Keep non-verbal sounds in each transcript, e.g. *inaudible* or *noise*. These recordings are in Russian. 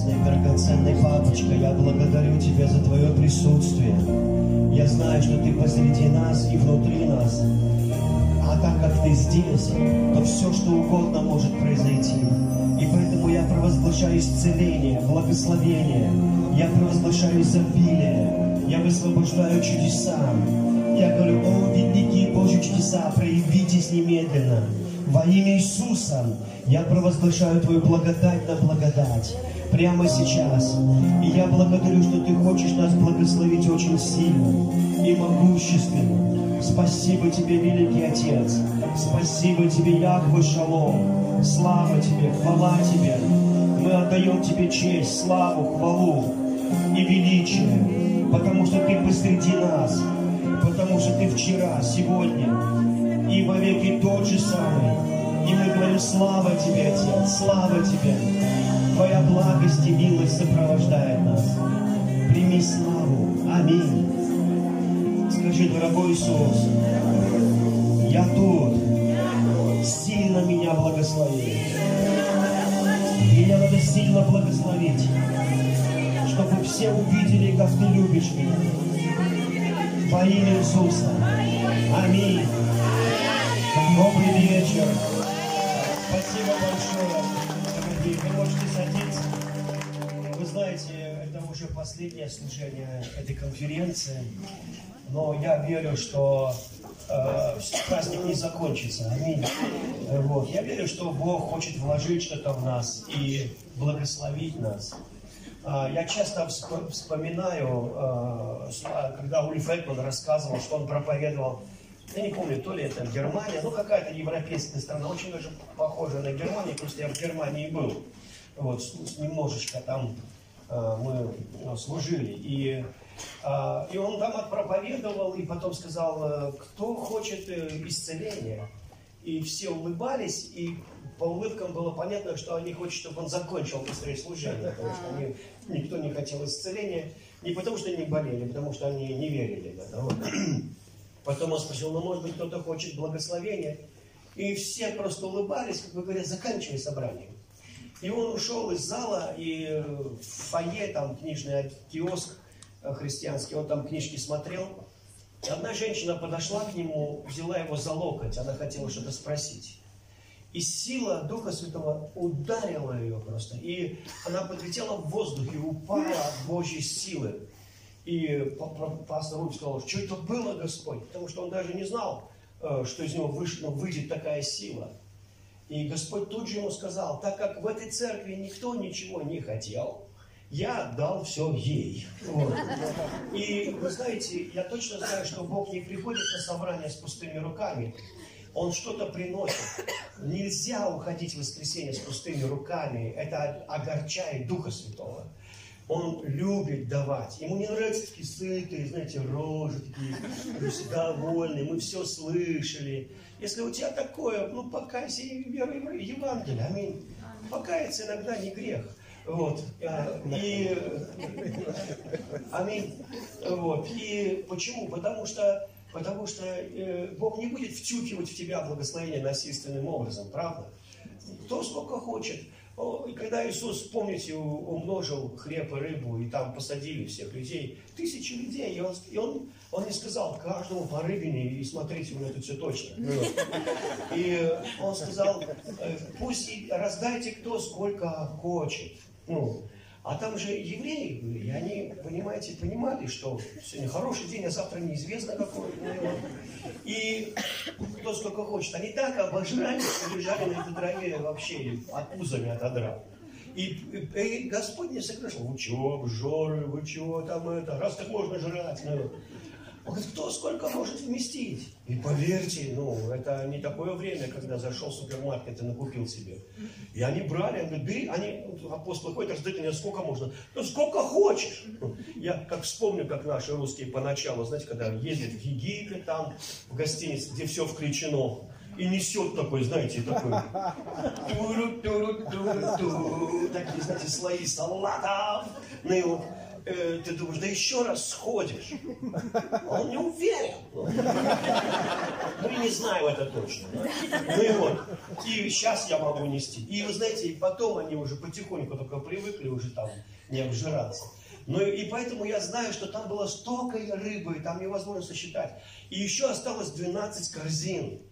чудесный, драгоценный папочка, я благодарю Тебя за Твое присутствие. Я знаю, что Ты посреди нас и внутри нас. А так как Ты здесь, то все, что угодно может произойти. И поэтому я провозглашаю исцеление, благословение. Я провозглашаю изобилие. Я высвобождаю чудеса. Я говорю, о, великие Божьи чудеса, проявитесь немедленно. Во имя Иисуса я провозглашаю Твою благодать на благодать прямо сейчас. И я благодарю, что Ты хочешь нас благословить очень сильно и могущественно. Спасибо Тебе, Великий Отец. Спасибо Тебе, Яхве Шалом. Слава Тебе, хвала Тебе. Мы отдаем Тебе честь, славу, хвалу и величие, потому что Ты посреди нас, потому что Ты вчера, сегодня и вовеки тот же самый. И мы говорим, слава Тебе, Отец, слава Тебе. Твоя благость и милость сопровождает нас. Прими славу. Аминь. Скажи, дорогой Иисус, я тут. Сильно меня благослови. Меня надо сильно благословить, чтобы все увидели, как Ты любишь меня. Во имя Иисуса. Аминь. Добрый вечер. Можете садиться. Вы знаете, это уже последнее служение этой конференции. Но я верю, что э, праздник не закончится. Аминь. Вот. Я верю, что Бог хочет вложить что-то в нас и благословить нас. А, Я часто всп- вспоминаю, э, с- когда Ульф Экман рассказывал, что он проповедовал я не помню, то ли это Германия, ну какая-то европейская страна, очень даже похожая на Германию, просто я в Германии был, вот, немножечко там э, мы э, служили, и, э, и он там проповедовал, и потом сказал, э, кто хочет исцеления, и все улыбались, и по улыбкам было понятно, что они хотят, чтобы он закончил быстрее служение, потому что они, никто не хотел исцеления, не потому что они болели, а потому что они не верили в это. *clears throat* Потом он спросил, ну, может быть, кто-то хочет благословения. И все просто улыбались, как бы говоря, заканчивай собрание. И он ушел из зала, и в фойе, там книжный киоск э, христианский, он там книжки смотрел. И одна женщина подошла к нему, взяла его за локоть, она хотела что-то спросить. И сила Духа Святого ударила ее просто. И она подлетела в воздух и упала от Божьей силы. И па- па- пастор Рубь сказал, что это было, Господь? Потому что он даже не знал, э, что из него ну, выйдет такая сила. И Господь тут же ему сказал, так как в этой церкви никто ничего не хотел, я отдал все ей. Вот. И вы знаете, я точно знаю, что Бог не приходит на собрание с пустыми руками. Он что-то приносит. Нельзя уходить в воскресенье с пустыми руками. Это огорчает Духа Святого. Он любит давать. Ему не нравятся такие сытые, знаете, рожи такие, довольные, мы все слышали. Если у тебя такое, ну покайся и веруй в Евангелие. Аминь. Покаяться иногда не грех. Вот. А, И, аминь. Вот. И почему? Потому что, потому что э, Бог не будет втюхивать в тебя благословение насильственным образом, правда? Кто сколько хочет. И когда Иисус, помните, умножил хлеб и рыбу, и там посадили всех людей, тысячи людей, и он, и он, он не сказал каждому по рыбине, и смотрите, у меня тут все точно. И он сказал, э, пусть раздайте кто сколько хочет. Ну, а там же евреи были, и они, понимаете, понимали, что сегодня хороший день, а завтра неизвестно какой. Ну. И кто сколько хочет. Они так обожрали, что лежали на этой траве вообще, от пузами отодрал. И, и- и Господь не сокрушил, вы чего, обжоры, вы чего там это, раз так можно жрать. Ну, он говорит, кто сколько может вместить? И поверьте, ну, это не такое время, когда зашел в супермаркет и накупил себе. И они брали, они говорят, бери, они, апостолы ходят, раздают мне, сколько можно? Ну, сколько хочешь. Я как вспомню, как наши русские поначалу, знаете, когда ездят в Египет, там, в гостинице, где все включено, и несет такой, знаете, такой, такие, знаете, слои салатов, ну и вот, э, ты думаешь, да еще раз сходишь. А он не уверен. Ну, не знаю это точно. Да? Ну и вот. И сейчас я могу нести. И вы знаете, и потом они уже потихоньку только привыкли уже там не обжираться. Но и поэтому я знаю, что там было столько рыбы, там невозможно сосчитать. И еще осталось 12 корзин.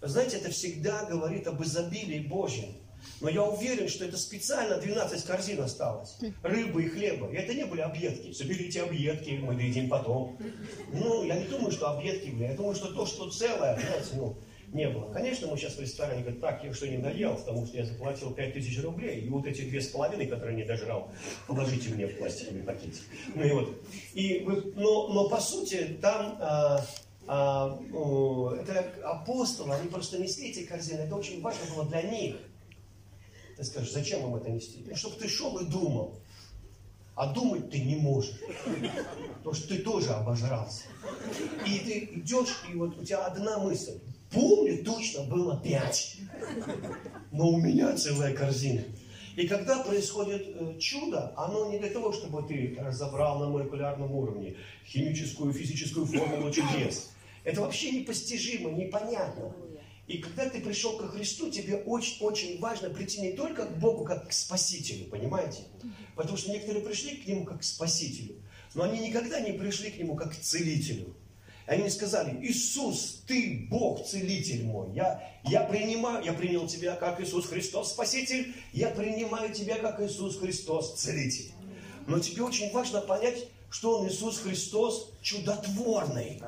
знаете, это всегда говорит об изобилии Божьем. Но я уверен, что это специально 12 корзин осталось. Рыбы и хлеба. И это не были объедки. Соберите объедки, мы дадим потом. Ну, я не думаю, что объедки были. Я думаю, что то, что целое, знаете, ну, не было. Конечно, мы сейчас в ресторане говорим, так, я что не доел, потому что я заплатил 5000 рублей, и вот эти две с половиной, которые не дожрал, положите мне в пластиковый пакетик. Ну и вот. И вы, но, но по сути, там а, а, о, это апостолы, они просто несли эти корзины, это очень важно было для них. Ты скажешь, зачем им это нести? Ну, чтобы ты шел и думал. А думать ты не можешь. Потому что ты тоже обожрался. И ты идешь, и вот у тебя одна мысль. Помню, точно было пять. Но у меня целая корзина. И когда происходит э, чудо, оно не для того, чтобы ты разобрал на молекулярном уровне химическую, физическую формулу чудес. Это вообще непостижимо, непонятно. И когда ты пришел ко Христу, тебе очень-очень важно прийти не только к Богу, как к Спасителю, понимаете? Потому что некоторые пришли к Нему как к Спасителю, но они никогда не пришли к Нему как к Целителю. Они сказали, Иисус, Ты Бог, Целитель мой. Я, я принимаю, я принял Тебя как Иисус Христос, Спаситель. Я принимаю Тебя как Иисус Христос, Целитель. Но тебе очень важно понять, что Он Иисус Христос чудотворный.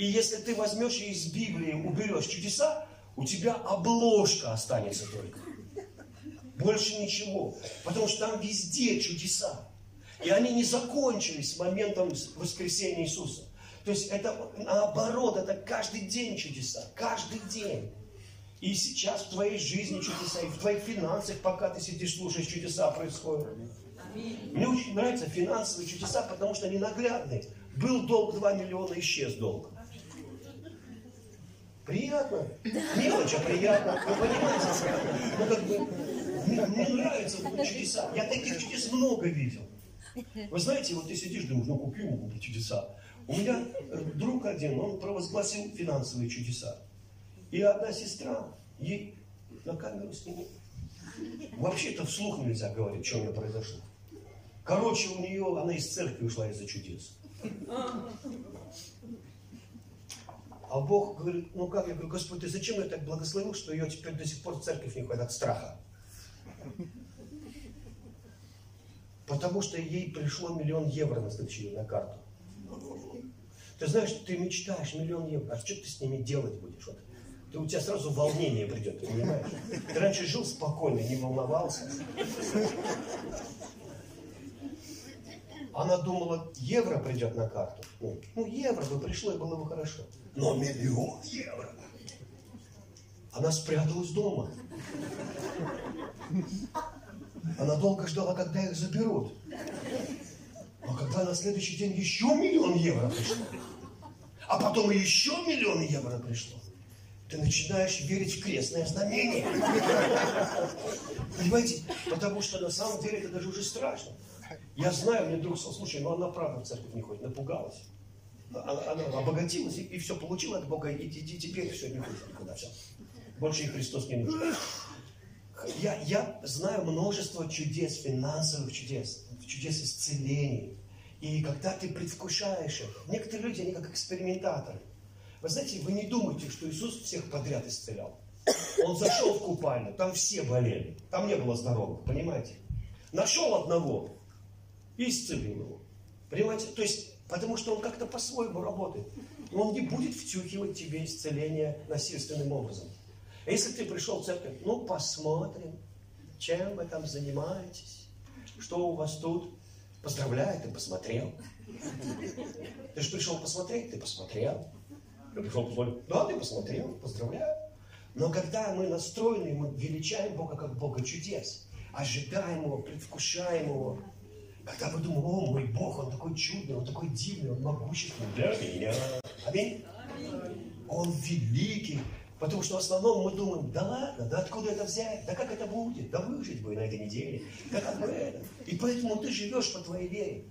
И если ты возьмешь и из Библии уберешь чудеса, у тебя обложка останется только. Больше ничего. Потому что там везде чудеса. И они не закончились моментом воскресения Иисуса. То есть это наоборот, это каждый день чудеса, каждый день. И сейчас в твоей жизни чудеса, и в твоих финансах, пока ты сидишь, слушаешь, чудеса происходят. Мне очень нравятся финансовые чудеса, потому что они наглядные. Был долг 2 миллиона, исчез долг. Приятно. Мелочь, а приятно. Вы понимаете? Ну, как бы, мне, нравятся чудеса. Я таких чудес много видел. Вы знаете, вот ты сидишь, думаешь, ну купи ему чудеса. У меня э, друг один, он провозгласил финансовые чудеса. И одна сестра, ей на камеру снимет. Вообще-то вслух нельзя говорить, что у нее произошло. Короче, у нее, она из церкви ушла из-за чудес. А Бог говорит, ну как, я говорю, Господь, ты зачем я так благословил, что ее теперь до сих пор в церковь не ходит от страха? Потому что ей пришло миллион евро на следующий на карту. Ты знаешь, ты мечтаешь миллион евро, а что ты с ними делать будешь? Вот, ты, у тебя сразу волнение придет, понимаешь? Ты раньше жил спокойно, не волновался. Она думала, евро придет на карту. Ну, ну евро бы пришло, и было бы хорошо. Но миллион евро. Она спряталась дома. Она долго ждала, когда их заберут. А когда на следующий день еще миллион евро пришло, а потом еще миллион евро пришло, ты начинаешь верить в крестное знамение. Понимаете? Потому что на самом деле это даже уже страшно. Я знаю, мне друг сказал, слушай, ну она правда в церковь не ходит, напугалась. Она, она обогатилась и, и все получила от Бога, и, и, и теперь все не ходит никуда, все. Больше ей Христос не нужен. Я, я знаю множество чудес, финансовых чудес, чудес исцелений. И когда ты предвкушаешь их, некоторые люди, они как экспериментаторы. Вы знаете, вы не думаете, что Иисус всех подряд исцелял. Он зашел в купальню, там все болели, там не было здоровых, понимаете? Нашел одного и исцелил его. Понимаете? То есть, потому что он как-то по-своему работает. Он не будет втюхивать тебе исцеление насильственным образом. А если ты пришел в церковь, ну посмотрим, чем вы там занимаетесь, что у вас тут. Поздравляю, ты посмотрел. Ты же пришел посмотреть, ты посмотрел. Я пришел посмотреть, да, ты посмотрел, поздравляю. Но когда мы настроены, мы величаем Бога как Бога чудес, ожидаем Его, предвкушаем Его, когда мы думаем, о, мой Бог, Он такой чудный, Он такой дивный, Он могущественный для меня. Аминь. Он великий, Потому что в основном мы думаем, да ладно, да откуда это взять, да как это будет, да выжить бы на этой неделе, да как бы это. И поэтому ты живешь по твоей вере.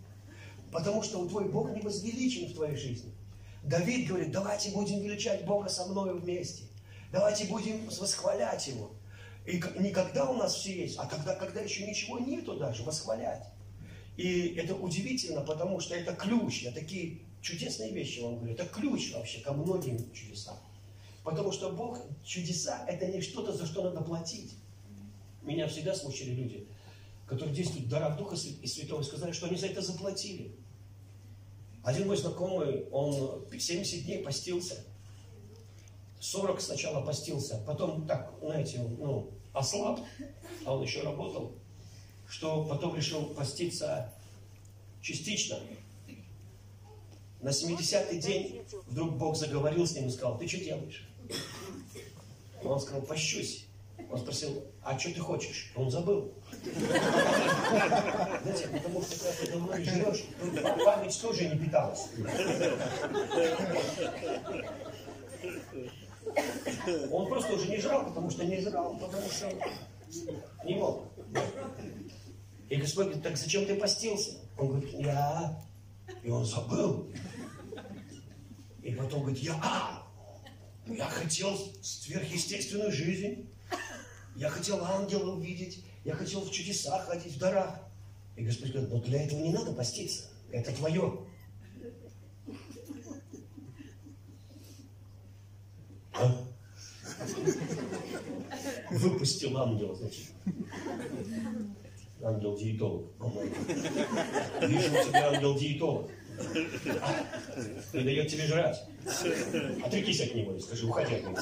Потому что твой Бог не возвеличен в твоей жизни. Давид говорит, давайте будем величать Бога со мной вместе. Давайте будем восхвалять Его. И не когда у нас все есть, а тогда, когда еще ничего нету даже, восхвалять. И это удивительно, потому что это ключ. Я такие чудесные вещи вам говорю. Это ключ вообще ко многим чудесам. Потому что Бог, чудеса, это не что-то, за что надо платить. Меня всегда смущали люди, которые действуют в дарах Духа и Святого, и сказали, что они за это заплатили. Один мой знакомый, он 70 дней постился. 40 сначала постился, потом так, знаете, ну, ослаб, а он еще работал, что потом решил поститься частично. На 70-й день вдруг Бог заговорил с ним и сказал, ты что делаешь? Он сказал, пощусь. Он спросил, а что ты хочешь? Он забыл. Знаете, потому что когда ты давно не живешь, память тоже не питалась. Он просто уже не жрал, потому что не жрал, потому что не мог. И Господь говорит, так зачем ты постился? Он говорит, я. И он забыл. И потом говорит, я. А, я хотел сверхъестественную жизнь. Я хотел ангела увидеть. Я хотел в чудесах ходить, в дарах. И Господь говорит, но для этого не надо поститься. Это твое. А? Выпустил ангел, значит. Ангел-диетолог, Вижу у тебя ангел-диетолог. И дает тебе жрать. Отрекись от него и скажи, уходи от него.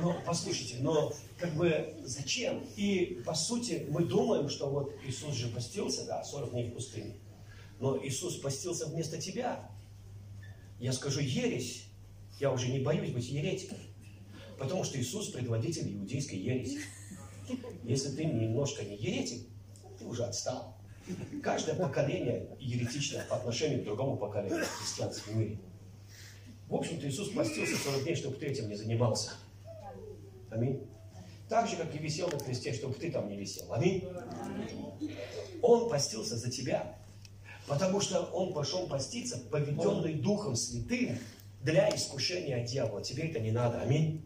Ну, послушайте, но как бы зачем? И по сути мы думаем, что вот Иисус же постился, да, 40 дней в пустыне. Но Иисус постился вместо тебя. Я скажу ересь. Я уже не боюсь быть еретиком. Потому что Иисус предводитель иудейской ереси. Если ты немножко не еретик, уже отстал. Каждое поколение еретично по отношению к другому поколению в христианском мире. В общем-то, Иисус постился 40 дней, чтобы ты этим не занимался. Аминь. Так же, как и висел на кресте, чтобы ты там не висел. Аминь. Он постился за тебя, потому что он пошел поститься, поведенный Духом Святым для искушения дьявола. Тебе это не надо. Аминь.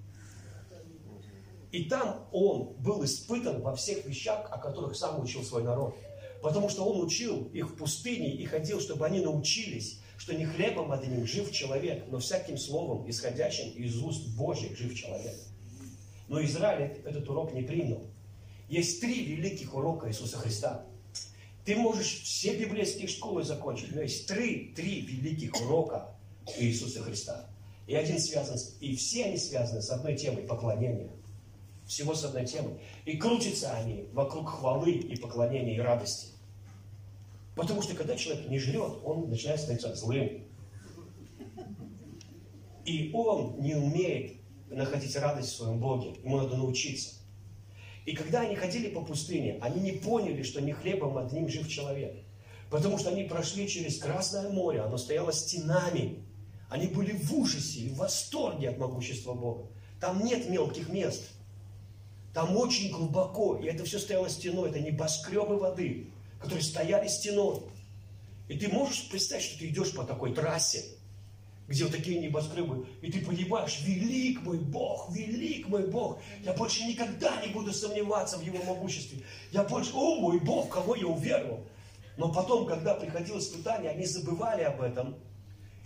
И там он был испытан во всех вещах, о которых сам учил свой народ. Потому что он учил их в пустыне и ходил, чтобы они научились, что не хлебом одним жив человек, но всяким словом, исходящим из уст Божьих, жив человек. Но Израиль этот урок не принял. Есть три великих урока Иисуса Христа. Ты можешь все библейские школы закончить, но есть три, три великих урока Иисуса Христа. И один связан, и все они связаны с одной темой – поклонения всего с одной темой. И крутятся они вокруг хвалы и поклонения и радости. Потому что когда человек не жрет, он начинает становиться злым. И он не умеет находить радость в своем Боге. Ему надо научиться. И когда они ходили по пустыне, они не поняли, что не хлебом одним жив человек. Потому что они прошли через Красное море, оно стояло стенами. Они были в ужасе и в восторге от могущества Бога. Там нет мелких мест – там очень глубоко, и это все стояло стеной, это небоскребы воды, которые стояли стеной. И ты можешь представить, что ты идешь по такой трассе, где вот такие небоскребы, и ты понимаешь, велик мой Бог, велик мой Бог. Я больше никогда не буду сомневаться в Его могуществе. Я больше, о мой Бог, кого я уверовал. Но потом, когда приходило испытание, они забывали об этом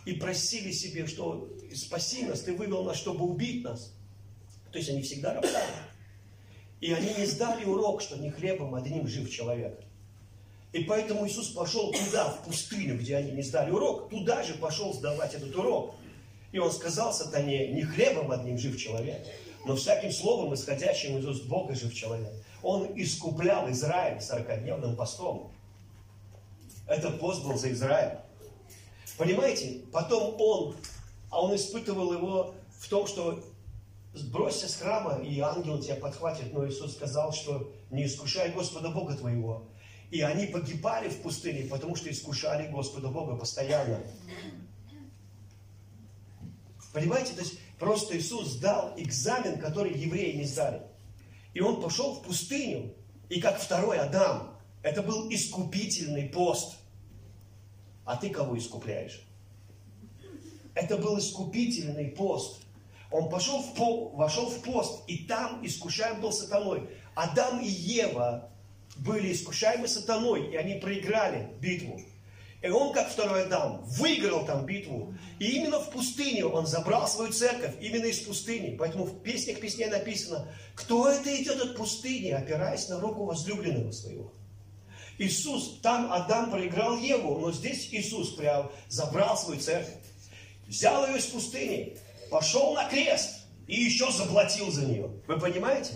и просили себе, что спаси нас, ты вывел нас, чтобы убить нас. То есть они всегда роптали. И они не сдали урок, что не хлебом одним жив человек. И поэтому Иисус пошел туда, в пустыню, где они не сдали урок, туда же пошел сдавать этот урок. И он сказал сатане, не хлебом одним жив человек, но всяким словом, исходящим из уст Бога, жив человек. Он искуплял Израиль сорокодневным постом. Это пост был за Израиль. Понимаете? Потом он, а он испытывал его в том, что сбросься с храма, и ангел тебя подхватит. Но Иисус сказал, что не искушай Господа Бога твоего. И они погибали в пустыне, потому что искушали Господа Бога постоянно. Понимаете, то есть просто Иисус сдал экзамен, который евреи не сдали. И он пошел в пустыню, и как второй Адам, это был искупительный пост. А ты кого искупляешь? Это был искупительный пост. Он пошел в по, вошел в пост, и там искушаем был сатаной. Адам и Ева были искушаемы сатаной, и они проиграли битву. И он, как второй Адам, выиграл там битву. И именно в пустыне он забрал свою церковь, именно из пустыни. Поэтому в песнях песней написано, кто это идет от пустыни, опираясь на руку возлюбленного своего. Иисус, там Адам проиграл Еву, но здесь Иисус прям забрал свою церковь, взял ее из пустыни, пошел на крест и еще заплатил за нее. Вы понимаете?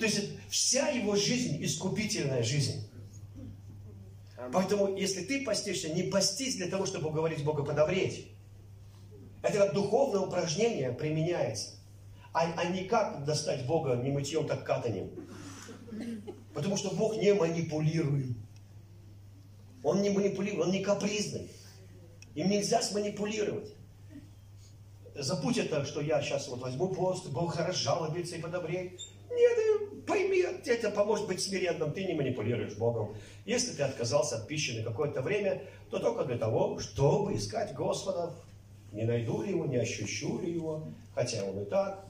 То есть вся его жизнь искупительная жизнь. Поэтому, если ты постишься, не постись для того, чтобы уговорить Бога подобреть. Это как духовное упражнение применяется. А, а не как достать Бога не мытьем, так катанием. Потому что Бог не манипулирует. Он не манипулирует, он не капризный. Им нельзя сманипулировать. Забудь это, что я сейчас вот возьму пост, Бог разжалобится и подобреет. Нет, пойми, это поможет быть смиренным, ты не манипулируешь Богом. Если ты отказался от пищи на какое-то время, то только для того, чтобы искать Господа. Не найду ли его, не ощущу ли его, хотя он и так.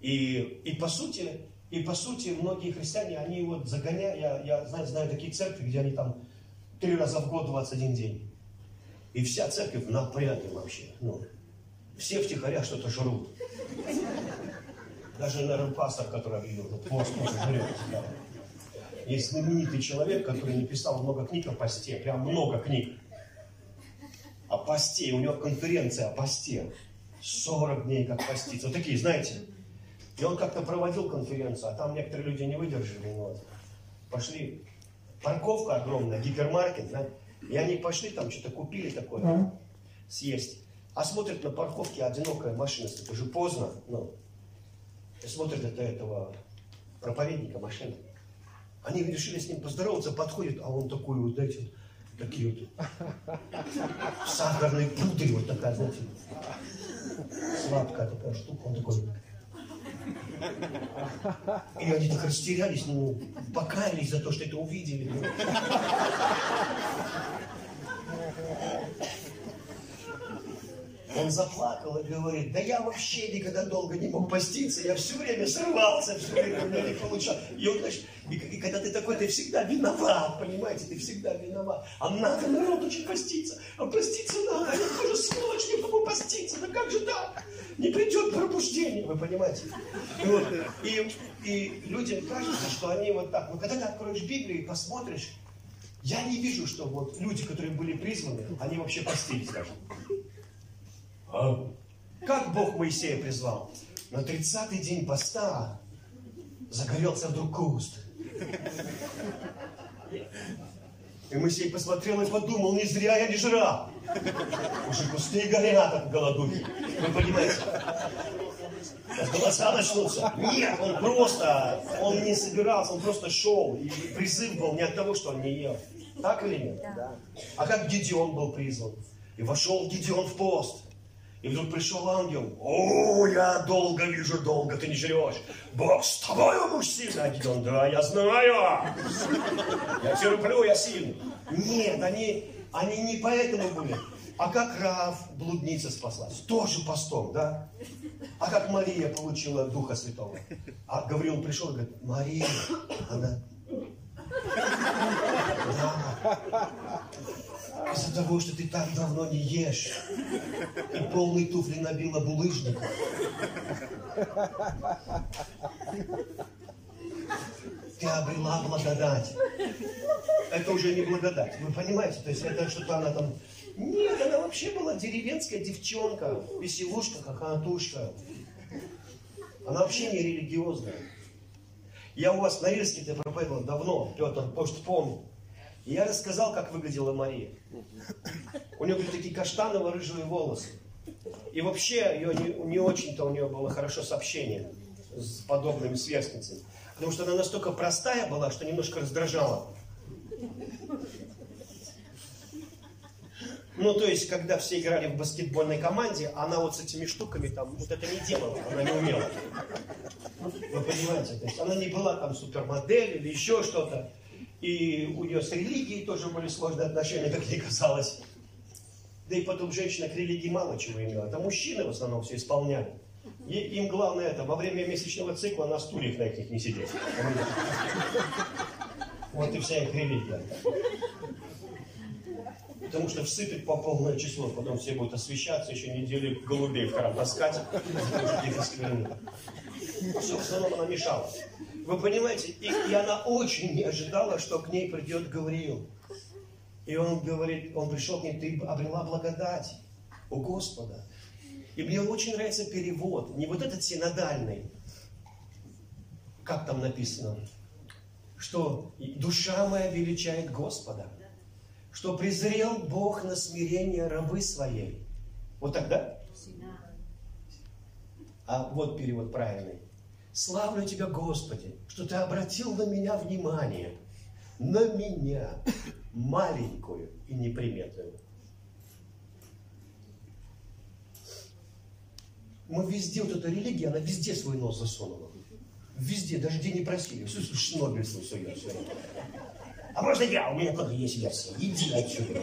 И, и по сути, и по сути, многие христиане, они вот загоняют, я, я знаю, знаю такие церкви, где они там три раза в год, 21 день. И вся церковь напряге вообще. Ну, все втихаря что-то жрут. Даже, наверное, пастор, который объявил, ну, пост тоже жрет. Да. Есть знаменитый человек, который написал много книг о посте, прям много книг. О посте, у него конференция о посте. 40 дней как поститься. Вот такие, знаете. И он как-то проводил конференцию, а там некоторые люди не выдержали. Вот. Пошли, парковка огромная, гипермаркет, да? И они пошли там, что-то купили такое, съесть. А смотрят на парковке одинокая машина, это уже поздно, и смотрят это этого проповедника машины. Они решили с ним поздороваться, подходят, а он такой вот, знаете, такие вот сахарные пудре, вот такая, знаете, сладкая такая штука, он такой. И они так растерялись, ну, покаялись за то, что это увидели. Он заплакал и говорит, да я вообще никогда долго не мог поститься, я все время срывался, все время у меня не получалось. И, он, значит, и, и когда ты такой, ты всегда виноват, понимаете, ты всегда виноват. А надо народ очень поститься, а поститься надо, я тоже сволочь, не могу поститься, да как же так? Не придет пробуждение, вы понимаете? И, вот, и, и людям кажется, что они вот так, вот когда ты откроешь Библию и посмотришь, я не вижу, что вот люди, которые были призваны, они вообще постились даже. А как Бог Моисея призвал? На 30-й день поста загорелся вдруг куст. И Моисей посмотрел и подумал, не зря я не жрал. Уже кусты горят от голодухи. Вы понимаете? Голоса начнутся. Нет, он просто, он не собирался, он просто шел. И призыв был не от того, что он не ел. Так или нет? Да. А как Гедеон был призван? И вошел Гедеон в пост. И вдруг пришел ангел. О, я долго вижу, долго ты не жрешь. Бог с тобой, мужчина. А Гидеон, да, я знаю. Я терплю, я сильный. Нет, они, они не поэтому были. А как Рав, блудница спаслась? Тоже постом, да? А как Мария получила Духа Святого? А Гавриил пришел и говорит, Мария, она... Из-за того, что ты так давно не ешь. И полные туфли набила булыжником. Ты обрела благодать. Это уже не благодать. Вы понимаете? То есть это что-то она там... Нет, она вообще была деревенская девчонка, веселушка, хохотушка. Она вообще не религиозная. Я у вас на Рильске-то проповедовал давно, Петр, может, помню. И я рассказал, как выглядела Мария. У нее были такие каштаново-рыжие волосы. И вообще ее не, не очень-то у нее было хорошо сообщение с подобными сверстницами. Потому что она настолько простая была, что немножко раздражала. Ну, то есть, когда все играли в баскетбольной команде, она вот с этими штуками там вот это не делала, она не умела. Вы понимаете? То есть, она не была там супермодель или еще что-то. И у нее с религией тоже были сложные отношения, как ей казалось. Да и потом женщина к религии мало чего имела. Это мужчины в основном все исполняли. И им главное это, во время месячного цикла на стульях на этих не сидеть. Вот и вся их религия. Потому что всыпят по полное число, потом все будут освещаться, еще неделю голубей в храм таскать, Все, в основном она мешала. Вы понимаете, и, и она очень не ожидала, что к ней придет Гавриил. И он говорит, он пришел к ней, ты обрела благодать у Господа. И мне очень нравится перевод, не вот этот синодальный, как там написано, что душа моя величает Господа, что презрел Бог на смирение рабы своей. Вот тогда? А вот перевод правильный. Славлю Тебя, Господи, что Ты обратил на меня внимание, на меня, маленькую и неприметную. Мы везде, вот эта религия, она везде свой нос засунула. Везде, даже где не просили. Все, шнобель свой сует. А можно я? У меня тоже есть версия. Иди отсюда.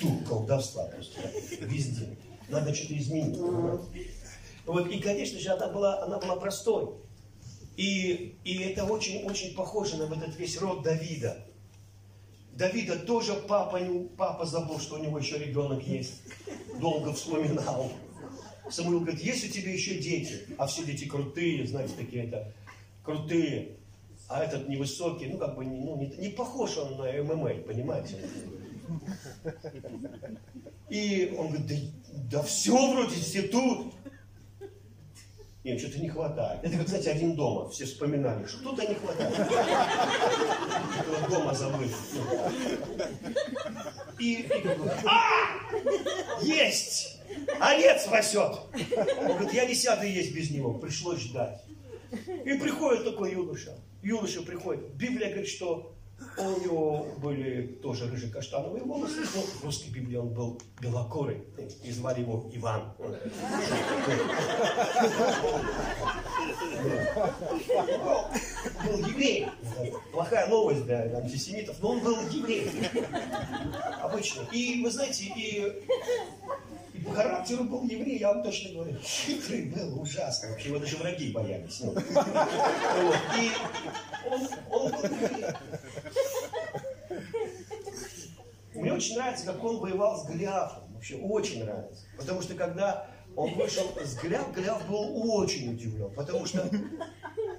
Тут колдовства просто. Везде. Надо что-то изменить. Вот, и, конечно же, она была, она была простой. И, и это очень-очень похоже на этот весь род Давида. Давида тоже папа, папа забыл, что у него еще ребенок есть. Долго вспоминал. Самуил говорит, есть у тебя еще дети? А все дети крутые, знаете, такие это крутые. А этот невысокий, ну как бы ну, не, не похож он на ММА, понимаете? И он говорит, да, да все вроде все Нет, что-то не хватает. Это, кстати, один дома. Все вспоминали, что что-то не хватает. Этого дома забыли. И а! Есть! Овец спасет! Он говорит, я не сяду есть без него. Пришлось ждать. И приходит такой юноша. Юноша приходит. Библия говорит, что у него были тоже рыжие-каштановые волосы, но в русской Библии он был белокурый, и звали его Иван. Был еврей. Плохая новость для антисемитов, но он был еврей. Обычно. И вы знаете, и по характеру был еврей, я вам точно говорю. Хитрый был, ужасно. Вообще его даже враги боялись. И он, он был еврей. Мне очень нравится, как он воевал с Голиафом. Вообще очень нравится. Потому что когда он вышел с Голиаф, Голиаф был очень удивлен. Потому что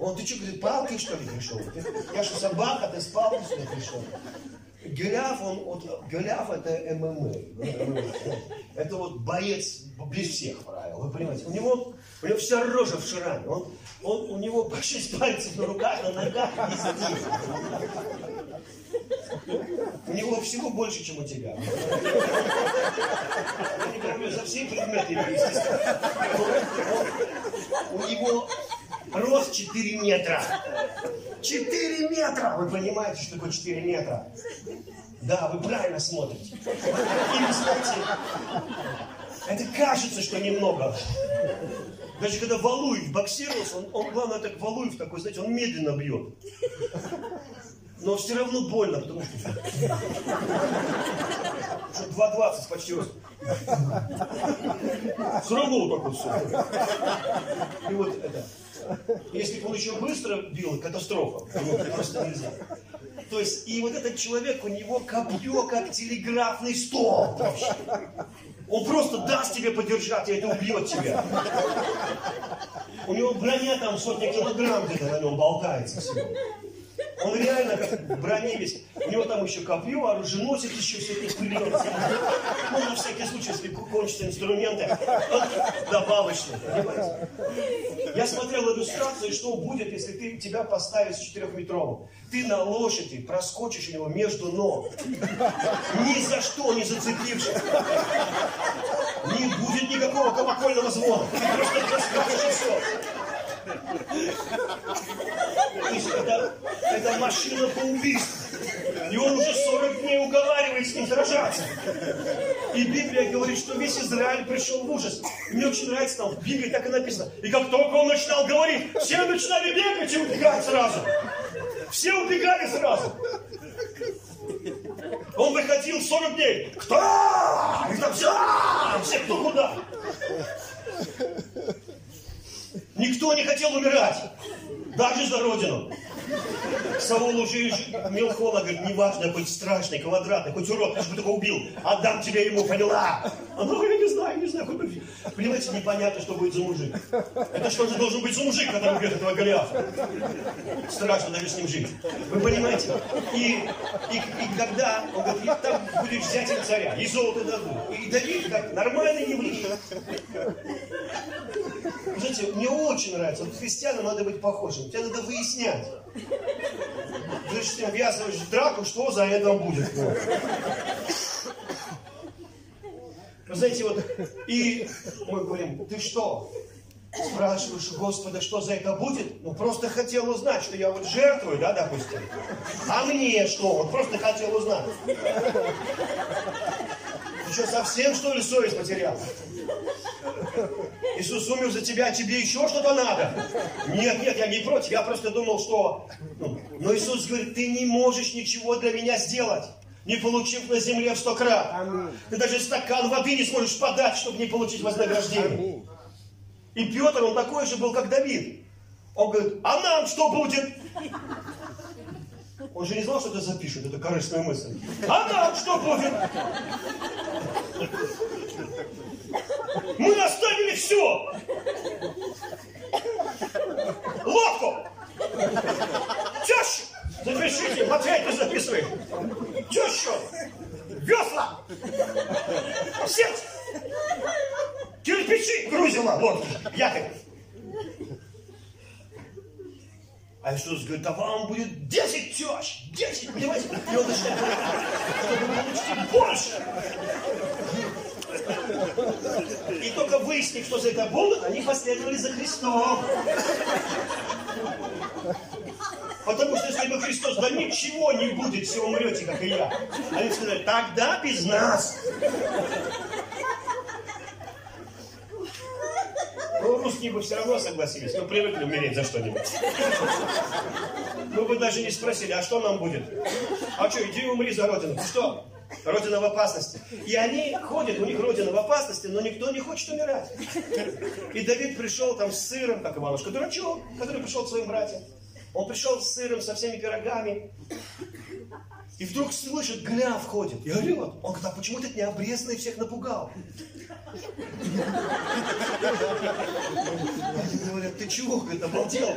он, ты что, говорит, палкой что ли пришел? я что, собака, ты с палкой сюда пришел? Голиаф, он, вот, Голиаф это ММА. Это вот боец без всех правил, вы понимаете. У него, у него вся рожа в шраме. Он, он, у него по шесть пальцев на руках, на ногах, везде. У него всего больше, чем у тебя. Я не помню, за все предметы У него рост 4 метра. 4 метра! Вы понимаете, что такое 4 метра? Да, вы правильно смотрите. И, знаете, это кажется, что немного. Даже когда Валуев боксировался, он, он главное так Валуев такой, знаете, он медленно бьет. Но все равно больно, потому. Что 2,20 почти рост. Вот так вот все. И вот это. Если бы он еще быстро бил, катастрофа. Просто нельзя. То есть, и вот этот человек, у него копье, как телеграфный стол вообще. Он просто даст тебе подержать, и это убьет тебя. У него броня там сотня килограмм где-то на нем болтается всего. Он реально как броне весь. У него там еще копье, оруженосец еще все это пылется. Ну, на всякий случай, если кончатся инструменты, добавочные, понимаете? Я смотрел иллюстрацию, что будет, если ты тебя поставить с четырехметровым. Ты на лошади проскочишь у него между ног. Ни за что не зацепившись. Не будет никакого колокольного звона. Просто проскочишь и все. Это, это машина по убийству. И он уже 40 дней уговаривает с ним сражаться. И Библия говорит, что весь Израиль пришел в ужас. И мне очень нравится, там в Библии так и написано. И как только он начинал говорить, все начинали бегать и убегать сразу. Все убегали сразу. Он выходил 40 дней. Кто? И там все, все кто куда. Никто не хотел умирать. Даже за Родину. Саул уже Милхола говорит, неважно, быть страшный, квадратный, хоть урод, лишь бы только убил, отдам тебе ему, поняла? А ну, я не знаю, не знаю, хоть Понимаете, непонятно, что будет за мужик. Это что же должен быть за мужик, который убьет этого Голиафа? Страшно даже с ним жить. Вы понимаете? И, и, и когда, он говорит, там будешь взять им царя, и золото дадут. И Давид как нормальный еврей. Знаете, мне очень нравится, вот христианам надо быть похожим, тебе надо выяснять. Ты же обвязываешь драку, что за это будет. Вы знаете, вот, и мы говорим, ты что? Спрашиваешь Господа, что за это будет? Ну, просто хотел узнать, что я вот жертвую, да, допустим. А мне что? Вот просто хотел узнать. Что, совсем, что ли, совесть потерял? *laughs* Иисус умер за тебя, тебе еще что-то надо. Нет, нет, я не против, я просто думал, что... Ну, но Иисус говорит, ты не можешь ничего для меня сделать, не получив на земле в сто крат. Аминь. Ты даже стакан воды не сможешь подать, чтобы не получить вознаграждение. Аминь. И Петр, он такой же был, как Давид. Он говорит, а нам что будет? Он же не знал, что это запишет, это корыстная мысль. А нам что будет? Мы оставили все. Лодку. Тещу. Запишите, Матвей, ты записывай. Тещу. Весла. Сеть. Кирпичи грузила лодки. Якорь. А Иисус говорит, а вам будет 10 тещ, 10, понимаете? И он начинает чтобы получить больше. И только выяснив, что за это будут, они последовали за Христом. Потому что если бы Христос, да ничего не будет, все умрете, как и я. Они сказали, тогда без нас. Ну, русские бы все равно согласились, но привыкли умереть за что-нибудь. Мы бы даже не спросили, а что нам будет? А что, иди умри за Родину. Что? Родина в опасности. И они ходят, у них Родина в опасности, но никто не хочет умирать. И Давид пришел там с сыром, как Иванушка дурачок, который пришел к своим братьям. Он пришел с сыром, со всеми пирогами. И вдруг слышит, гля входит и орет. Он говорит, а почему ты необрезанный всех напугал? Они говорят, ты чего, говорит, обалдел?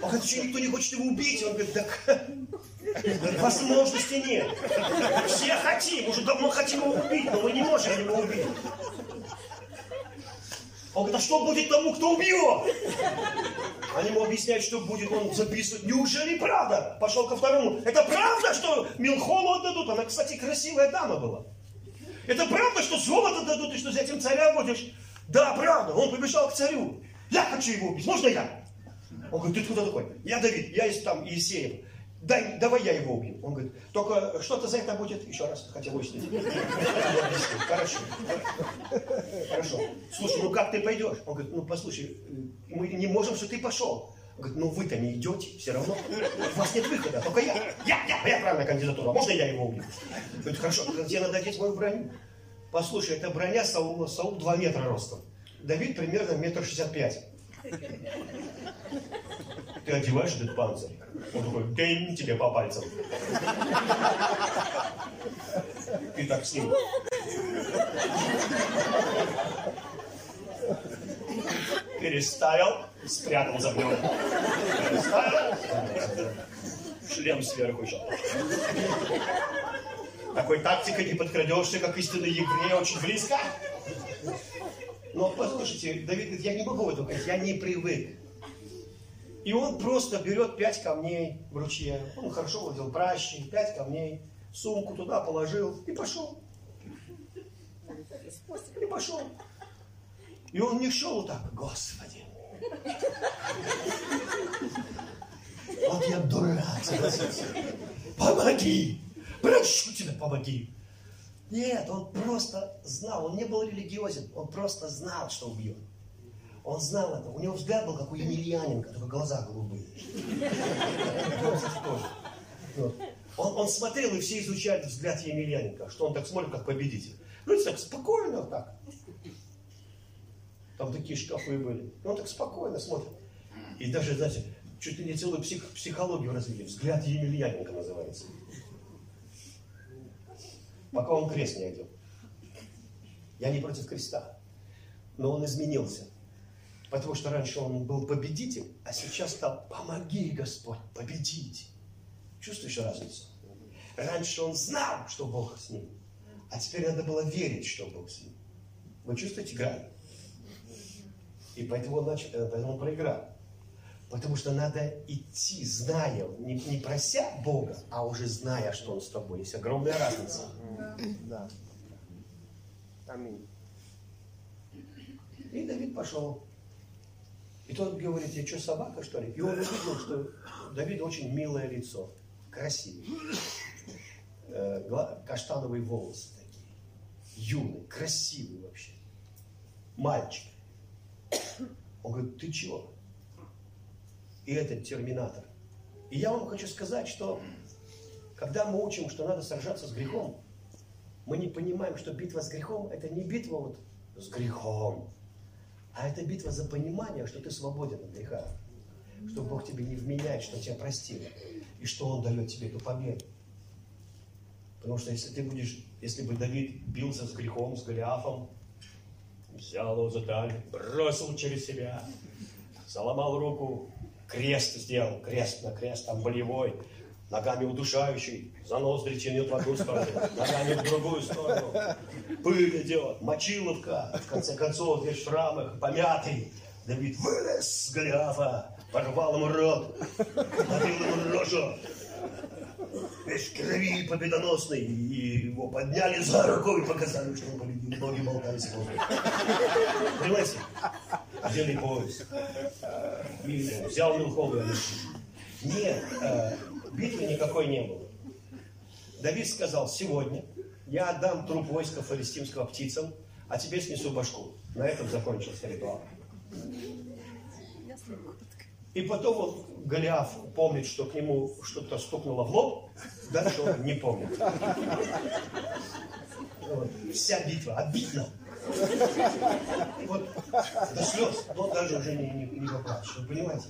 Он говорит, что никто не хочет его убить? Он говорит, так возможности нет. Все хотим, уже давно хотим его убить, но мы не можем его убить. Он говорит, а что будет тому, кто убьет? Они ему объясняют, что будет, он записывает. Неужели правда? Пошел ко второму. Это правда, что Милхолу отдадут? Она, кстати, красивая дама была. Это правда, что золото дадут и что за этим царя будешь? Да, правда. Он побежал к царю. Я хочу его убить. Можно я? Он говорит, ты кто такой? Я Давид, я из там Иисеев. Дай, давай я его убью. Он говорит, только что-то за это будет, еще раз хотел выяснить. Хорошо. Хорошо. Слушай, ну как ты пойдешь? Он говорит, ну послушай, мы не можем, что ты пошел. Он говорит, ну вы-то не идете, все равно. У вас нет выхода, только я. Я, я, я правильная кандидатура. Можно я его убью? Говорит, хорошо, тебе надо одеть мою броню. Послушай, это броня Саула, Саул 2 метра ростом. Давид примерно метр шестьдесят пять. Ты одеваешь этот панцирь. Он такой, день тебе по пальцам. И так с ним. Переставил, спрятал за мной. Переставил, шлем сверху еще. Такой тактикой не подкрадешься, как истинный еврей, очень близко. Но послушайте, Давид говорит, я не могу в это говорить, я не привык. И он просто берет пять камней в ручье. Он хорошо владел пращей, пять камней, сумку туда положил и пошел. И пошел. И он не шел так, Господи. Вот я дурак. Помоги! Прошу тебя, помоги! Нет, он просто знал, он не был религиозен, он просто знал, что убьет. Он знал это. У него взгляд был, как у Емельяненко, только глаза голубые. Он, он смотрел, и все изучали взгляд Емельяненко, что он так смотрит, как победитель. Ну, так спокойно так. Там такие шкафы были. И он так спокойно смотрит. И даже, знаете, чуть ли не целую псих, психологию развили. Взгляд Емельяненко называется. Пока он крест не одел. Я не против креста. Но он изменился. Потому что раньше он был победитель, а сейчас стал «Помоги, Господь, победить». Чувствуешь разницу? Раньше он знал, что Бог с ним, а теперь надо было верить, что Бог с ним. Вы чувствуете грань? И поэтому он, нач... Э, поэтому он проиграл. Потому что надо идти, зная, не, не прося Бога, а уже зная, что Он с тобой. Есть огромная разница. Да. Аминь. И Давид пошел. И тот говорит, я что, собака, что ли? И он увидел, что Давид очень милое лицо, красивый. Э, каштановые волосы такие, юный, красивый вообще. Мальчик. Он говорит, ты чего? И этот терминатор. И я вам хочу сказать, что когда мы учим, что надо сражаться с грехом, мы не понимаем, что битва с грехом – это не битва вот с грехом, а это битва за понимание, что ты свободен от греха, что Бог тебе не вменяет, что тебя простил, и что Он дает тебе эту победу. Потому что если ты будешь, если бы Давид бился с грехом, с Голиафом, взял его за талию, бросил через себя, заломал руку, крест сделал, крест на крест, там болевой, ногами удушающий, за ноздри тянет в одну сторону, ногами в другую сторону, пыль идет, мочиловка, в конце концов, весь в помятый. Давид вылез с Голиафа, порвал ему рот, набил ему рожу, весь в крови победоносный, и его подняли за руку и показали, что он победил. Ноги болтались в Понимаете? Одели пояс. И взял Милховый Нет, э, битвы никакой не было. Давид сказал, сегодня я отдам труп войска фалестимского птицам, а тебе снесу башку. На этом закончился ритуал. И потом он, Голиаф помнит, что к нему что-то стукнуло в лоб, дальше он не помнит. Вот. Вся битва обидно. Вот до слез, но даже уже не, не, не вы понимаете?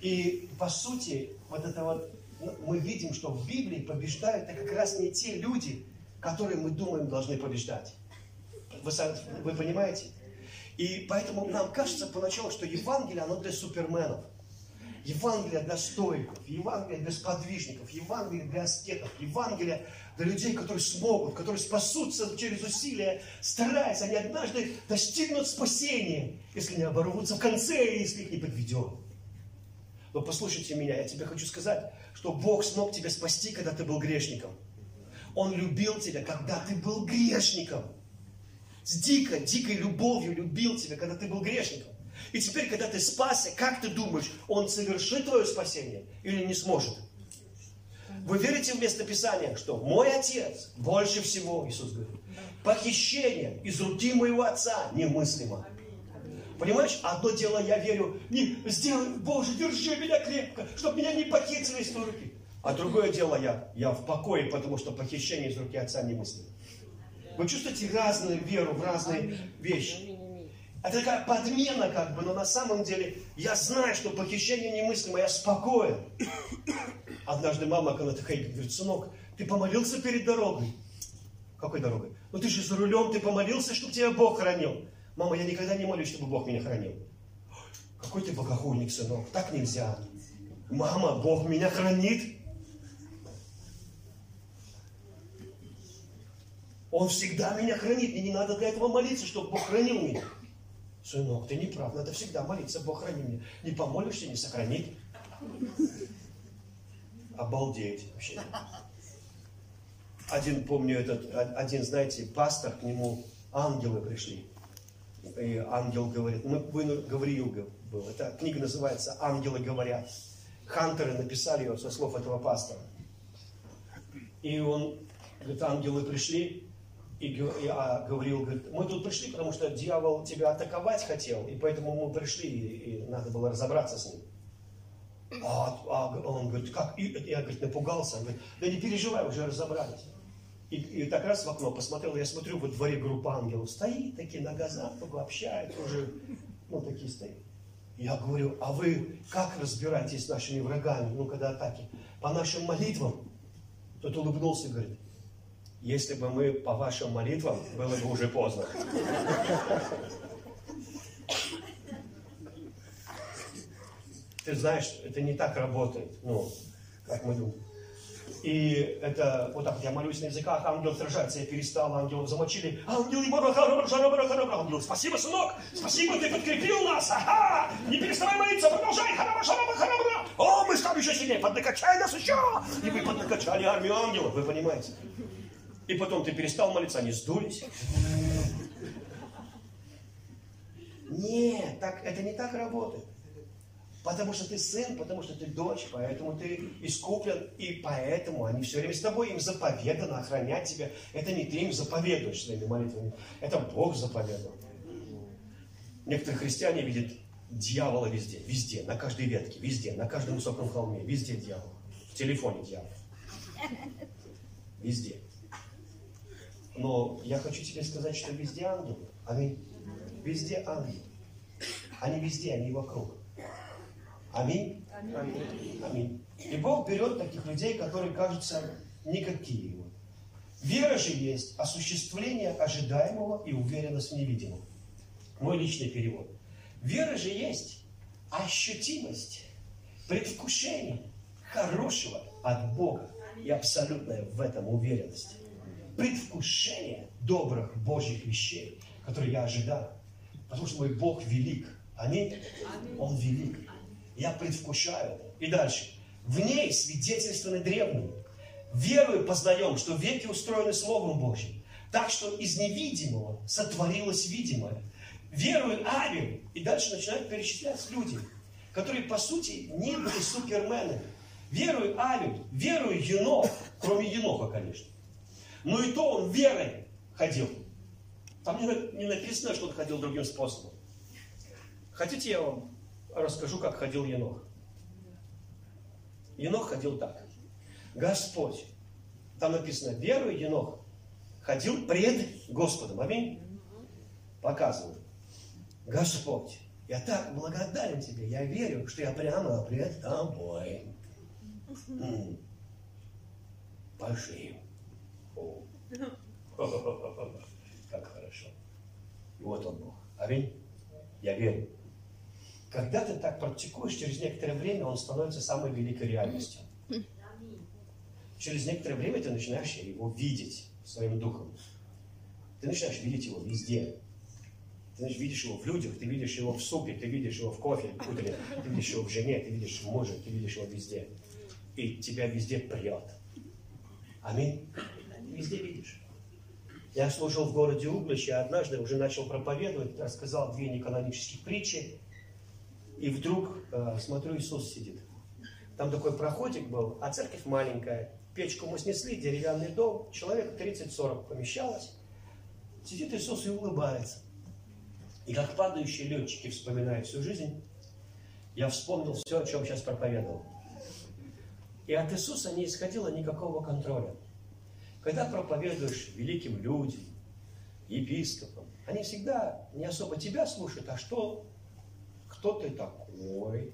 И по сути, вот это вот, ну, мы видим, что в Библии побеждают это как раз не те люди, которые мы думаем должны побеждать. Вы, вы понимаете? И поэтому нам кажется поначалу, что Евангелие, оно для суперменов. Евангелие для стоиков, Евангелие для сподвижников, Евангелие для аскетов, Евангелие для людей, которые смогут, которые спасутся через усилия, стараясь, они однажды достигнут спасения, если не оборвутся в конце, если их не подведем. Но послушайте меня, я тебе хочу сказать, что Бог смог тебя спасти, когда ты был грешником. Он любил тебя, когда ты был грешником с дикой, дикой любовью любил тебя, когда ты был грешником. И теперь, когда ты спасся, как ты думаешь, он совершит твое спасение или не сможет? Вы верите в местописание, что мой отец больше всего, Иисус говорит, похищение из руки моего отца немыслимо. Понимаешь, одно дело я верю, не сделай, Боже, держи меня крепко, чтобы меня не похитили из твоей руки. А другое дело я, я в покое, потому что похищение из руки отца немыслимо. Вы чувствуете разную веру в разные вещи. Это такая подмена как бы, но на самом деле я знаю, что похищение немыслимо, я спокоен. Однажды мама, когда такая, говорит, сынок, ты помолился перед дорогой? Какой дорогой? Ну ты же за рулем, ты помолился, чтобы тебя Бог хранил. Мама, я никогда не молюсь, чтобы Бог меня хранил. Какой ты богохульник, сынок, так нельзя. Мама, Бог меня хранит. Он всегда меня хранит. Мне не надо для этого молиться, чтобы Бог хранил меня. Сынок, ты не прав. Надо всегда молиться. Бог храни меня. Не помолишься, не сохранит. Обалдеть вообще. Один, помню, этот, один, знаете, пастор, к нему ангелы пришли. И ангел говорит, вы Гавриил был. Эта книга называется «Ангелы говорят». Хантеры написали ее со слов этого пастора. И он, говорит, ангелы пришли, и я говорил, говорит, мы тут пришли, потому что дьявол тебя атаковать хотел, и поэтому мы пришли, и, и надо было разобраться с ним. А, а он говорит, как? И, я, говорит, напугался. Он говорит, да не переживай, уже разобрались. И, и так раз в окно посмотрел, я смотрю, во дворе группа ангелов стоит, такие на газах, только общаются уже, ну, такие стоят. Я говорю, а вы как разбираетесь с нашими врагами, ну, когда атаки? По нашим молитвам? Тот улыбнулся и говорит, если бы мы по вашим молитвам, было бы уже поздно. Ты знаешь, это не так работает, ну, как мы думаем. И это вот так я молюсь на языках, ангел сражается, я перестал, ангелов замочили. Ангел и ангел, спасибо, сынок, спасибо, ты подкрепил нас, ага, не переставай молиться, продолжай, о, мы стали еще сильнее, поднакачай нас еще. И мы поднакачали армию ангелов, вы понимаете. И потом ты перестал молиться, они сдулись. Нет, так, это не так работает. Потому что ты сын, потому что ты дочь, поэтому ты искуплен, и поэтому они все время с тобой, им заповедано охранять тебя. Это не ты им заповедуешь своими молитвами, это Бог заповедовал. Некоторые христиане видят дьявола везде, везде, на каждой ветке, везде, на каждом высоком холме, везде дьявол. В телефоне дьявол. Везде. Но я хочу тебе сказать, что везде ангелы. Аминь. Везде ангелы. Они везде, они вокруг. Аминь. Аминь. Аминь. И Бог берет таких людей, которые кажутся никакие. Вера же есть осуществление ожидаемого и уверенность в невидимом. Мой личный перевод. Вера же есть ощутимость, предвкушение хорошего от Бога и абсолютная в этом уверенность. Предвкушение добрых Божьих вещей, которые я ожидаю. Потому что мой Бог велик. Аминь. Он велик. Я предвкушаю. И дальше. В ней свидетельствованы древние. Верою познаем, что веки устроены Словом Божьим. Так что из невидимого сотворилось видимое. Верую Авель. И дальше начинают перечислять люди, которые, по сути, не были суперменами. Верую Авель, верую Енох, кроме Еноха, конечно. Но и то он верой ходил. Там не написано, что он ходил другим способом. Хотите, я вам расскажу, как ходил Енох. Енох ходил так. Господь, там написано, верую Енох, ходил пред Господом. Аминь. Показываю. Господь, я так благодарен Тебе, я верю, что я прямо пред Тобой. Пошли. *laughs* Как хорошо. И вот он Бог. Аминь. Я верю. Когда ты так практикуешь, через некоторое время он становится самой великой реальностью. Через некоторое время ты начинаешь его видеть своим духом. Ты начинаешь видеть его везде. Ты видишь его в людях, ты видишь его в супе, ты видишь его в кофе утреннем, ты видишь его в жене, ты видишь в муже, ты видишь его везде. И тебя везде прет. Аминь. Везде видишь. Я служил в городе Углич, я однажды уже начал проповедовать, рассказал две неканонических притчи. И вдруг, э, смотрю, Иисус сидит. Там такой проходик был, а церковь маленькая. Печку мы снесли, деревянный дом, человек 30-40 помещалось. Сидит Иисус и улыбается. И как падающие летчики вспоминают всю жизнь, я вспомнил все, о чем сейчас проповедовал. И от Иисуса не исходило никакого контроля. Когда проповедуешь великим людям, епископам, они всегда не особо тебя слушают, а что кто ты такой,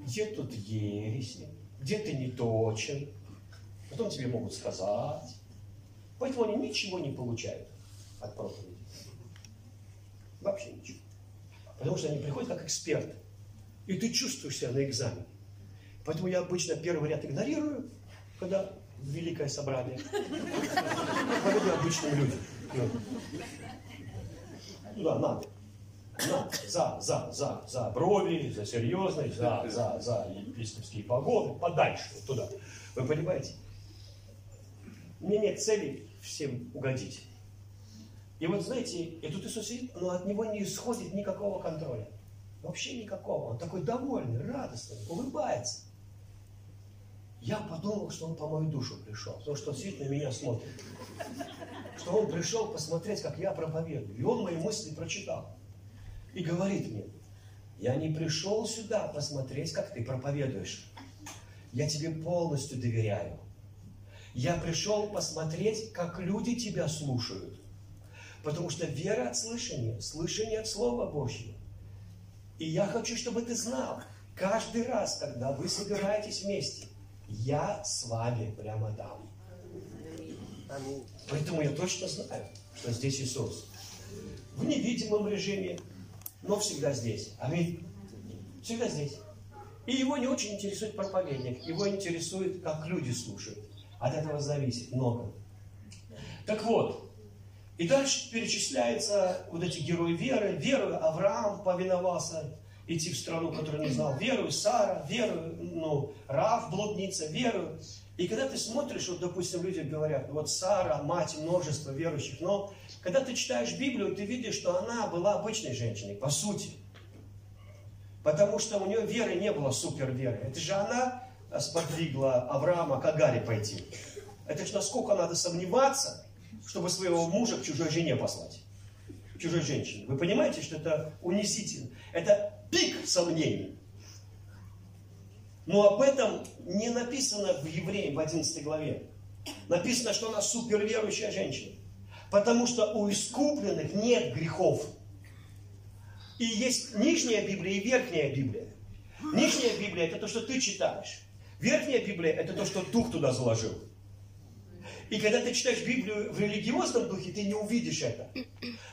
где тут ересь, где ты не точен. Потом тебе могут сказать. Поэтому они ничего не получают от проповеди. Вообще ничего. Потому что они приходят как эксперты. И ты чувствуешь себя на экзамене. Поэтому я обычно первый ряд игнорирую, когда великое собрание. Говорю обычным людям. Ну да, надо на, за, за, за, за брови, за серьезность, за, за, за епископские погоды, подальше, вот туда. Вы понимаете? Мне нет цели всем угодить. И вот знаете, и тут Иисус сидит, но от него не исходит никакого контроля. Вообще никакого. Он такой довольный, радостный, улыбается. Я подумал, что он по мою душу пришел, потому что он сидит на меня смотрит. Что он пришел посмотреть, как я проповедую. И он мои мысли прочитал. И говорит мне, я не пришел сюда посмотреть, как ты проповедуешь. Я тебе полностью доверяю. Я пришел посмотреть, как люди тебя слушают. Потому что вера от слышания, слышание от Слова Божьего. И я хочу, чтобы ты знал, каждый раз, когда вы собираетесь вместе, я с вами прямо там. Поэтому я точно знаю, что здесь Иисус. В невидимом режиме, но всегда здесь. Аминь. Всегда здесь. И его не очень интересует проповедник, его интересует, как люди слушают. От этого зависит много. Так вот, и дальше перечисляются вот эти герои веры. Веру Авраам повиновался идти в страну, которую не знал. Веру Сара, веру, ну, Рав, блудница, веру. И когда ты смотришь, вот, допустим, люди говорят, вот Сара, мать множества верующих, но когда ты читаешь Библию, ты видишь, что она была обычной женщиной, по сути. Потому что у нее веры не было супер веры. Это же она сподвигла Авраама к Агаре пойти. Это же насколько надо сомневаться, чтобы своего мужа к чужой жене послать. К чужой женщине. Вы понимаете, что это унизительно. Это пик сомнений. Но об этом не написано в Евреям в 11 главе. Написано, что она суперверующая женщина. Потому что у искупленных нет грехов. И есть нижняя Библия и верхняя Библия. Нижняя Библия это то, что ты читаешь. Верхняя Библия это то, что Дух туда заложил. И когда ты читаешь Библию в религиозном духе, ты не увидишь это.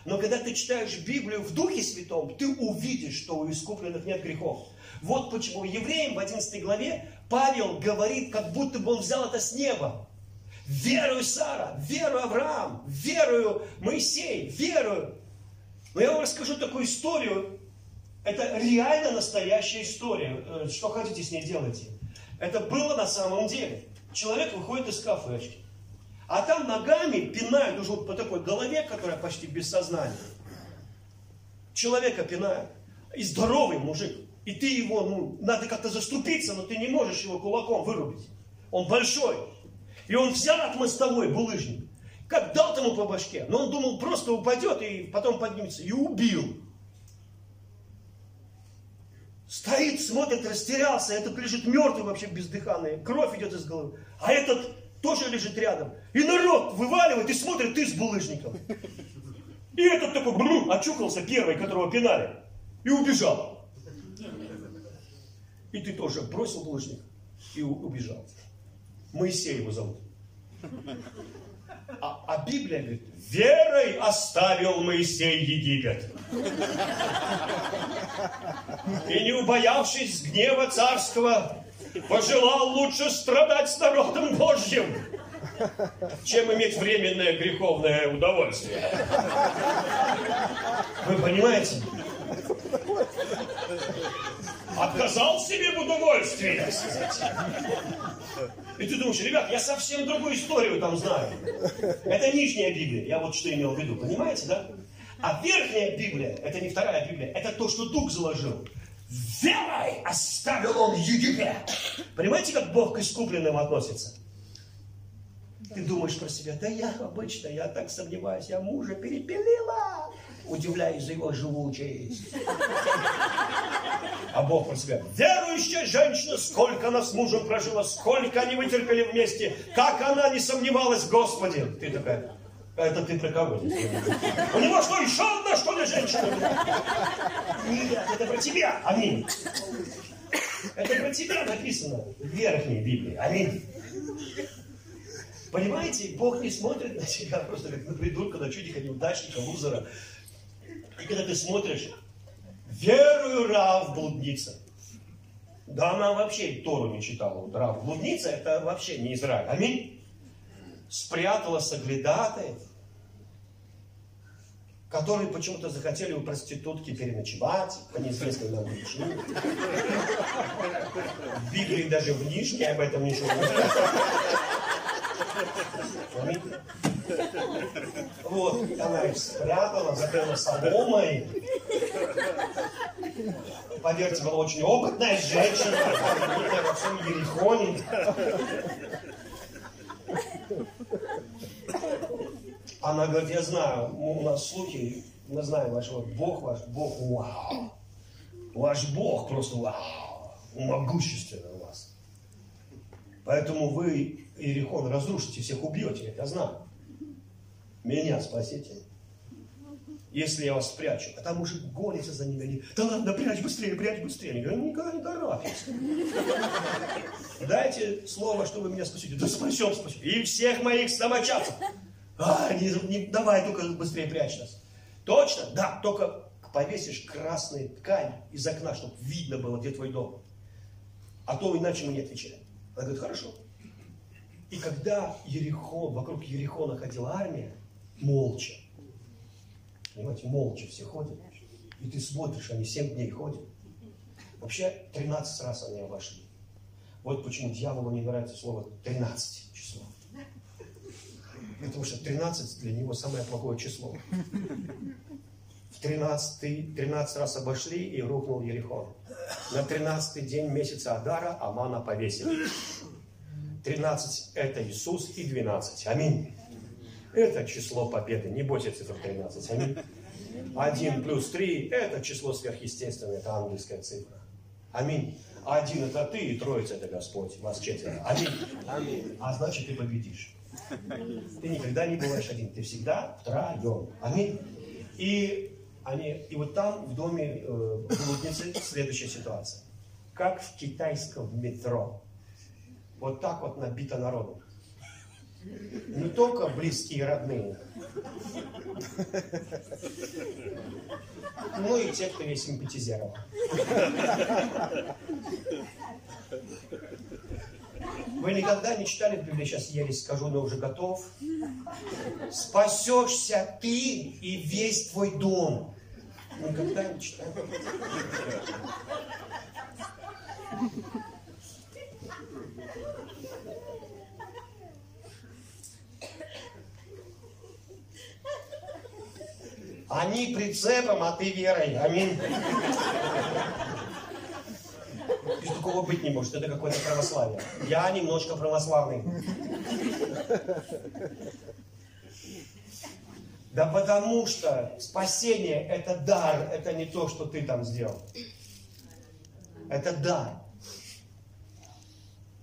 Но когда ты читаешь Библию в Духе Святом, ты увидишь, что у искупленных нет грехов. Вот почему евреям в 11 главе Павел говорит, как будто бы он взял это с неба. Верую Сара, верую Авраам, верую Моисей, верую. Но я вам расскажу такую историю. Это реально настоящая история. Э, что хотите с ней делайте. Это было на самом деле. Человек выходит из кафешки. А там ногами пинают уже по такой голове, которая почти без сознания. Человека пинают. И здоровый мужик. И ты его, ну, надо как-то заступиться, но ты не можешь его кулаком вырубить. Он большой. И он взял от мостовой булыжник. Как дал ему по башке. Но он думал, просто упадет и потом поднимется. И убил. Стоит, смотрит, растерялся. Этот лежит мертвый вообще бездыханный. Кровь идет из головы. А этот тоже лежит рядом. И народ вываливает и смотрит, ты с булыжником. И этот такой бру, очухался первый, которого пинали. И убежал. И ты тоже бросил булыжник и убежал. Моисей его зовут. А, а Библия говорит, верой оставил Моисей Египет. И не убоявшись гнева царского, пожелал лучше страдать с народом Божьим, чем иметь временное греховное удовольствие. Вы понимаете? Отказал себе в удовольствии, так сказать. И ты думаешь, ребят, я совсем другую историю там знаю. Это нижняя Библия, я вот что имел в виду, понимаете, да? А верхняя Библия, это не вторая Библия, это то, что Дух заложил. Верой оставил он Египет. Понимаете, как Бог к искупленным относится? Ты думаешь про себя, да я обычно, я так сомневаюсь, я мужа перепилила. Удивляюсь за его живучесть. А Бог про себя, верующая женщина, сколько она с мужем прожила, сколько они вытерпели вместе, как она не сомневалась в. Ты такая, это ты про кого? У него что, еще одна, что ли, женщина? Нет, это про тебя. Аминь. Это про тебя написано в верхней Библии. Аминь. Понимаете, Бог не смотрит на тебя просто как на придурка, на чудика, неудачника, лузера. И когда ты смотришь, верую Рав блудница. Да она вообще Тору не читала. Вот Рав блудница это вообще не Израиль. Аминь. Спрятала соглядатаев, которые почему-то захотели у проститутки переночевать, по неизвестной нам причине. Библии даже в Нижней об этом ничего не Вот, она их спрятала, закрыла соломой. Поверьте, была очень опытная женщина, во всем Ерихоне. Она говорит, я знаю, у нас слухи, мы знаем ваш Бог ваш, Бог, вау. Ваш Бог просто вау, могущественный у вас. Поэтому вы Иерихон разрушите, всех убьете, я знаю. Меня спасите. Если я вас спрячу. А там мужик гонится за ними. Они, да ладно, прячь быстрее, прячь быстрее. Они говорят, никогда не торопимся. Дайте слово, что вы меня спасете. Да спасем, спасем. И всех моих самочадцев. А, не, не, давай, только быстрее прячь нас. Точно? Да, только повесишь красный ткань из окна, чтобы видно было, где твой дом. А то иначе мы не отвечаем. Она говорит, хорошо. И когда Ерихон, вокруг Ерихона ходила армия, молча, понимаете, молча все ходят, и ты смотришь, они 7 дней ходят. Вообще 13 раз они обошли. Вот почему дьяволу не нравится слово 13 число. Потому что 13 для него самое плохое число. В 13, 13 раз обошли и рухнул Ерихон. На 13 день месяца Адара Амана повесили. 13 это Иисус и 12. Аминь. Это число победы. Не бойся цифр 13. Аминь. 1 плюс 3 это число сверхъестественное. Это ангельская цифра. Аминь. Один это ты, и троица это Господь. Вас четверо. Аминь. Аминь. А значит, ты победишь. Ты никогда не бываешь один, ты всегда втроем. Аминь. И, они, и вот там, в доме э, блудницы, следующая ситуация. Как в китайском метро. Вот так вот набито народом. Не только близкие и родные, ну и те, кто есть симпатизировал. Вы никогда не читали в Библии, сейчас ересь скажу, но уже готов. Спасешься ты и весь твой дом. Никогда не читали. Они прицепом, а ты верой. Аминь. Без такого быть не может. Это какое-то православие. Я немножко православный. Да потому что спасение – это дар, это не то, что ты там сделал. Это дар.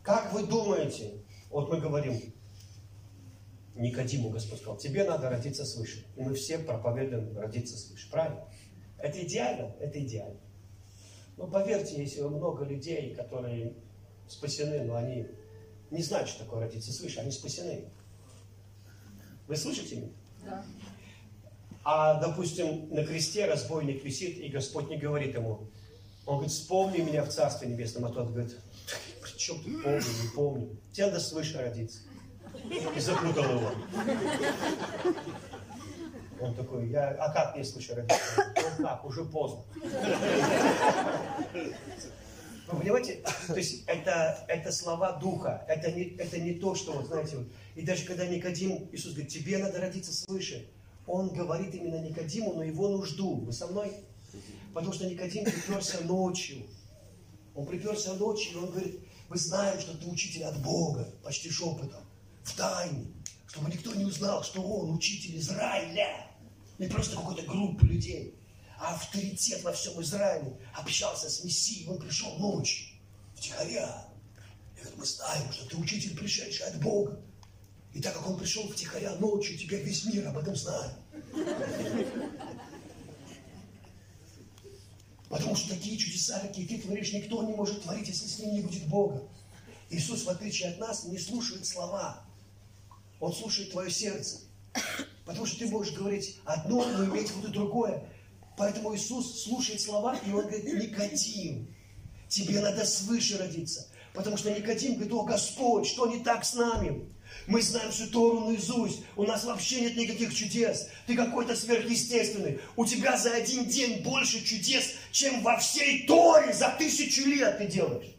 Как вы думаете, вот мы говорим, Никодиму Господь сказал, тебе надо родиться свыше. И мы все проповедуем родиться свыше. Правильно? Это идеально? Это идеально. Но поверьте, если много людей, которые спасены, но они не знают, что такое родиться свыше, они спасены. Вы слышите меня? Да. А, допустим, на кресте разбойник висит, и Господь не говорит ему, он говорит, вспомни меня в Царстве Небесном, а тот говорит, при чем ты помню, не помню. Тебе надо свыше родиться и запутал его. Он такой, я, а как мне случай родиться? Ну как, уже поздно. Вы понимаете, то есть это, это слова Духа, это не, это не то, что, вот, знаете, вот, и даже когда Никодим, Иисус говорит, тебе надо родиться свыше, Он говорит именно Никодиму, но его нужду. Вы со мной? Потому что Никодим приперся ночью. Он приперся ночью, и он говорит, вы знаете, что ты учитель от Бога, почти шепотом в тайне, чтобы никто не узнал, что он учитель Израиля. Не просто какой-то группы людей, а авторитет во всем Израиле. Общался с Мессией, он пришел ночью, втихаря. И говорит, мы знаем, что ты учитель, пришедший от Бога. И так как он пришел втихаря ночью, теперь весь мир об этом знает. Потому что такие чудеса, какие ты творишь, никто не может творить, если с ним не будет Бога. Иисус, в отличие от нас, не слушает слова. Он слушает твое сердце. Потому что ты можешь говорить одно, но иметь в виду другое. Поэтому Иисус слушает слова, и Он говорит, Никодим, тебе надо свыше родиться. Потому что Никодим говорит, о Господь, что не так с нами? Мы знаем всю Тору наизусть. У нас вообще нет никаких чудес. Ты какой-то сверхъестественный. У тебя за один день больше чудес, чем во всей Торе за тысячу лет ты делаешь.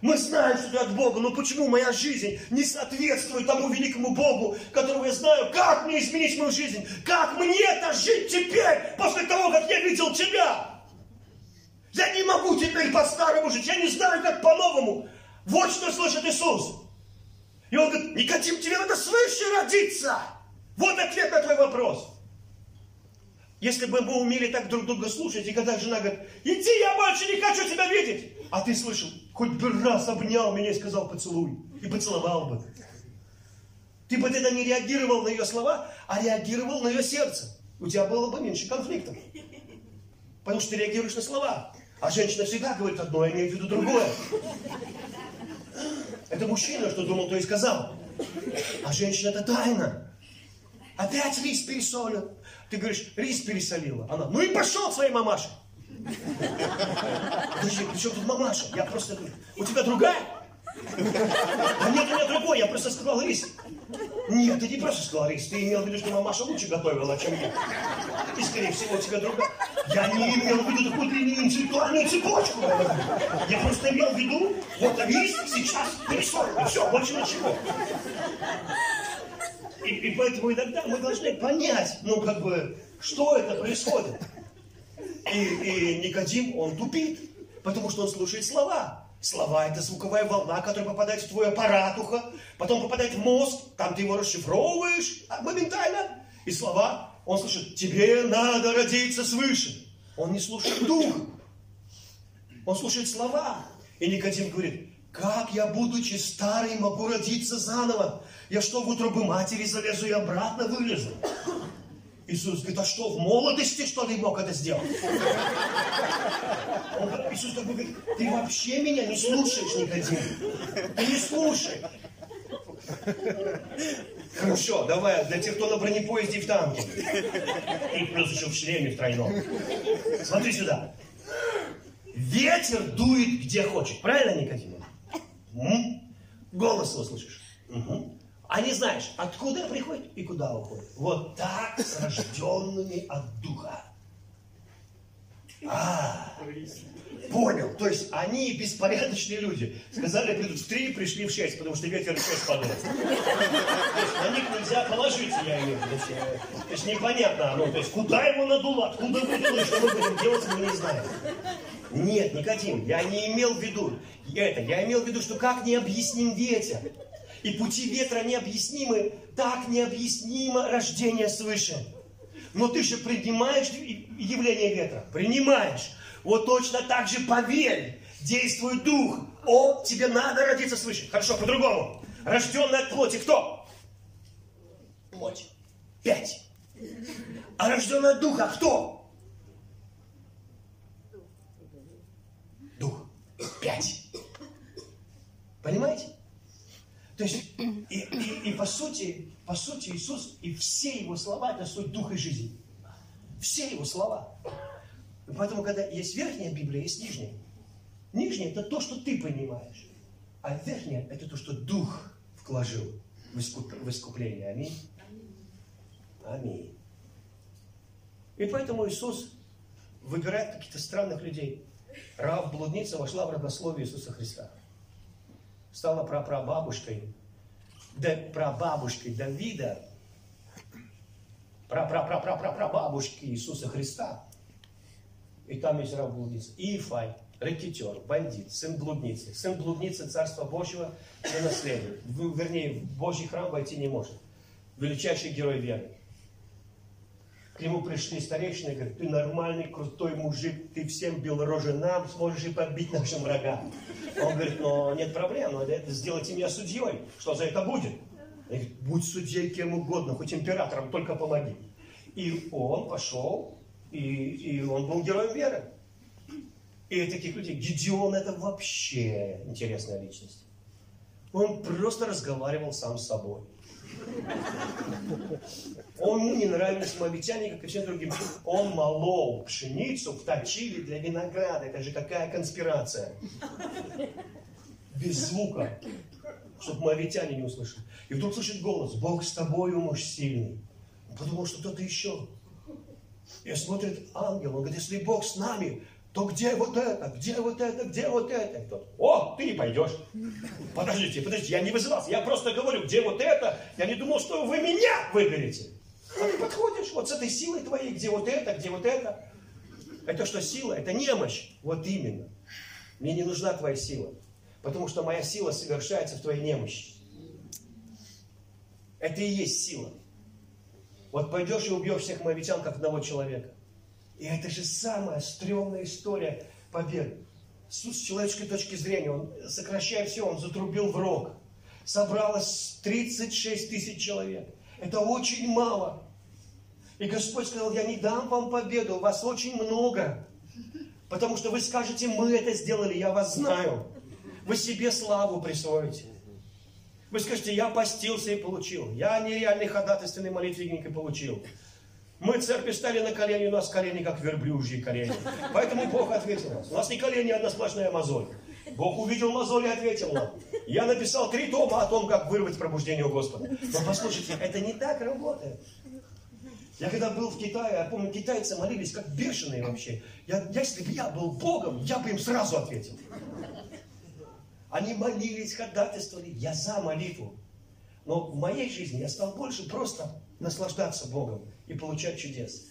Мы знаем, что ты от Бога, но почему моя жизнь не соответствует тому великому Богу, которого я знаю? Как мне изменить мою жизнь? Как мне это жить теперь, после того, как я видел тебя? Я не могу теперь по-старому жить, я не знаю, как по-новому. Вот что слышит Иисус. И он говорит, Никодим, тебе надо свыше родиться. Вот ответ на твой вопрос. Если бы мы умели так друг друга слушать, и когда жена говорит, иди, я больше не хочу тебя видеть. А ты слышал, хоть бы раз обнял меня и сказал поцелуй. И поцеловал бы. Ты бы тогда не реагировал на ее слова, а реагировал на ее сердце. У тебя было бы меньше конфликтов. Потому что ты реагируешь на слова. А женщина всегда говорит одно, а имеет в виду другое. Это мужчина, что думал, то и сказал. А женщина это тайна. Опять рис пересолил. Ты говоришь, рис пересолила. Она, ну и пошел своей мамаше. Подожди, при чем тут мамаша? Я просто говорю, у тебя другая? А нет, у меня другой, я просто сказал рис. Нет, ты не просто сказал рис, ты имел в виду, что мамаша лучше готовила, чем я. И, скорее всего, у тебя другая. Я не имел в виду такую длинную интеллектуальную цепочку. Я просто имел в виду, вот рис сейчас пересолил. Все, больше ничего. И, и поэтому иногда мы должны понять, ну, как бы, что это происходит. И, и Никодим, он тупит, потому что он слушает слова. Слова – это звуковая волна, которая попадает в твой аппарат уха, потом попадает в мозг, там ты его расшифровываешь моментально. И слова, он слышит, тебе надо родиться свыше. Он не слушает дух, он слушает слова. И Никодим говорит, как я, будучи старый, могу родиться заново? Я что, в утробу матери залезу и обратно вылезу? Иисус говорит, а что, в молодости, что ли, мог это сделать? Он, Иисус такой говорит, ты вообще меня не слушаешь, Никодим. Ты не слушай. Хорошо, давай, для тех, кто на бронепоезде в танке. И плюс еще в шлеме в тройном. Смотри сюда. Ветер дует где хочет. Правильно, Никодим? М? Голос его слышишь. Угу а не знаешь, откуда приходит и куда уходит. Вот так с рожденными от Духа. А, понял. То есть они беспорядочные люди. Сказали, придут в три, пришли в шесть, потому что ветер в шесть подул. На них нельзя положиться, я имею в виду. То есть непонятно, ну, то есть куда ему надуло, откуда выдуло, что мы будем делать, мы не знаем. Нет, Никотим, я не имел в виду это. Я имел в виду, что как не объясним ветер и пути ветра необъяснимы, так необъяснимо рождение свыше. Но ты же принимаешь явление ветра, принимаешь. Вот точно так же поверь, действует дух. О, тебе надо родиться свыше. Хорошо, по-другому. Рожденный от плоти кто? Плоть. Пять. А рожденный от духа кто? Дух. Пять. Понимаете? То есть, и, и, и по сути, по сути, Иисус и все его слова, это суть духа жизни. Все его слова. И поэтому, когда есть верхняя Библия, есть нижняя. Нижняя – это то, что ты понимаешь. А верхняя – это то, что Дух вложил в, искуп, в искупление. Аминь. Аминь. И поэтому Иисус выбирает каких-то странных людей. Рав блудница вошла в родословие Иисуса Христа стала прапрабабушкой, да, прабабушкой Давида, прапрапрапрапрабабушки Иисуса Христа. И там есть раб блудница. Иефай, рэкетер, бандит, сын блудницы. Сын блудницы Царства Божьего не наследует. Вернее, в Божий храм войти не может. Величайший герой веры. К нему пришли старейшины и говорят, ты нормальный, крутой мужик, ты всем бил рожи нам, сможешь и подбить нашим врагам. Он говорит, но нет проблем, но это сделайте меня судьей. Что за это будет? Он говорит, будь судьей кем угодно, хоть императором, только помоги. И он пошел, и, и он был героем веры. И таких людей, Гедеон это вообще интересная личность. Он просто разговаривал сам с собой. Он не нравились моавитяне, как и всем другим. Он молол пшеницу в точили для винограда. Это же какая конспирация. Без звука, чтобы моавитяне не услышали. И вдруг слышит голос, Бог с тобою, муж сильный. Он подумал, что кто-то еще. И смотрит ангел, он говорит, если Бог с нами, то где вот это, где вот это, где вот это? Тот, о, ты не пойдешь. Подождите, подождите, я не вызывался, я просто говорю, где вот это? Я не думал, что вы меня выберете. А ты подходишь вот с этой силой твоей, где вот это, где вот это. Это что, сила? Это немощь. Вот именно. Мне не нужна твоя сила. Потому что моя сила совершается в твоей немощи. Это и есть сила. Вот пойдешь и убьешь всех моавитян, как одного человека. И это же самая стрёмная история победы. С человеческой точки зрения, он, сокращая все, он затрубил в рог. Собралось 36 тысяч человек. Это очень мало. И Господь сказал, я не дам вам победу, вас очень много. Потому что вы скажете, мы это сделали, я вас знаю. Вы себе славу присвоите. Вы скажете, я постился и получил. Я нереальный ходатайственный молитвенник и получил. Мы церкви стали на колени, у нас колени как верблюжьи колени. Поэтому Бог ответил нас. У нас не колени, а одна сплошная мозоль. Бог увидел мозоль и ответил нам. Я написал три тома о том, как вырвать пробуждение у Господа. Но послушайте, это не так работает. Я когда был в Китае, я помню, китайцы молились как бешеные вообще. Я, если бы я был Богом, я бы им сразу ответил. Они молились, ходатайствовали. Я за молитву. Но в моей жизни я стал больше просто наслаждаться Богом и получать чудес.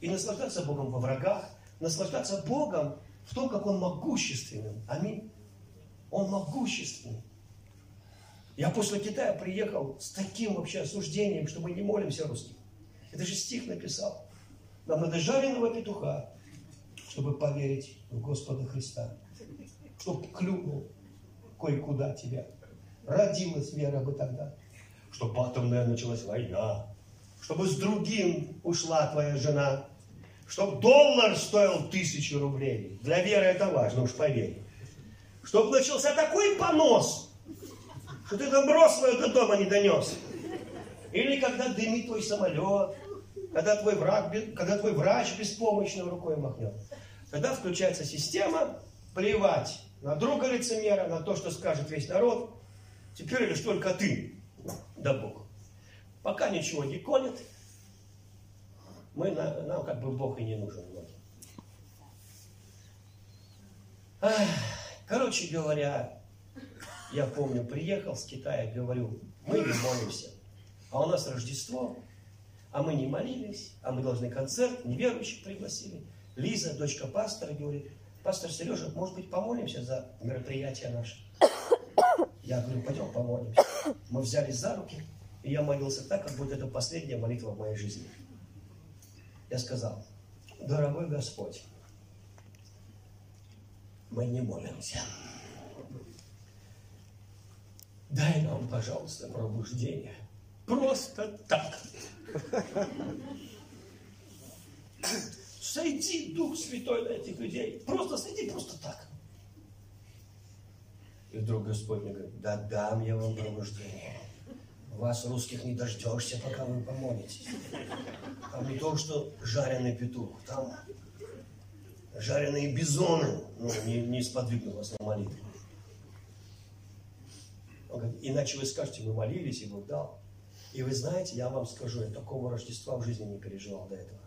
И наслаждаться Богом во врагах, наслаждаться Богом в том, как Он могущественен. Аминь. Он могущественный. Я после Китая приехал с таким вообще осуждением, что мы не молимся русским. Это же стих написал. Нам надо жареного петуха, чтобы поверить в Господа Христа. Чтобы клюнул кое-куда тебя. Родилась вера бы тогда. Чтобы атомная началась война. Чтобы с другим ушла твоя жена. Чтобы доллар стоил тысячу рублей. Для веры это важно, уж поверь. Чтобы начался такой понос, что ты добро свое до дома не донес. Или когда дымит твой самолет, когда твой, враг, когда твой врач беспомощно рукой махнет. Тогда включается система, плевать на друга лицемера, на то, что скажет весь народ. Теперь лишь только ты, да Бог. Пока ничего не конит, мы, нам как бы Бог и не нужен многим. Короче говоря, я помню, приехал с Китая, говорю, мы не молимся, а у нас Рождество, а мы не молились, а мы должны концерт, неверующих пригласили. Лиза, дочка пастора, говорит, пастор Сережа, может быть, помолимся за мероприятие наше? Я говорю, пойдем помолимся. Мы взялись за руки, и я молился так, как будто это последняя молитва в моей жизни. Я сказал, дорогой Господь, мы не молимся. Дай нам, пожалуйста, пробуждение. Просто так. Сойди, Дух Святой, на этих людей. Просто сойди, просто так. И вдруг Господь мне говорит, да дам я вам пробуждение. Вас, русских, не дождешься, пока вы помолитесь. Там не то, что жареный петух, там жареные бизоны ну, не, не сподвигнут вас на молитву. Он говорит, иначе вы скажете, вы молились, и Бог дал. И вы знаете, я вам скажу, я такого Рождества в жизни не переживал до этого.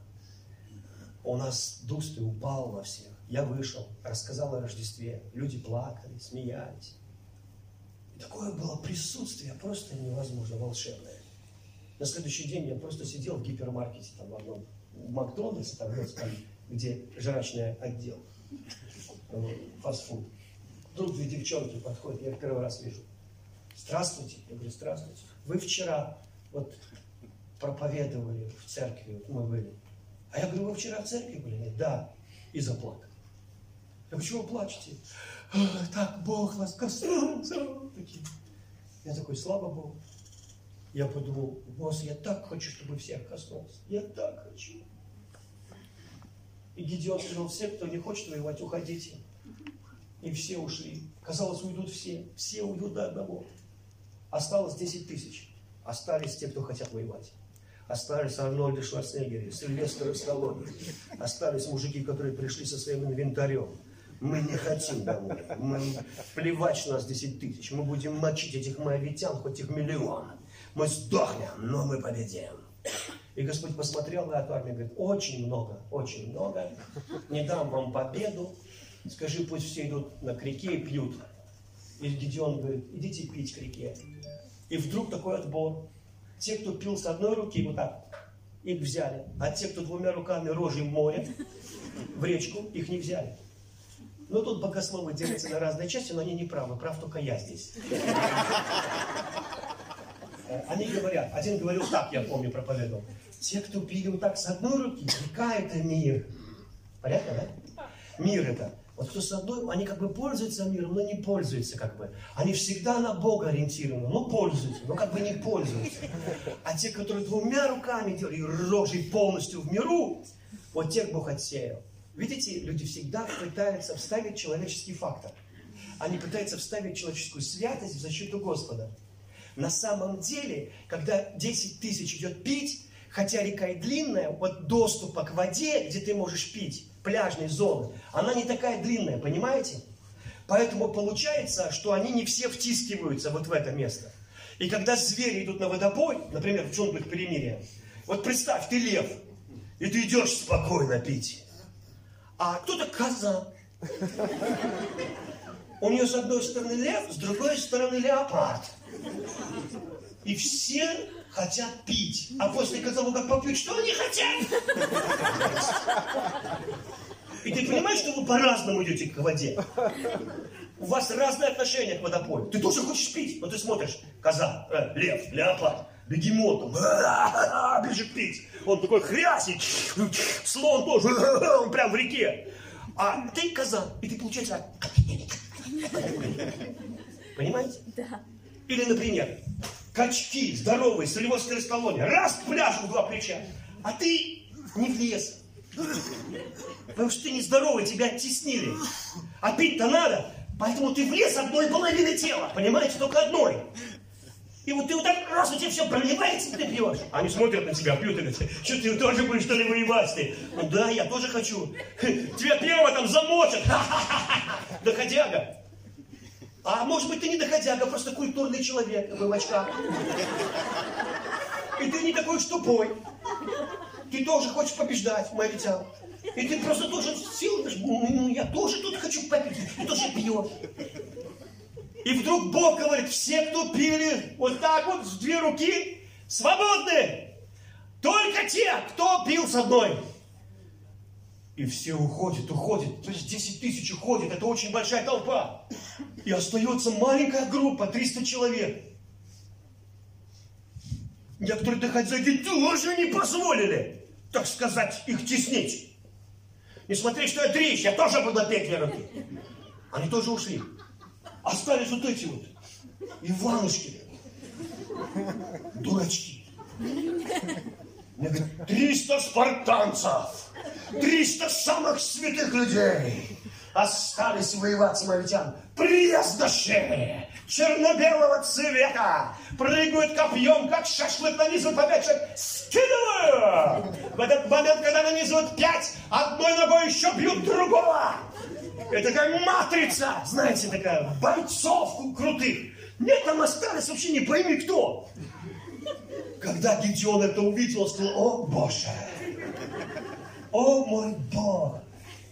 У нас дух упал во всех. Я вышел, рассказал о Рождестве. Люди плакали, смеялись. И такое было присутствие просто невозможно, волшебное. На следующий день я просто сидел в гипермаркете, там в одном, в Макдональдсе, там, где жрачный отдел, фастфуд. Вдруг две девчонки подходят, я первый раз вижу. Здравствуйте. Я говорю, здравствуйте. Вы вчера вот проповедовали в церкви, вот мы были. А я говорю, вы вчера в церкви были? Нет, да. И заплакал. Я почему плачете? Так, Бог вас коснулся. Я такой, слава Богу. Я подумал, Господи, я так хочу, чтобы всех коснулся. Я так хочу. И Гедеон сказал, все, кто не хочет воевать, уходите. И все ушли. Казалось, уйдут все. Все уйдут до одного. Осталось 10 тысяч. Остались те, кто хотят воевать. Остались Арнольд Шварценеггер, Сильвестр Сталлоне. Остались мужики, которые пришли со своим инвентарем. Мы не хотим домой. Мы, плевать, что нас 10 тысяч. Мы будем мочить этих моавитян, хоть их миллион. Мы сдохнем, но мы победим. И Господь посмотрел на эту армию и говорит, очень много, очень много. Не дам вам победу. Скажи, пусть все идут на к реке и пьют. И Гедеон говорит, идите пить к реке. И вдруг такой отбор. Те, кто пил с одной руки, вот так, их взяли. А те, кто двумя руками рожей море, в речку, их не взяли. Ну, тут богословы делятся на разные части, но они не правы. Прав только я здесь. Они говорят, один говорил так, я помню, проповедовал. Те, кто пили вот так с одной руки, река это мир. Понятно, да? Мир это. Вот кто с одной, они как бы пользуются миром, но не пользуются как бы. Они всегда на Бога ориентированы, но пользуются, но как бы не пользуются. А те, которые двумя руками делают, и рожей полностью в миру, вот тех Бог отсеял. Видите, люди всегда пытаются вставить человеческий фактор. Они пытаются вставить человеческую святость в защиту Господа. На самом деле, когда 10 тысяч идет пить, хотя река и длинная, вот доступа к воде, где ты можешь пить, пляжной зоны, она не такая длинная, понимаете? Поэтому получается, что они не все втискиваются вот в это место. И когда звери идут на водопой, например, в джунглях перемирия, вот представь, ты лев, и ты идешь спокойно пить а кто-то коза. У нее с одной стороны лев, с другой стороны леопард. И все хотят пить. А после того, как попьют, что они хотят? И ты понимаешь, что вы по-разному идете к воде? У вас разные отношения к водопою. Ты тоже хочешь пить, но ты смотришь, коза, э, лев, леопард, бегемот, *laughs* бежит пить. Он такой хрясик, слон тоже, *laughs* он прям в реке. А ты коза, и ты получается... Понимаете? Да. Или, например, качки здоровые, солевой скоростолония, раз к пляжу два плеча, а ты не влез. Потому что ты нездоровый, тебя оттеснили. А пить-то надо, поэтому ты влез одной половины тела, понимаете, только одной. И вот ты вот так раз, у тебя все проливается, ты пьешь. Они смотрят на тебя, пьют и говорят, что ты тоже будешь что ли воевать ты? Ну да, я тоже хочу. Тебя первого там замочат. Доходяга. А может быть ты не доходяга, просто культурный человек в очках. И ты не такой уж тупой. Ты тоже хочешь побеждать, мавитян. И ты просто тоже сил, ну, я тоже тут хочу попить, ты тоже пьешь. И вдруг Бог говорит, все, кто пили вот так вот в две руки, свободны. Только те, кто пил с одной. И все уходят, уходят. То есть 10 тысяч уходит, это очень большая толпа. И остается маленькая группа, 300 человек. Некоторые доходяги тоже не позволили, так сказать, их теснить. Не смотри, что я дрищ, я тоже буду петь две руки. Они тоже ушли. Остались вот эти вот Иванушки, дурачки. Мне говорят, 300 спартанцев, 300 самых святых людей остались воевать с мавитян. Приездоши черно-белого цвета прыгают копьем, как шашлык нанизывают по пять человек, скидывают. В этот момент, когда нанизывают пять, одной ногой еще бьют другого. Это как матрица, знаете, такая, бойцов крутых. Нет, там остались вообще не пойми кто. Когда Гедеон это увидел, он сказал, о Боже, о мой Бог.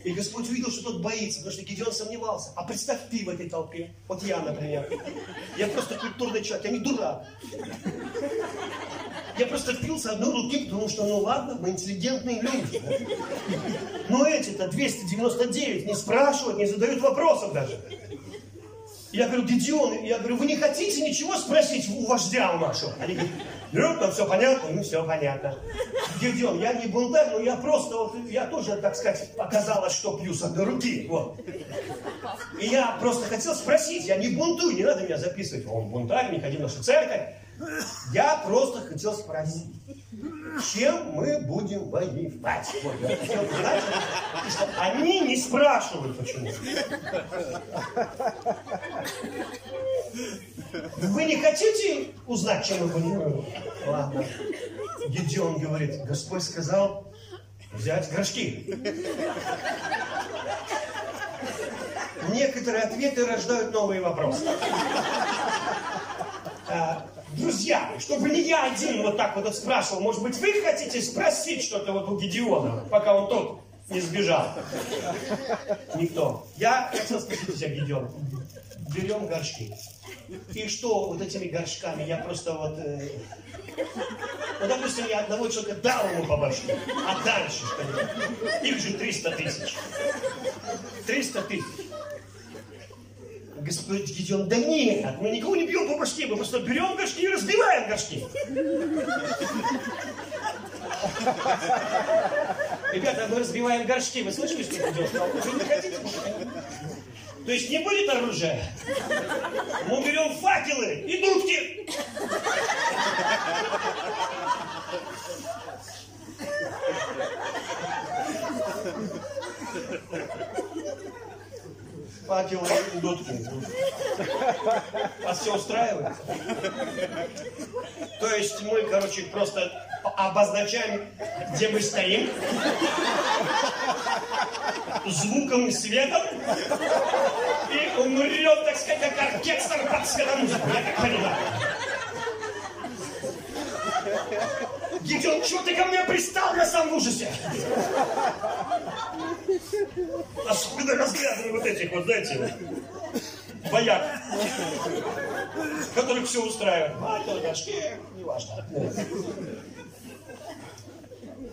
И Господь увидел, что тот боится, потому что Гедеон сомневался. А представь ты в этой толпе. Вот я, например. Я просто культурный человек, я не дурак. Я просто впился одной руки, потому что, ну ладно, мы интеллигентные люди. Но эти-то 299 не спрашивают, не задают вопросов даже. Я говорю, Гедеон, я говорю, вы не хотите ничего спросить у вождя у нашего? Они говорят, там все понятно, ну, все понятно. Гедеон, я не бунтарь, но я просто, вот, я тоже, так сказать, оказалось, что пью с одной руки, вот. И я просто хотел спросить, я не бунтую, не надо меня записывать, он бунтарь, не ходи в нашу церковь. Я просто хотел спросить, чем мы будем воевать? Вот, я хотел знать, что они не спрашивают почему. Вы не хотите узнать, чем мы будем воевать? Ладно. Гедеон говорит, Господь сказал взять горшки. Некоторые ответы рождают новые вопросы. Друзья, чтобы не я один вот так вот спрашивал, может быть, вы хотите спросить что-то вот у Гедеона, пока он тут? не сбежал. Никто. Я хотел спросить тебя, Гедеон. Берем горшки. И что вот этими горшками? Я просто вот... Э, ну, допустим, я одного человека дал ему по башке, а дальше что? Их же 300 тысяч. 300 тысяч. Господь Гедеон, да нет, мы никого не бьем по башке, мы просто берем горшки и разбиваем горшки. Ребята, мы разбиваем горшки, вы слышали, что? Вы не хотите то есть не будет оружия. Мы берем факелы и дудки. Факелы и дудки. Вас все устраивает? То есть мы, короче, просто обозначаем, где мы стоим, звуком и светом, и умрем, так сказать, как оркестр под светомузыку, я так понимаю. Гидеон, что ты ко мне пристал, я сам в ужасе. Особенно разглядывая вот этих вот, знаете, бояк, которых все устраивает. А, то горшки, неважно.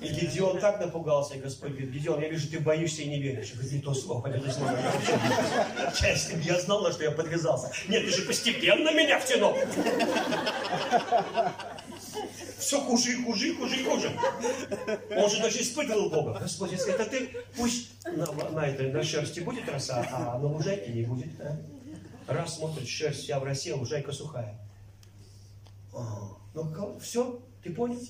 И Гедеон так напугался, Господь говорит, Гедеон, я вижу, ты боишься и не веришь. Я говорю, не то слово, не то слово. Я, если я знал, на что я подвязался. Нет, ты же постепенно меня втянул. Все хуже и хуже и хуже и хуже. Он же даже испытывал Бога. Господь, если это ты, пусть на, на, этой, на шерсти будет роса, а на лужайке не будет. А? Раз смотрит, шерсть вся в росе, а лужайка сухая. А, ну, все, ты понял?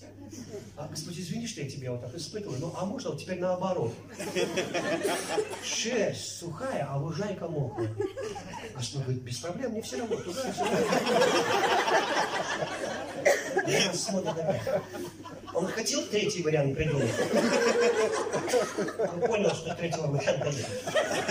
А, Господи, извини, что я тебя вот так испытываю, ну а можно вот теперь наоборот? Шерсть сухая, а лужайка мокрая. Господь говорит, без проблем, мне все равно, туда, сюда. Я смотрю, он хотел третий вариант придумать. Он понял, что третьего варианта нет.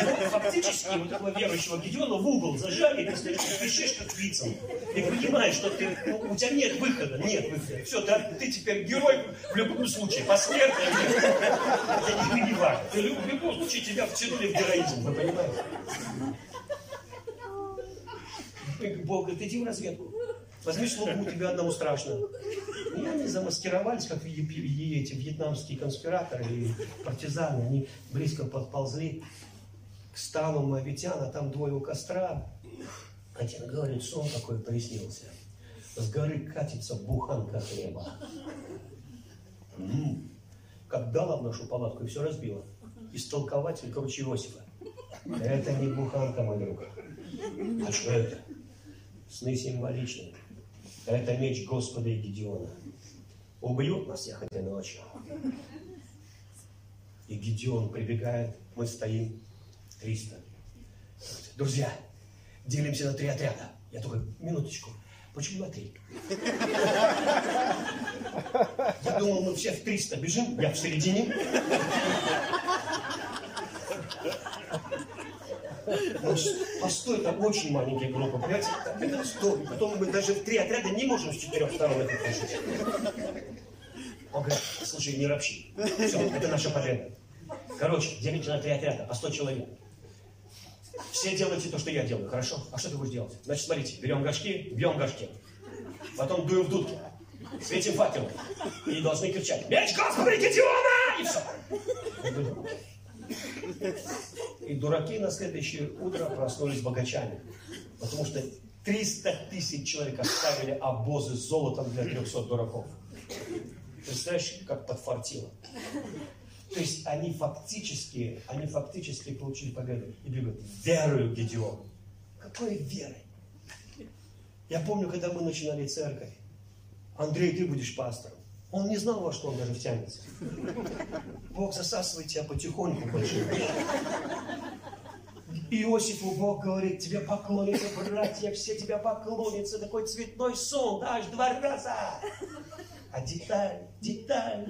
Ну, фактически, вот такого верующего Гедеона в угол зажали, ты стоишь, кричишь как вицем. И понимаешь, что ты, ну, у тебя нет выхода, нет выхода. Все, ты, ты теперь герой в любом случае, посмертно нет. Это не важно. Ты, в любом случае тебя втянули в героизм, вы понимаете? Бог говорит, иди в разведку. Возьми слугу, тебе одному страшно. И они замаскировались, как эти вьетнамские конспираторы и партизаны. Они близко подползли к стану Моавитян, а там двое у костра. Один говорит, сон такой приснился. С горы катится буханка хлеба. М-м. Как дала в нашу палатку и все разбила. Истолкователь, короче, Иосифа. Это не буханка, мой друг. А что это? Сны символичные. Это меч Господа и Гедеона. Убьют нас этой ночью. И Гедеон прибегает, мы стоим 300. Друзья, делимся на три отряда. Я такой, минуточку, почему на три? Я думал, мы все в 300 бежим, я в середине. Ну, постой, это очень маленькая группа, понимаете? Это сто. Потом мы даже в три отряда не можем с четырех сторон это решить. Он говорит, слушай, не ропщи. Все, это наша победа. Короче, делите на три отряда, по 100 человек. Все делайте то, что я делаю, хорошо? А что ты будешь делать? Значит, смотрите, берем горшки, бьем горшки. Потом дуем в дудки. Светим факел. И должны кричать, меч Господа Гедеона! И все. И дураки на следующее утро проснулись богачами. Потому что 300 тысяч человек оставили обозы с золотом для 300 дураков. Представляешь, как подфартило. То есть они фактически, они фактически получили победу. И бегут, верую Гедеон. Какой верой? Я помню, когда мы начинали церковь, Андрей, ты будешь пастором. Он не знал, во что он даже втянется. Бог засасывает тебя потихоньку, большим. Иосифу Бог говорит, тебе поклонятся братья, все тебя поклонятся, такой цветной сон, да, аж два раза. А деталь, деталь.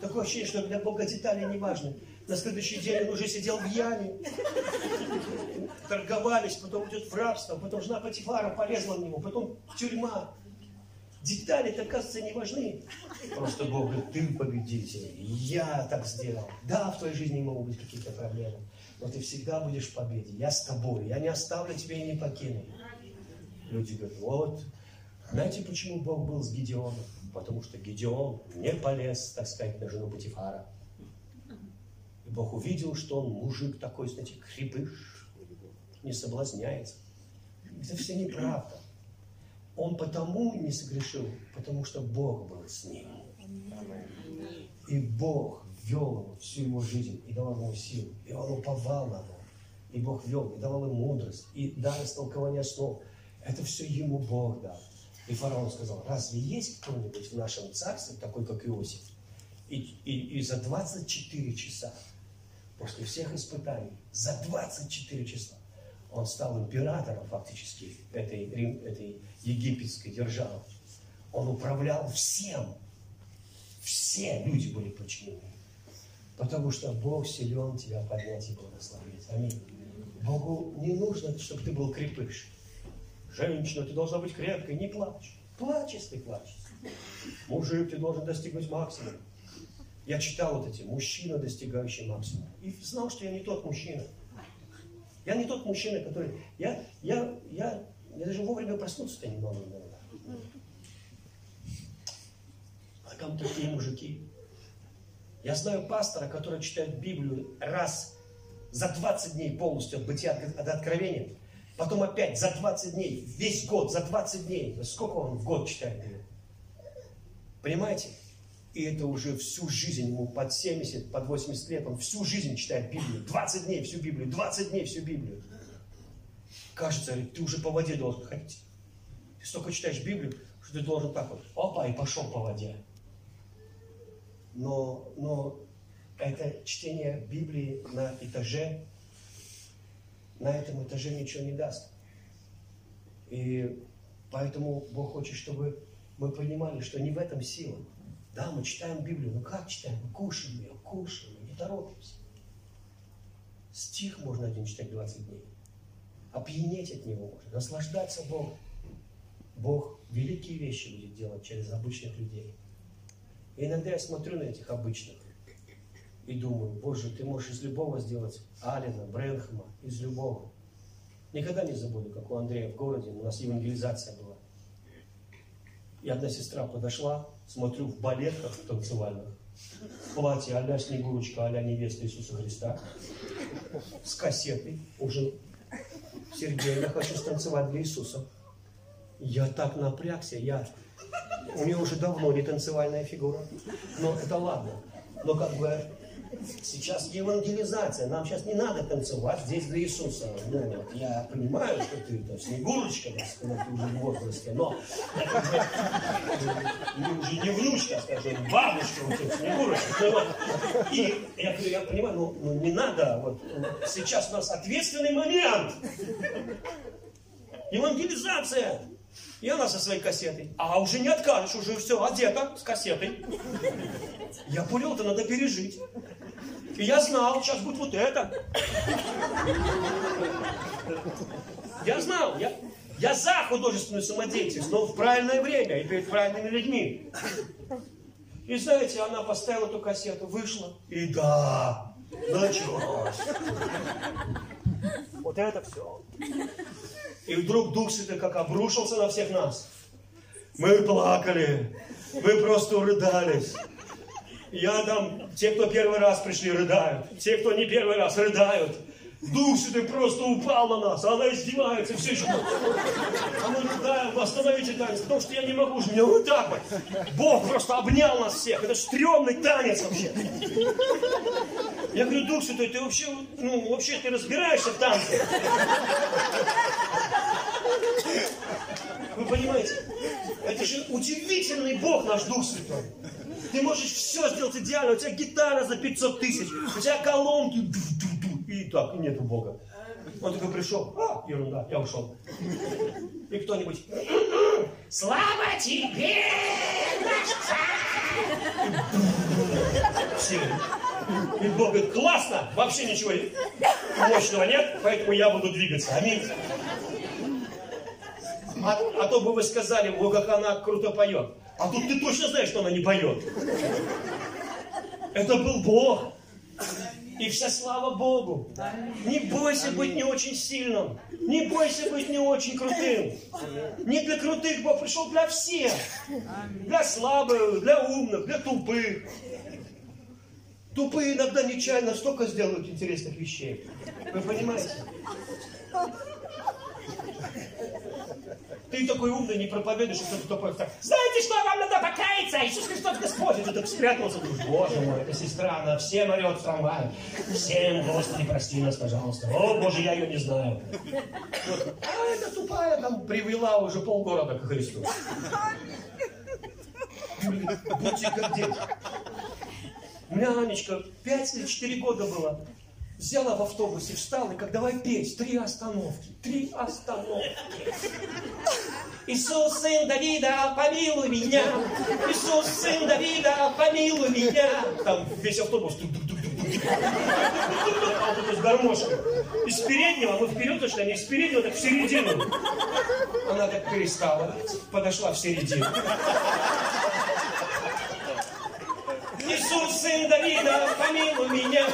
Такое ощущение, что для Бога детали не важны. На следующий день он уже сидел в яме. Торговались, потом идет в рабство, потом жена Патифара полезла в него, потом тюрьма. Детали-то, кажется, не важны. Просто Бог говорит, ты победитель, я так сделал. Да, в твоей жизни могут быть какие-то проблемы, но ты всегда будешь в победе. Я с тобой, я не оставлю тебя и не покину. Люди говорят, вот, знаете, почему Бог был с Гедеоном? Потому что Гедеон не полез, так сказать, на жену Патифара. И Бог увидел, что он мужик такой, знаете, крепыш, не соблазняется. Это все неправда. Он потому не согрешил, потому что Бог был с ним. И Бог вел его всю его жизнь и давал ему силу. И он уповал на. И Бог вел, и давал ему мудрость, и дар истолкования слов. Это все ему Бог дал. И фараон сказал, разве есть кто-нибудь в нашем царстве, такой как Иосиф? И, и, и за 24 часа, после всех испытаний, за 24 часа, он стал императором фактически этой, этой египетской державы. Он управлял всем. Все люди были подчинены. Потому что Бог силен тебя поднять и благословить. Аминь. Богу не нужно, чтобы ты был крепыш. Женщина, ты должна быть крепкой, не плачь. Плачь, если плачешь. Мужик, ты должен достигнуть максимума. Я читал вот эти, мужчина, достигающий максимума. И знал, что я не тот мужчина. Я не тот мужчина, который... Я, я, я, я даже вовремя проснуться-то не могу иногда. А там такие мужики. Я знаю пастора, который читает Библию раз за 20 дней полностью от бытия от откровения. Потом опять за 20 дней, весь год, за 20 дней. Сколько он в год читает Библию? Понимаете? И это уже всю жизнь, ему под 70, под 80 лет, он всю жизнь читает Библию. 20 дней всю Библию, 20 дней всю Библию. Кажется, ты уже по воде должен ходить. Ты столько читаешь Библию, что ты должен так вот, опа, и пошел по воде. Но, но это чтение Библии на этаже, на этом этаже ничего не даст. И поэтому Бог хочет, чтобы мы понимали, что не в этом сила. Да, мы читаем Библию, но как читаем? Мы кушаем ее, кушаем, не торопимся. Стих можно один читать 20 дней. Опьянеть от него можно, наслаждаться Богом. Бог великие вещи будет делать через обычных людей. И иногда я смотрю на этих обычных и думаю, Боже, ты можешь из любого сделать Алина, Брэнхэма, из любого. Никогда не забуду, как у Андрея в городе, у нас евангелизация была. И одна сестра подошла, смотрю, в балетках танцевальных, в платье а-ля Снегурочка, а-ля невеста Иисуса Христа, с кассетой уже. Сергей, я хочу станцевать для Иисуса. Я так напрягся, я... У нее уже давно не танцевальная фигура. Но это ладно. Но как бы Сейчас евангелизация. Нам сейчас не надо танцевать здесь для Иисуса. Ну, вот, я понимаю, что ты то, снегурочка, так сказать, уже в возрасте, но ты уже не внучка, скажем, бабушка, вот эта снегурочка. Ну, вот. И я я понимаю, ну, ну не надо. Вот, сейчас у нас ответственный момент. Евангелизация. И она со своей кассетой. А уже не откажешь, уже все, одета с кассетой. Я понял, это надо пережить. И я знал, сейчас будет вот это. Я знал, я, я за художественную самодеятельность, но в правильное время и перед правильными людьми. И знаете, она поставила эту кассету, вышла, и да, началось. Вот это все. И вдруг Дух Святой как обрушился на всех нас. Мы плакали, мы просто урыдались. Я там, те, кто первый раз пришли, рыдают. Те, кто не первый раз, рыдают. Дух Святой просто упал на нас, а она издевается, все еще. А мы рыдаем, остановите танец, потому что я не могу же, мне вот так вот. Бог просто обнял нас всех, это стрёмный танец вообще. Я говорю, Дух Святой, ты вообще, ну, вообще ты разбираешься в танце? Вы понимаете? Это же удивительный Бог наш Дух Святой. Ты можешь все сделать идеально. У тебя гитара за 500 тысяч, у тебя колонки. И так, и нету Бога. Он такой пришел, а, ерунда, я ушел. И кто-нибудь, слава тебе, наш Все. И Бог говорит, классно, вообще ничего мощного нет, поэтому я буду двигаться. Аминь. А, а то бы вы сказали, о, как она круто поет. А тут ты точно знаешь, что она не поет. Это был Бог. И вся слава Богу. Не бойся быть не очень сильным. Не бойся быть не очень крутым. Не для крутых Бог пришел для всех. Для слабых, для умных, для тупых. Тупые иногда нечаянно столько сделают интересных вещей. Вы понимаете? Ты такой умный, не проповедуешь, что кто-то тупой. Знаете что, вам надо покаяться, Иисус Христос Господь. И ты так спрятался, думаешь, боже мой, это сестра, она всем орет в трамвае. Всем, Господи, прости нас, пожалуйста. О, боже, я ее не знаю. А эта тупая там привела уже полгорода к Христу. Будьте как дети. У меня Анечка 5 или 4 года была. Взяла в автобусе, встала и как давай петь. Три остановки. Три остановки. Иисус, сын Давида, помилуй меня. Иисус, сын Давида, помилуй меня. Там весь автобус. А вот с гармошкой. Из переднего, мы вперед ушли, а не из переднего, так в середину. Она так перестала, подошла в середину. Иисус, сын Давида, помилуй меня.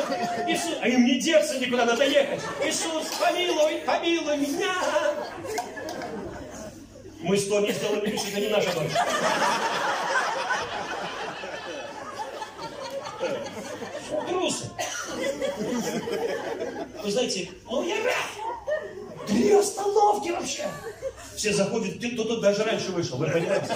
Иисус, а им не деться никуда, надо ехать. Иисус, помилуй, помилуй меня. Мы сто не сделали, видишь, это не наша дочь. Трусы. Вы знаете, ну я рад. Три остановки вообще. Все заходят, кто-то даже раньше вышел, вы понимаете?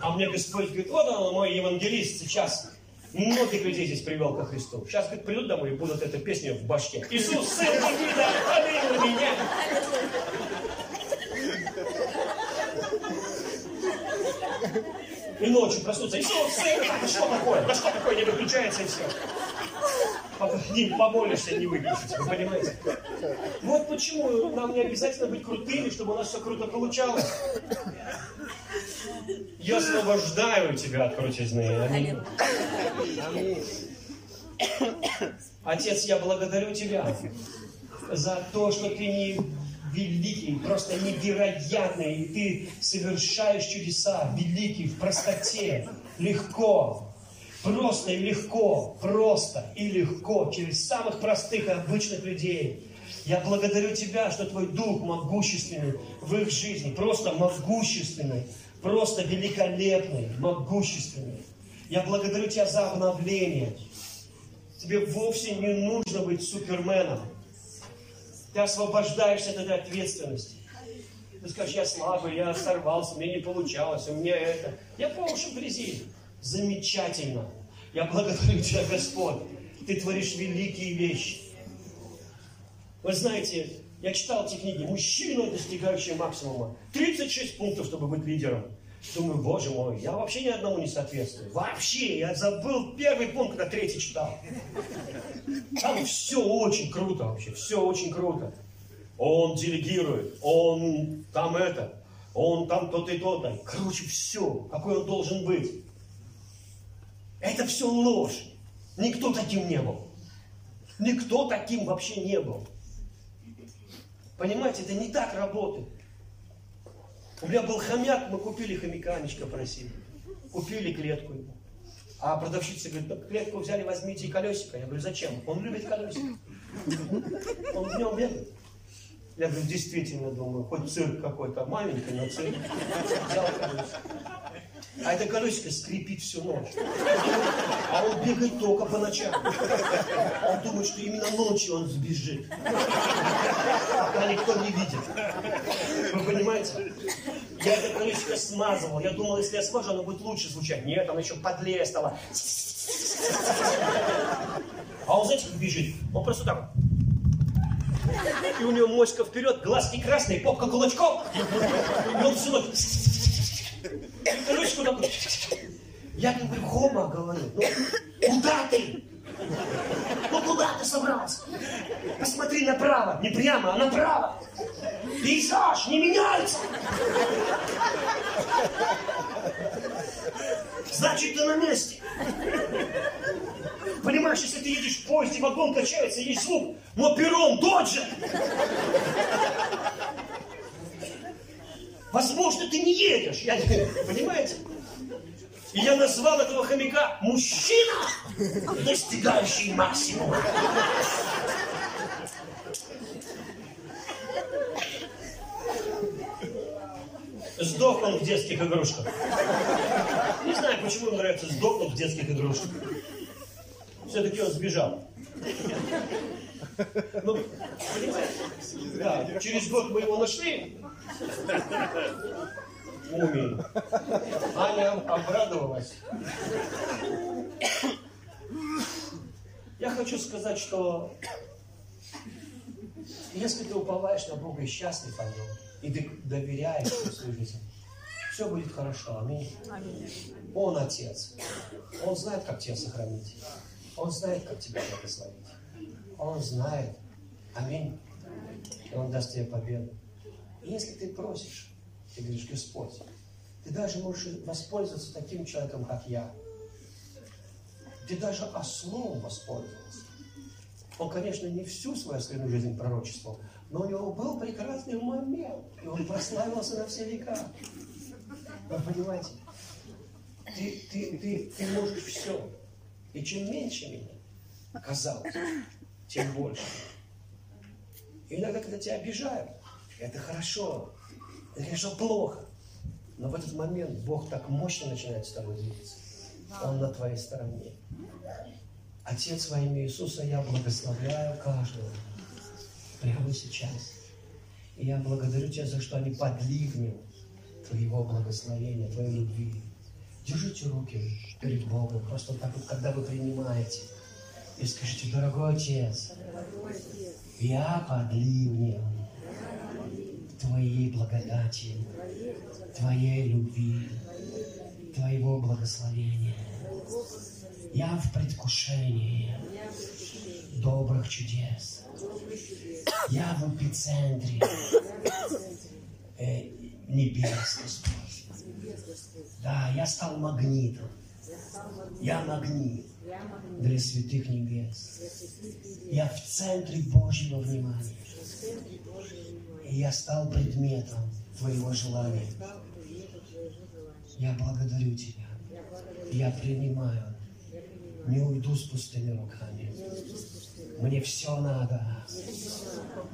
А мне Господь говорит, вот он мой евангелист сейчас. Многих людей здесь привел ко Христу. Сейчас, говорит, придут домой и будут эту песню в башке. Иисус, сын Давида, помилуй меня. И ночью проснуться. Иисус, сын, да что такое? Да что такое? Не выключается и все. Не помолишься, не выключится, вы понимаете? Вот почему нам не обязательно быть крутыми, чтобы у нас все круто получалось. Я освобождаю тебя от крутизны. Отец, я благодарю Тебя за то, что Ты не великий, просто невероятный, и Ты совершаешь чудеса, великий, в простоте, легко, просто и легко, просто и легко, через самых простых и обычных людей. Я благодарю Тебя, что Твой Дух могущественный в их жизни, просто могущественный, просто великолепный, могущественный. Я благодарю Тебя за обновление. Тебе вовсе не нужно быть суперменом. Ты освобождаешься от этой ответственности. Ты скажешь, я слабый, я сорвался, мне не получалось, у меня это. Я по уши в грязи. Замечательно. Я благодарю Тебя, Господь. Ты творишь великие вещи. Вы знаете, я читал эти книги. Мужчина, достигающий максимума. 36 пунктов, чтобы быть лидером. Думаю, боже мой, я вообще ни одному не соответствую. Вообще, я забыл первый пункт, когда третий читал. Там все очень круто вообще, все очень круто. Он делегирует, он там это, он там то-то и то-то. Короче, все, какой он должен быть. Это все ложь. Никто таким не был. Никто таким вообще не был. Понимаете, это не так работает. У меня был хомяк, мы купили хомяка, Анечка просили. Купили клетку ему. А продавщица говорит, ну, клетку взяли, возьмите и колесико. Я говорю, зачем? Он любит колесико. Он в нем бегает. Я говорю, действительно, думаю, хоть цирк какой-то маленький, но цирк. Взял колесико. А это колесико скрипит всю ночь. А он бегает только по ночам. Он думает, что именно ночью он сбежит. Пока никто не видит. Вы понимаете? Я это колесико смазывал. Я думал, если я смажу, оно будет лучше звучать. Нет, оно еще подлее стало. А он, знаете, как бежит? Он просто так. И у него моська вперед, глазки красные, попка кулачком. И он всю ночь ручку такой. Я говорю, Хома, говорю, ну куда ты? Ну куда ты собрался? Посмотри направо, не прямо, а направо. Пейзаж не меняется. Значит, ты на месте. Понимаешь, если ты едешь в поезде, вагон качается, есть звук, но перрон тот же. Возможно, ты не едешь. Я, понимаете? И я назвал этого хомяка мужчина, достигающий максимума. Сдох он в детских игрушках. Не знаю, почему ему нравится сдохнуть в детских игрушках. Все-таки он сбежал. Ну, понимаете? Да, через год мы его нашли. Мумий. Аня обрадовалась. Я хочу сказать, что если ты уповаешь на Бога и счастлив о Нем, и ты доверяешь свою жизнь, все будет хорошо. Аминь. Он Отец. Он знает, как тебя сохранить. Он знает, как тебя благословить. Он знает. Аминь. И Он даст тебе победу. И если ты просишь, ты говоришь, Господь, ты даже можешь воспользоваться таким человеком, как я. Ты даже ослом воспользовался. Он, конечно, не всю свою остальную жизнь пророчествовал, но у него был прекрасный момент, и он прославился на все века. Вы понимаете? Ты, ты, ты, ты можешь все. И чем меньше меня, казалось, тем больше. И иногда, когда тебя обижают, это хорошо, это, конечно, плохо. Но в этот момент Бог так мощно начинает с тобой двигаться. Он на твоей стороне. Отец во имя Иисуса, я благословляю каждого прямо сейчас. И я благодарю Тебя за что они под ливнем Твоего благословения, Твоей любви. Держите руки перед Богом, просто так вот, когда вы принимаете. И скажите, дорогой Отец, я под ливнем Твоей благодати, Твоей любви, Твоего благословения. Я в предвкушении добрых чудес. Я в эпицентре э, небес, Господь. Да, я стал магнитом. Я магнит для святых небес. Я в центре Божьего внимания. И я стал предметом Твоего желания. Я благодарю Тебя. Я принимаю. Не уйду с пустыми руками. Мне все надо.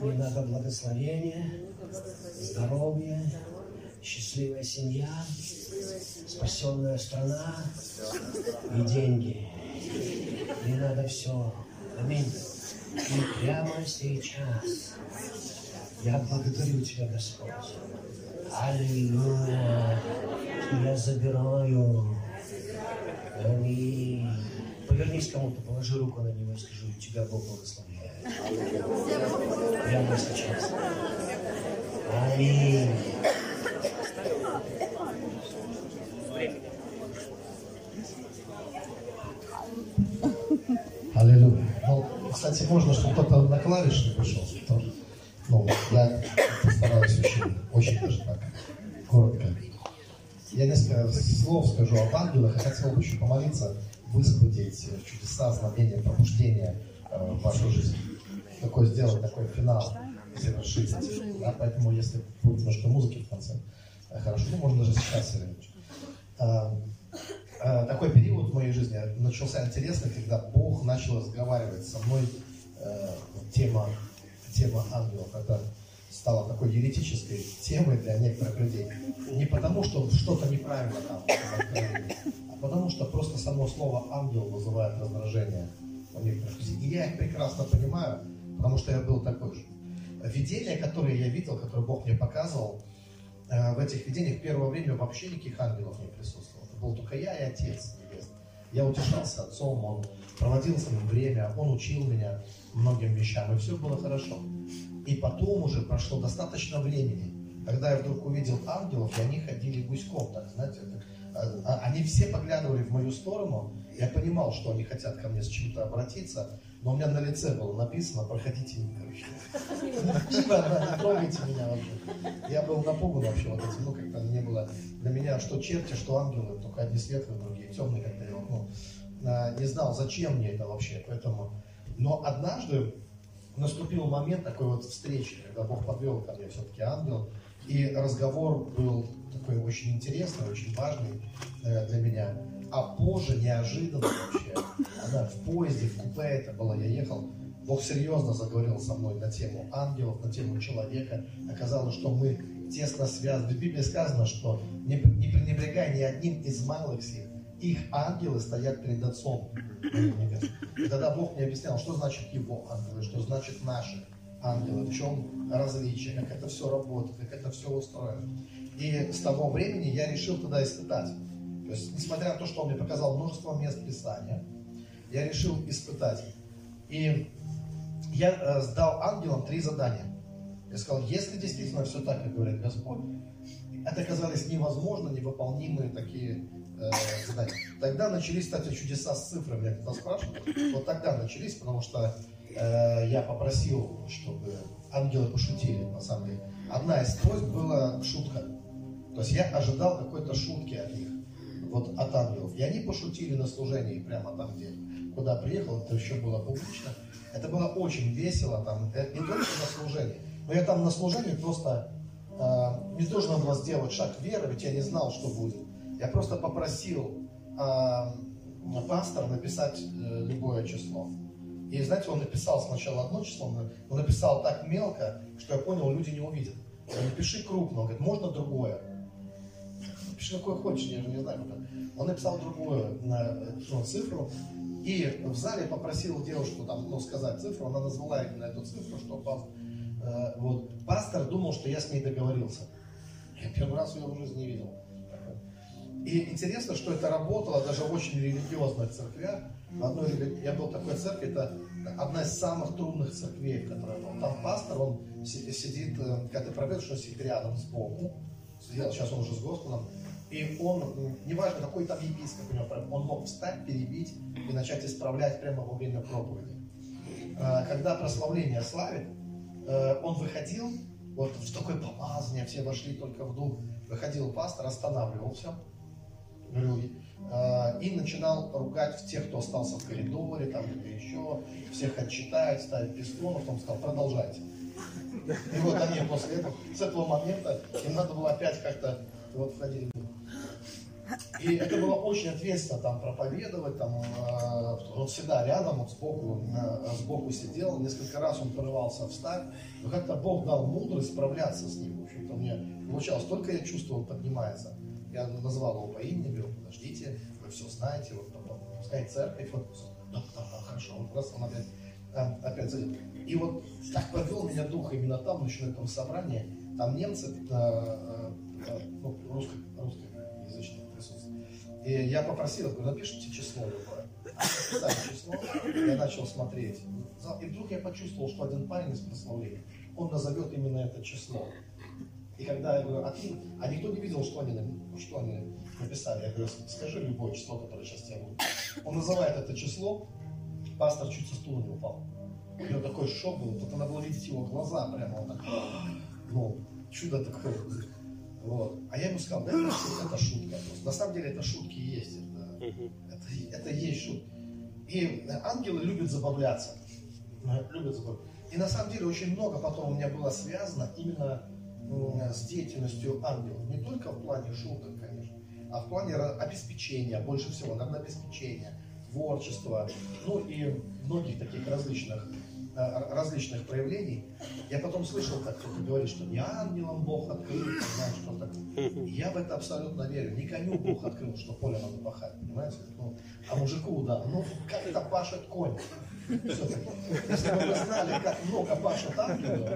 Мне надо благословение, здоровье, счастливая семья, спасенная страна и деньги. Мне надо все. Аминь. И прямо сейчас я благодарю Тебя, Господь. Аллилуйя. Я забираю. Аминь. Повернись кому-то, положи руку на него и скажи, тебя Бог благословляет. Прямо сейчас. Аминь. Аллилуйя. Ну, кстати, можно, чтобы кто-то на клавиши пришел. То, ну, я постараюсь очень, очень даже так, коротко. Я несколько слов скажу об ангелах. Я хотел бы еще помолиться, высвободить чудеса, знамения, пробуждения э, в вашу жизнь. Такой сделать такой финал, завершить. Да, поэтому, если будет немножко музыки в конце, э, хорошо. Ну, можно даже сейчас, э, э, такой период в моей жизни начался интересно, когда Бог начал разговаривать со мной э, тема, тема ангелов. Это стало такой еретической темой для некоторых людей. Не потому, что что-то неправильно там, а потому что просто само слово ангел вызывает раздражение у некоторых людей. И я их прекрасно понимаю, потому что я был такой же. Видения, которые я видел, которые Бог мне показывал, э, в этих видениях первое время вообще никаких ангелов не присутствовало. Это был только я и Отец. Я утешался Отцом, Он проводил с ним время, Он учил меня многим вещам, и все было хорошо. И потом уже прошло достаточно времени, когда я вдруг увидел ангелов, и они ходили гуськом, так, знаете, так, а, а, они все поглядывали в мою сторону, я понимал, что они хотят ко мне с чем-то обратиться, но у меня на лице было написано, проходите. Не трогайте меня вообще. Я был напуган вообще вот этим, ну как-то не было для меня, что черти, что ангелы, только одни светлые, другие темные, как-то я ну, а, не знал, зачем мне это вообще, поэтому. Но однажды наступил момент такой вот встречи, когда Бог подвел ко мне все-таки ангел, И разговор был такой очень интересный, очень важный э, для меня. А позже, неожиданно вообще, она в поезде, в купе это было, я ехал, Бог серьезно заговорил со мной на тему ангелов, на тему человека. Оказалось, что мы тесно связаны. В Библии сказано, что не, не пренебрегай ни одним из малых сих, их ангелы стоят перед Отцом И тогда Бог мне объяснял, что значит его ангелы, что значит наши ангелы, в чем различие, как это все работает, как это все устроено. И с того времени я решил тогда испытать. То есть, несмотря на то, что он мне показал множество мест Писания, я решил испытать. И я э, сдал ангелам три задания. Я сказал, если действительно все так, как говорит Господь, это казалось невозможно, невыполнимые такие э, задания. Тогда начались, кстати, чудеса с цифрами. Я когда спрашивал, вот тогда начались, потому что э, я попросил, чтобы ангелы пошутили, на самом деле. Одна из просьб была шутка. То есть я ожидал какой-то шутки от них, вот от ангелов. И они пошутили на служении прямо там, где куда приехал, это еще было публично. Это было очень весело, там, это не только на служении. Но я там на служении просто э, не должен был сделать шаг веры, ведь я не знал, что будет. Я просто попросил э, пастора написать э, любое число. И знаете, он написал сначала одно число, но написал так мелко, что я понял, люди не увидят. Он напиши крупно, он говорит, можно другое. Напиши какое хочешь, я же не знаю. Он написал другую ну, цифру, и в зале попросил девушку там, ну, сказать цифру, она назвала именно эту цифру, что пастор, э, вот, пастор думал, что я с ней договорился. Я первый раз ее в жизни не видел. И интересно, что это работало даже в очень религиозных церквях. В одной, я был в такой церкви, это одна из самых трудных церквей, в которой был. Там пастор, он сидит, э, когда ты проверишь, он сидит рядом с Богом. Сидел, сейчас он уже с Господом. И он, неважно, какой там епископ у него, он мог встать, перебить и начать исправлять прямо во время проповеди. А, когда прославление славит, э, он выходил, вот в такое помазание, все вошли только в дух, выходил пастор, останавливался, говорю, а, и начинал ругать тех, кто остался в коридоре, там где еще, всех отчитает, ставит пистон, потом сказал, продолжайте. И вот они после этого, с этого момента, им надо было опять как-то вот входили и это было очень ответственно там проповедовать, там, э, он всегда рядом, вот сбоку, э, сбоку сидел, несколько раз он порывался встать, но как-то Бог дал мудрость справляться с ним. В общем-то, мне получалось, только я чувствовал, поднимается. Я назвал его по имени, говорю, подождите, вы все знаете, вот, пускай церковь, вот, да, да, да, хорошо, вот раз он опять, опять зайдет. И вот так повел меня дух именно там, еще на этом собрании, там немцы, э, э ну, русско, русскоязычные, и я попросил, говорю, напишите число любое. Число, я начал смотреть. И вдруг я почувствовал, что один парень из прославления, он назовет именно это число. И когда я говорю, а ты, а никто не видел, что они, что они написали. Я говорю, скажи любое число, которое сейчас тебе будет. Он называет это число, пастор чуть со стула не упал. У него такой шок был, тут надо было видеть его глаза прямо, он так, *gasps* ну, чудо такое. Вот. А я ему сказал, да, это, шутка. Просто. На самом деле это шутки есть. Это, это, это есть шутки. И ангелы любят забавляться. Любят забавляться. И на самом деле очень много потом у меня было связано именно с деятельностью ангелов. Не только в плане шуток, конечно, а в плане обеспечения, больше всего, наверное, обеспечения, творчества, ну и многих таких различных Э, различных проявлений. Я потом слышал, как кто-то говорит, что не ангелам Бог открыл, знаешь, что такое. я в это абсолютно верю. Не коню Бог открыл, что поле надо пахать, понимаете? Ну, а мужику, да, ну как это пашет конь? Если бы вы знали, как много пашет ангелов,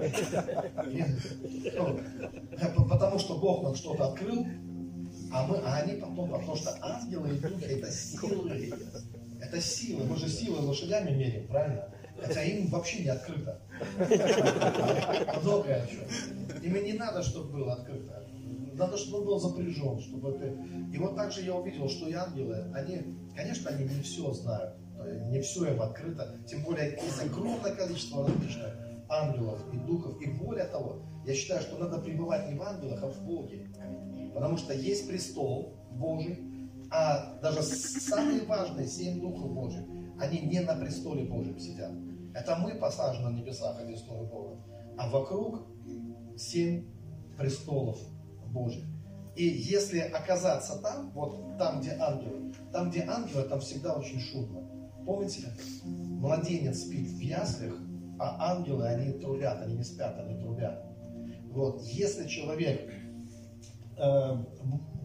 потому что Бог нам что-то открыл, а, мы, а они потом, потому что ангелы и духи это силы. Это силы. Мы же силы лошадями меряем, правильно? Хотя им вообще не открыто. Многое еще. Им не надо, чтобы было открыто. Надо, чтобы он был запряжен, чтобы это... И вот так же я увидел, что и ангелы, они, конечно, они не все знают, не все им открыто, тем более есть огромное количество различных ангелов и духов. И более того, я считаю, что надо пребывать не в ангелах, а в Боге. Потому что есть престол Божий, а даже самые важные семь духов Божьих, они не на престоле Божьем сидят. Это мы посажены на небесах, одесную Бога. А вокруг семь престолов Божьих. И если оказаться там, вот там, где ангелы, там, где ангелы, там всегда очень шумно. Помните, младенец спит в яслях, а ангелы, они трубят, они не спят, они трубят. Вот, если человек э,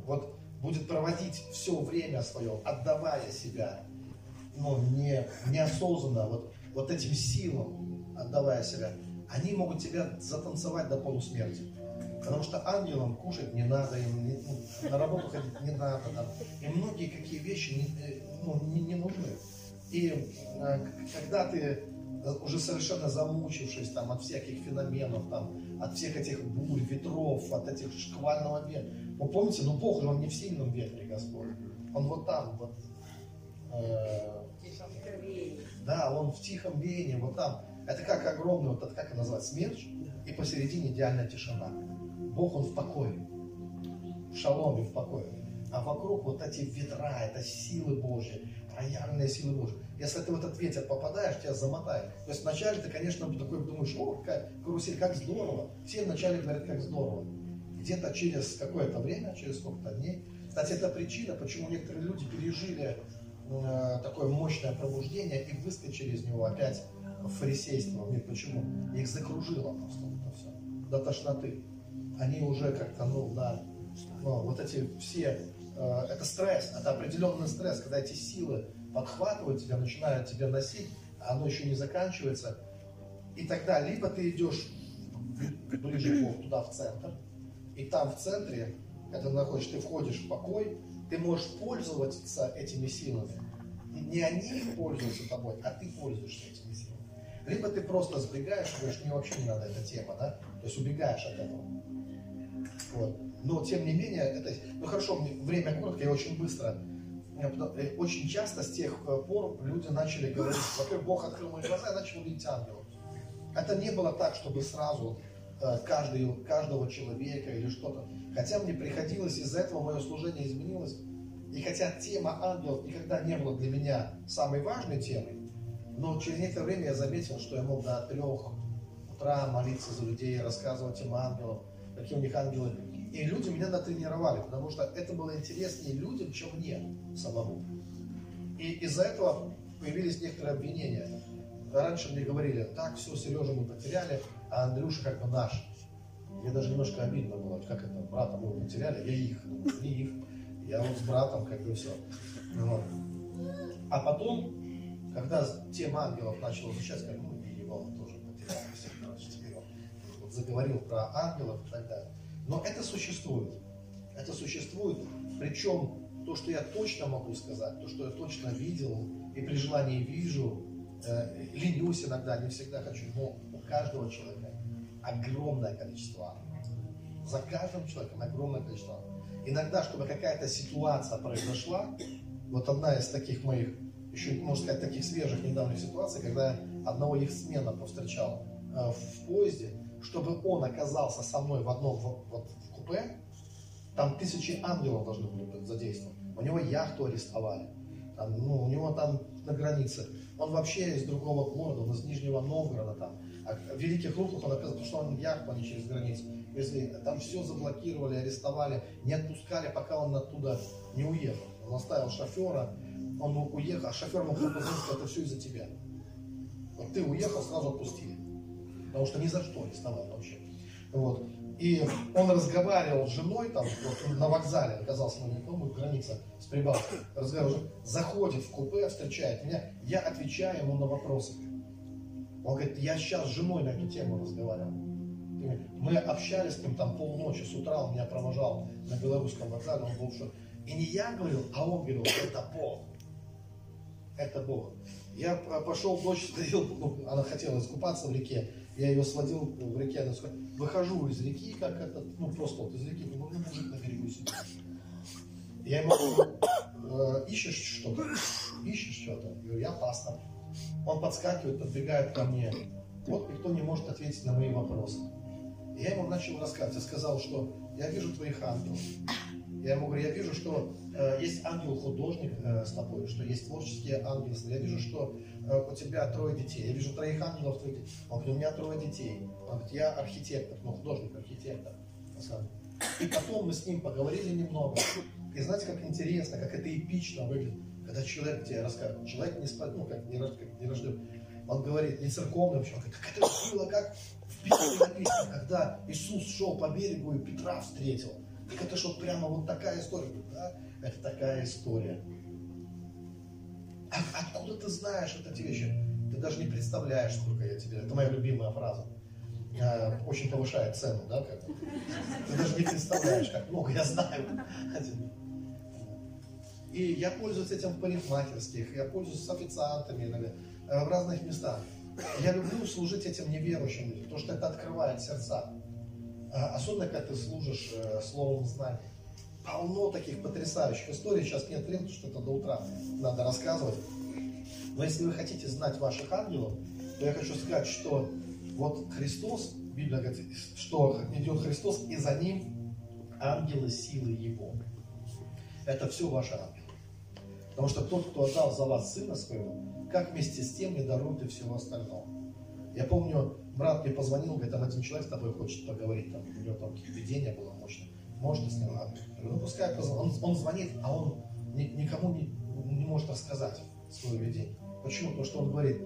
вот, будет проводить все время свое, отдавая себя, ну, не, неосознанно, вот, вот этим силам, отдавая себя, они могут тебя затанцевать до полусмерти. Потому что ангелам кушать не надо, им не, ну, на работу ходить не надо. Там, и многие какие вещи не, э, ну, не, не нужны. И э, когда ты уже совершенно замучившись там, от всяких феноменов, там, от всех этих бурь, ветров, от этих шквального ветра. Вы помните, ну Бог же, Он не в сильном ветре, Господь. Он вот там, вот. Э, да, Он в тихом веянии, вот там. Это как огромный, вот как это назвать, смерч, и посередине идеальная тишина. Бог, Он в покое, в шаломе, в покое. А вокруг вот эти ветра, это силы Божьи, проявленные силы Божьи. Если ты в этот ветер попадаешь, тебя замотает. То есть вначале ты, конечно, такой думаешь, о, какая карусель, как здорово. Все вначале говорят, как здорово. Где-то через какое-то время, через сколько-то дней. Кстати, это причина, почему некоторые люди пережили э, такое мощное пробуждение и выскочили из него опять в фарисейство. Нет, почему? Их закружило просто это все. До тошноты. Они уже как-то, ну, да, ну, вот эти все, это стресс, это определенный стресс, когда эти силы подхватывают тебя, начинают тебя носить, а оно еще не заканчивается. И тогда либо ты идешь ближе туда, в центр, и там в центре, когда находишь, ты входишь в покой, ты можешь пользоваться этими силами. Не они пользуются тобой, а ты пользуешься этими силами. Либо ты просто сбегаешь, говоришь, мне вообще не надо эта тема, да? То есть убегаешь от этого. Вот. Но тем не менее, это, ну хорошо, время короткое, я очень быстро очень часто с тех э, пор люди начали говорить, во-первых, Бог открыл мои глаза, я начал видеть ангелов. Это не было так, чтобы сразу э, каждый, каждого человека или что-то. Хотя мне приходилось, из-за этого мое служение изменилось. И хотя тема ангелов никогда не была для меня самой важной темой, но через некоторое время я заметил, что я мог до трех утра молиться за людей, рассказывать им ангелов, какие у них ангелы. И люди меня натренировали, потому что это было интереснее людям, чем мне самому. И из-за этого появились некоторые обвинения. Раньше мне говорили, так, все, Сережа мы потеряли, а Андрюша как бы наш. Мне даже немножко обидно было, как это, брата мы потеряли, я их, не их. Я вот с братом как бы все. Вот. А потом, когда тема ангелов начала изучать, как ну и его тоже потеряли, все, короче, теперь он вот заговорил про ангелов и так далее. Но это существует. Это существует. Причем то, что я точно могу сказать, то, что я точно видел и при желании вижу, э, ленюсь иногда, не всегда хочу, но у каждого человека огромное количество За каждым человеком огромное количество Иногда, чтобы какая-то ситуация произошла, вот одна из таких моих, еще, можно сказать, таких свежих недавних ситуаций, когда одного их смена повстречал э, в поезде, чтобы он оказался со мной в одном вот, в купе, там тысячи ангелов должны были быть задействованы. У него яхту арестовали. Там, ну, у него там на границе. Он вообще из другого города, он из Нижнего Новгорода там. А в Великих Луках он оказался, что он яхту, не через границу. Если там все заблокировали, арестовали, не отпускали, пока он оттуда не уехал. Он оставил шофера, он уехал, а шофер мог позвонить, это все из-за тебя. Вот ты уехал, сразу отпустили потому что ни за что арестовали вообще. Вот. И он разговаривал с женой, там, вот, на вокзале, оказался на по граница с Прибалтикой, разговаривал, заходит в купе, встречает меня, я отвечаю ему на вопросы. Он говорит, я сейчас с женой на эту тему разговаривал. Мы общались с ним там полночи, с утра он меня провожал на белорусском вокзале, он был что. И не я говорил, а он говорил, это Бог. Это Бог. Я пошел, дочь *laughs* сходил, ну, она хотела искупаться в реке, я ее сводил в реке, она сказала, выхожу из реки, как этот, ну просто вот из реки, ну мужик на берегу сидит. Я ему говорю, э, ищешь что-то? Ищешь что-то? Я говорю, я пастор. Он подскакивает, подбегает ко мне. Вот никто не может ответить на мои вопросы. Я ему начал рассказывать. Я сказал, что я вижу твоих ангелов. Я ему говорю, я вижу, что э, есть ангел-художник э, с тобой, что есть творческие ангелы. Я вижу, что э, у тебя трое детей. Я вижу троих ангелов, твоих. Он говорит, у меня трое детей. Он говорит, я архитектор, ну, художник-архитектор. И потом мы с ним поговорили немного. И знаете, как интересно, как это эпично выглядит, когда человек тебе рассказывает. Человек не, спа- ну, как не, как не рожден. Он говорит, не церковный вообще, он говорит, как это было, как в Библии написано, когда Иисус шел по берегу и Петра встретил. Так это что, прямо вот такая история? Да, это такая история. А откуда ты знаешь вот эти вещи? Ты даже не представляешь, сколько я тебе... Это моя любимая фраза. Э, Очень повышает цену, да? Как. Ты даже не представляешь, как много я знаю. И я пользуюсь этим в парикмахерских, я пользуюсь с официантами э, в разных местах. Я люблю служить этим неверующим людям, потому что это открывает сердца. А Особенно, когда ты служишь э, словом знания. Полно таких потрясающих историй. Сейчас нет времени, что это до утра надо рассказывать. Но если вы хотите знать ваших ангелов, то я хочу сказать, что вот Христос, Библия говорит, что идет Христос, и за ним ангелы силы Его. Это все ваши ангелы. Потому что тот, кто отдал за вас Сына Своего, как вместе с тем не дарует и всего остального. Я помню, брат мне позвонил, говорит, там один человек с тобой хочет поговорить, там, у него там какие-то видения было мощное. Ты с ним? Ну пускай. Он, он звонит, а он ни- никому не, не может рассказать свое видение. Почему? Потому что он говорит,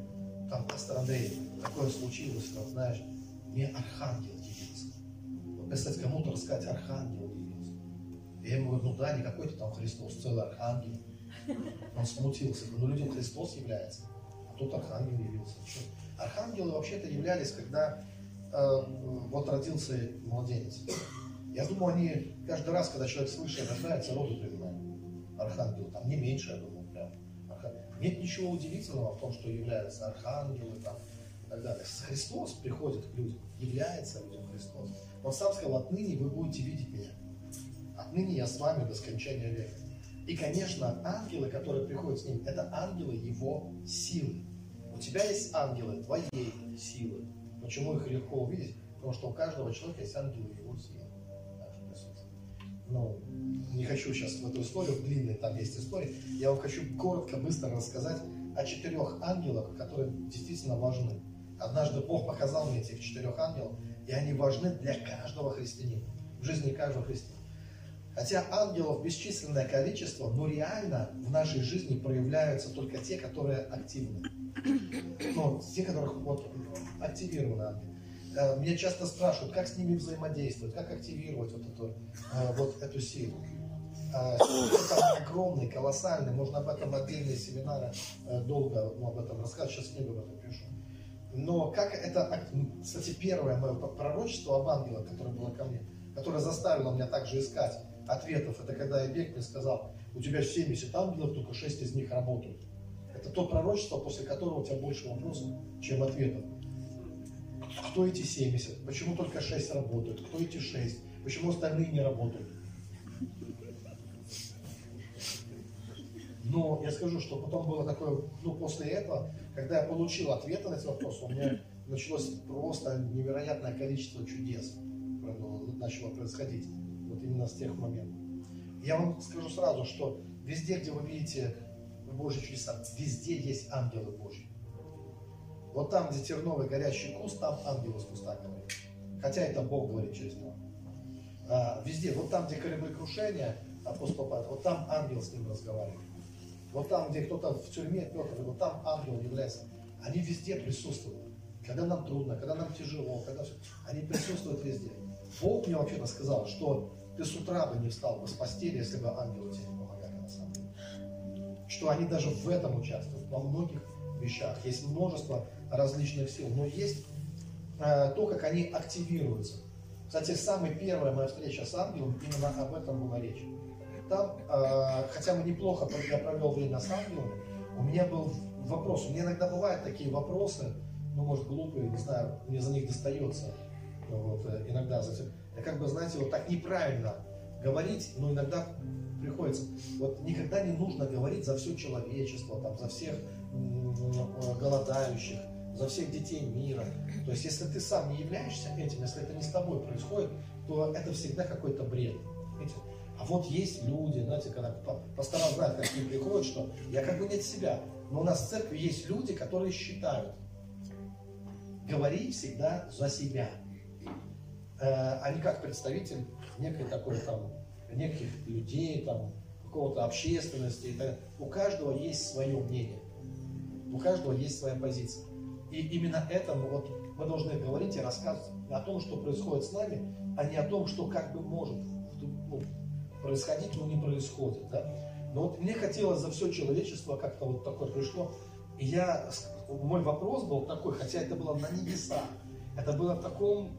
там, пастор Андрей, такое случилось, там, знаешь, мне архангел явился. Вот, представьте, кому-то рассказать, архангел явился. Я ему говорю, ну да, не какой-то там Христос, целый архангел. Он смутился. Ну, людям Христос является, а тут архангел явился. Чё? Архангелы вообще-то являлись, когда э, вот родился младенец. Я думаю, они каждый раз, когда человек свыше рождается, роды принимают. Архангелы, там не меньше, я думаю, прям. Архангел. Нет ничего удивительного в том, что являются архангелы там, и так далее. Христос приходит к людям, является людям Христос. Он сам сказал, отныне вы будете видеть меня. Отныне я с вами до скончания века. И, конечно, ангелы, которые приходят с ним, это ангелы его силы. Тебя есть ангелы твоей силы. Почему их легко увидеть? Потому что у каждого человека есть ангелы его силы. Ну, не хочу сейчас в эту историю, длинная там есть история. Я вам хочу коротко, быстро рассказать о четырех ангелах, которые действительно важны. Однажды Бог показал мне этих четырех ангелов, и они важны для каждого христианина, в жизни каждого христианина. Хотя ангелов бесчисленное количество, но реально в нашей жизни проявляются только те, которые активны. Ну, те, которых вот активированы. Э, Меня часто спрашивают, как с ними взаимодействовать, как активировать вот эту, э, вот эту силу. Это огромный, колоссальный, можно об этом отдельные семинары э, долго ну, об этом рассказать, сейчас книгу об этом пишу. Но как это, кстати, первое мое пророчество об ангелах, которое было ко мне, которое заставило меня также искать ответов, это когда Эбек мне сказал, у тебя 70 ангелов, только 6 из них работают. Это то пророчество, после которого у тебя больше вопросов, чем ответов. Кто эти 70? Почему только 6 работают? Кто эти 6? Почему остальные не работают? Но я скажу, что потом было такое, ну, после этого, когда я получил ответы на эти вопросы, у меня началось просто невероятное количество чудес начало происходить. Вот именно с тех моментов. Я вам скажу сразу, что везде, где вы видите Божьи чудеса, везде есть ангелы Божьи. Вот там, где терновый горящий куст, там ангел из куста говорит. Хотя это Бог говорит через него. А, везде, вот там, где кораблекрушение, апостол Павел, вот там ангел с ним разговаривает. Вот там, где кто-то в тюрьме, Петр, вот там ангел является. Они везде присутствуют. Когда нам трудно, когда нам тяжело, когда все, они присутствуют везде. Бог мне вообще-то сказал, что ты с утра бы не встал бы с постели, если бы ангелы тебе Что они даже в этом участвуют, во многих вещах. Есть множество различных сил, но есть э, то, как они активируются. Кстати, самая первая моя встреча с ангелом, именно об этом была речь. Там, э, хотя мы неплохо, я провел время с ангелами, у меня был вопрос. У меня иногда бывают такие вопросы, ну, может, глупые, не знаю, мне за них достается. Вот, э, иногда, я как бы, знаете, вот так неправильно говорить, но иногда приходится. Вот никогда не нужно говорить за все человечество, там, за всех э, голодающих, за всех детей мира. То есть, если ты сам не являешься этим, если это не с тобой происходит, то это всегда какой-то бред. Понимаете? А вот есть люди, знаете, когда па- пастора знают, как к ним приходят, что я как бы не от себя, но у нас в церкви есть люди, которые считают, говори всегда за себя. э, они как представитель некой такой там, неких людей, там, какого-то общественности. Это, у каждого есть свое мнение, у каждого есть своя позиция. И именно этому вот мы должны говорить и рассказывать о том, что происходит с нами, а не о том, что как бы может ну, происходить, но не происходит. Да? Но вот мне хотелось за все человечество как-то вот такое пришло. И я, мой вопрос был такой, хотя это было на небесах, это было в таком,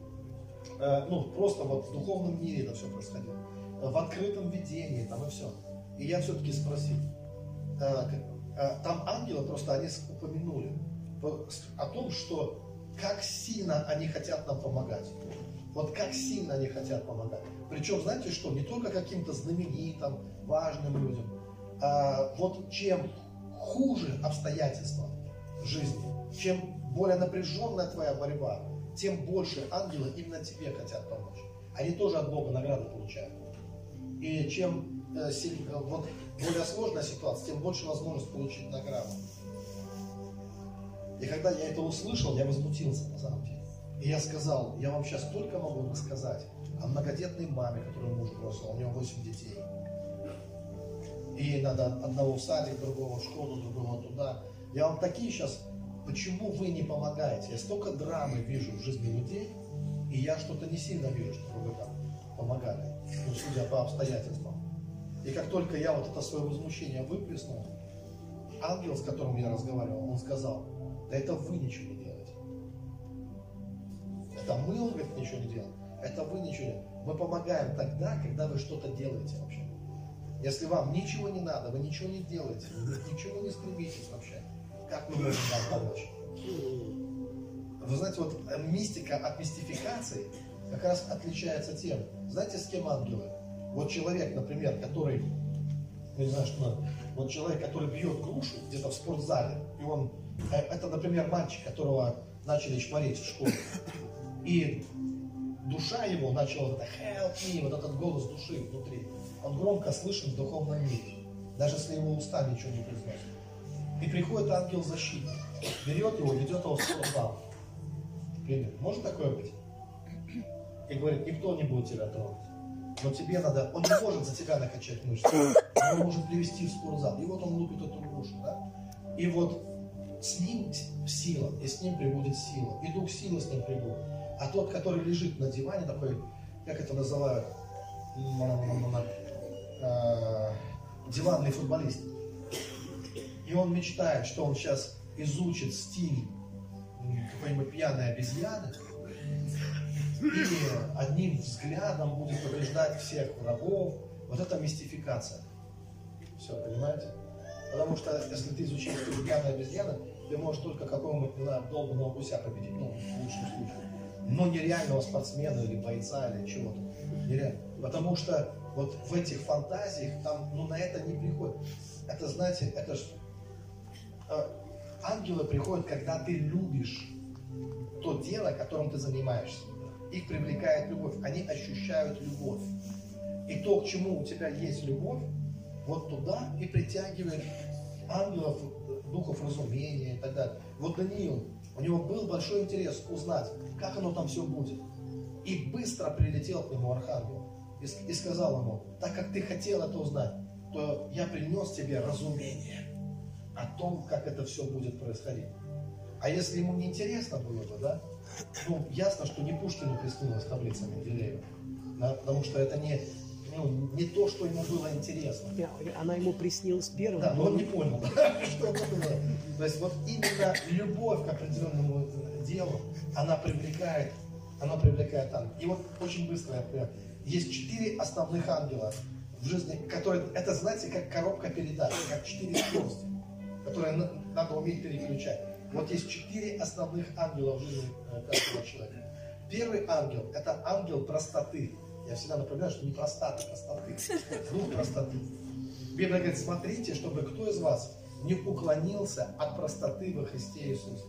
ну просто вот в духовном мире это все происходило, в открытом видении там и все. И я все-таки спросил, э, э, там ангелы просто они упомянули о том, что как сильно они хотят нам помогать. Вот как сильно они хотят помогать. Причем, знаете что, не только каким-то знаменитым, важным людям. А вот чем хуже обстоятельства жизни, чем более напряженная твоя борьба, тем больше ангелы именно тебе хотят помочь. Они тоже от Бога награды получают. И чем э, э, вот, более сложная ситуация, тем больше возможность получить награду. И когда я это услышал, я возмутился на самом деле. И я сказал, я вам сейчас только могу рассказать о многодетной маме, которую муж бросил, у нее 8 детей. И надо одного в садик, другого в школу, другого туда. Я вам такие сейчас, почему вы не помогаете? Я столько драмы вижу в жизни людей, и я что-то не сильно вижу, чтобы вы там помогали, ну, судя по обстоятельствам. И как только я вот это свое возмущение выплеснул, ангел, с которым я разговаривал, он сказал, да это вы ничего не делаете. Это мы, он говорит, ничего не делаем. Это вы ничего не Мы помогаем тогда, когда вы что-то делаете вообще. Если вам ничего не надо, вы ничего не делаете, ничего не стремитесь вообще, как мы можем вам помочь? Вы знаете, вот мистика от мистификации как раз отличается тем, знаете, с кем ангелы? Вот человек, например, который, ну, не знаю, что надо, вот человек, который бьет грушу где-то в спортзале, и он, э, это, например, мальчик, которого начали шмарить в школе, и душа его начала вот это help me, вот этот голос души внутри, он громко слышен в духовном мире, даже если его уста ничего не произносят. И приходит ангел защиты, берет его, ведет его в спортзал. Пример. Может такое быть? И говорит, никто не будет тебя трогать. Но тебе надо, он не может за тебя накачать мышцы, он может привести в спортзал. И вот он лупит эту грушу, да? И вот с ним сила, и с ним прибудет сила, и дух силы с ним прибудет. А тот, который лежит на диване, такой, как это называют, э, диванный футболист. И он мечтает, что он сейчас изучит стиль какой-нибудь пьяной обезьяны, и одним взглядом будет побеждать всех врагов. Вот это мистификация. Все, понимаете? Потому что если ты изучил стиль пьяной обезьяны, ты можешь только какого-нибудь, не знаю, долбанного гуся победить, ну, в лучшем случае но нереального спортсмена или бойца или чего-то. Нереально. Потому что вот в этих фантазиях там, ну, на это не приходит. Это, знаете, это ж э, ангелы приходят, когда ты любишь то дело, которым ты занимаешься. Их привлекает любовь, они ощущают любовь. И то, к чему у тебя есть любовь, вот туда и притягивает ангелов, духов разумения и так далее. Вот Даниил, у него был большой интерес узнать, как оно там все будет. И быстро прилетел к нему архангел и, и сказал ему, так как ты хотел это узнать, то я принес тебе разумение о том, как это все будет происходить. А если ему не интересно было бы, да, ну, ясно, что не Пушкину приснилось таблицами Менделеева, да, потому что это не, ну, не то, что ему было интересно. Она ему приснилась первым. Да, но он не понял, *laughs* что это было. То есть вот именно любовь к определенному делу, она привлекает, она привлекает ангел. И вот очень быстро, например, есть четыре основных ангела в жизни, которые, это, знаете, как коробка передач, как четыре скорости, которые надо уметь переключать. Вот есть четыре основных ангела в жизни э, каждого человека. Первый ангел – это ангел простоты. Я всегда напоминаю, что не простаты, простоты. Дух простоты. Библия говорит, смотрите, чтобы кто из вас не уклонился от простоты во Христе Иисусе.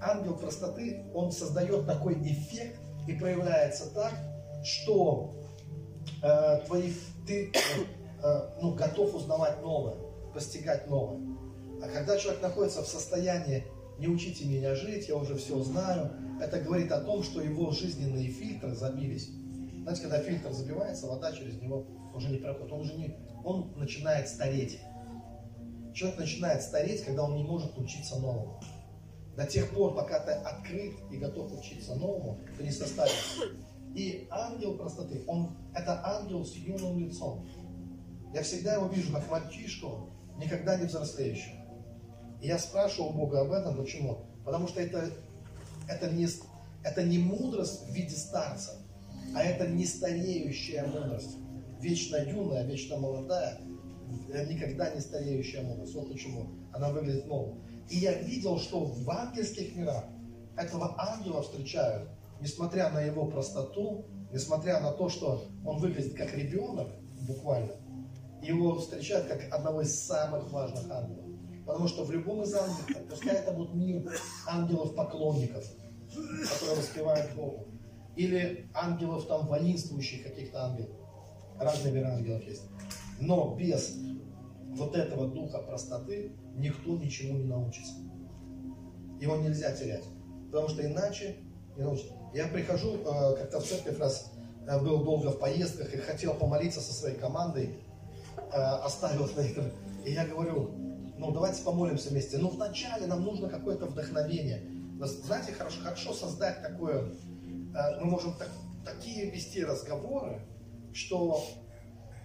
Ангел простоты, он создает такой эффект и проявляется так, что э, твои, ты э, ну, готов узнавать новое, постигать новое. А когда человек находится в состоянии не учите меня жить, я уже все знаю. Это говорит о том, что его жизненные фильтры забились. Знаете, когда фильтр забивается, вода через него уже не проходит. Он уже не, он начинает стареть. Человек начинает стареть, когда он не может учиться новому. До тех пор, пока ты открыт и готов учиться новому, ты не состаришься. И ангел простоты, он, это ангел с юным лицом. Я всегда его вижу как мальчишку, никогда не взрослеющего. Я спрашивал Бога об этом, почему? Потому что это, это, не, это не мудрость в виде старца, а это не стареющая мудрость. Вечно юная, вечно молодая, никогда не стареющая мудрость. Вот почему она выглядит новым. И я видел, что в ангельских мирах этого ангела встречают, несмотря на его простоту, несмотря на то, что он выглядит как ребенок, буквально, его встречают как одного из самых важных ангелов. Потому что в любом из ангелов, пускай это будет мир ангелов-поклонников, которые воспевают Богу, или ангелов там воинствующих каких-то ангелов, разные миры ангелов есть. Но без вот этого духа простоты никто ничему не научится. Его нельзя терять. Потому что иначе не научится. Я прихожу, э, как-то в церковь раз э, был долго в поездках и хотел помолиться со своей командой, э, оставил на это. И я говорю, ну давайте помолимся вместе. Но вначале нам нужно какое-то вдохновение. Знаете, хорошо, хорошо создать такое, мы можем так, такие вести разговоры, что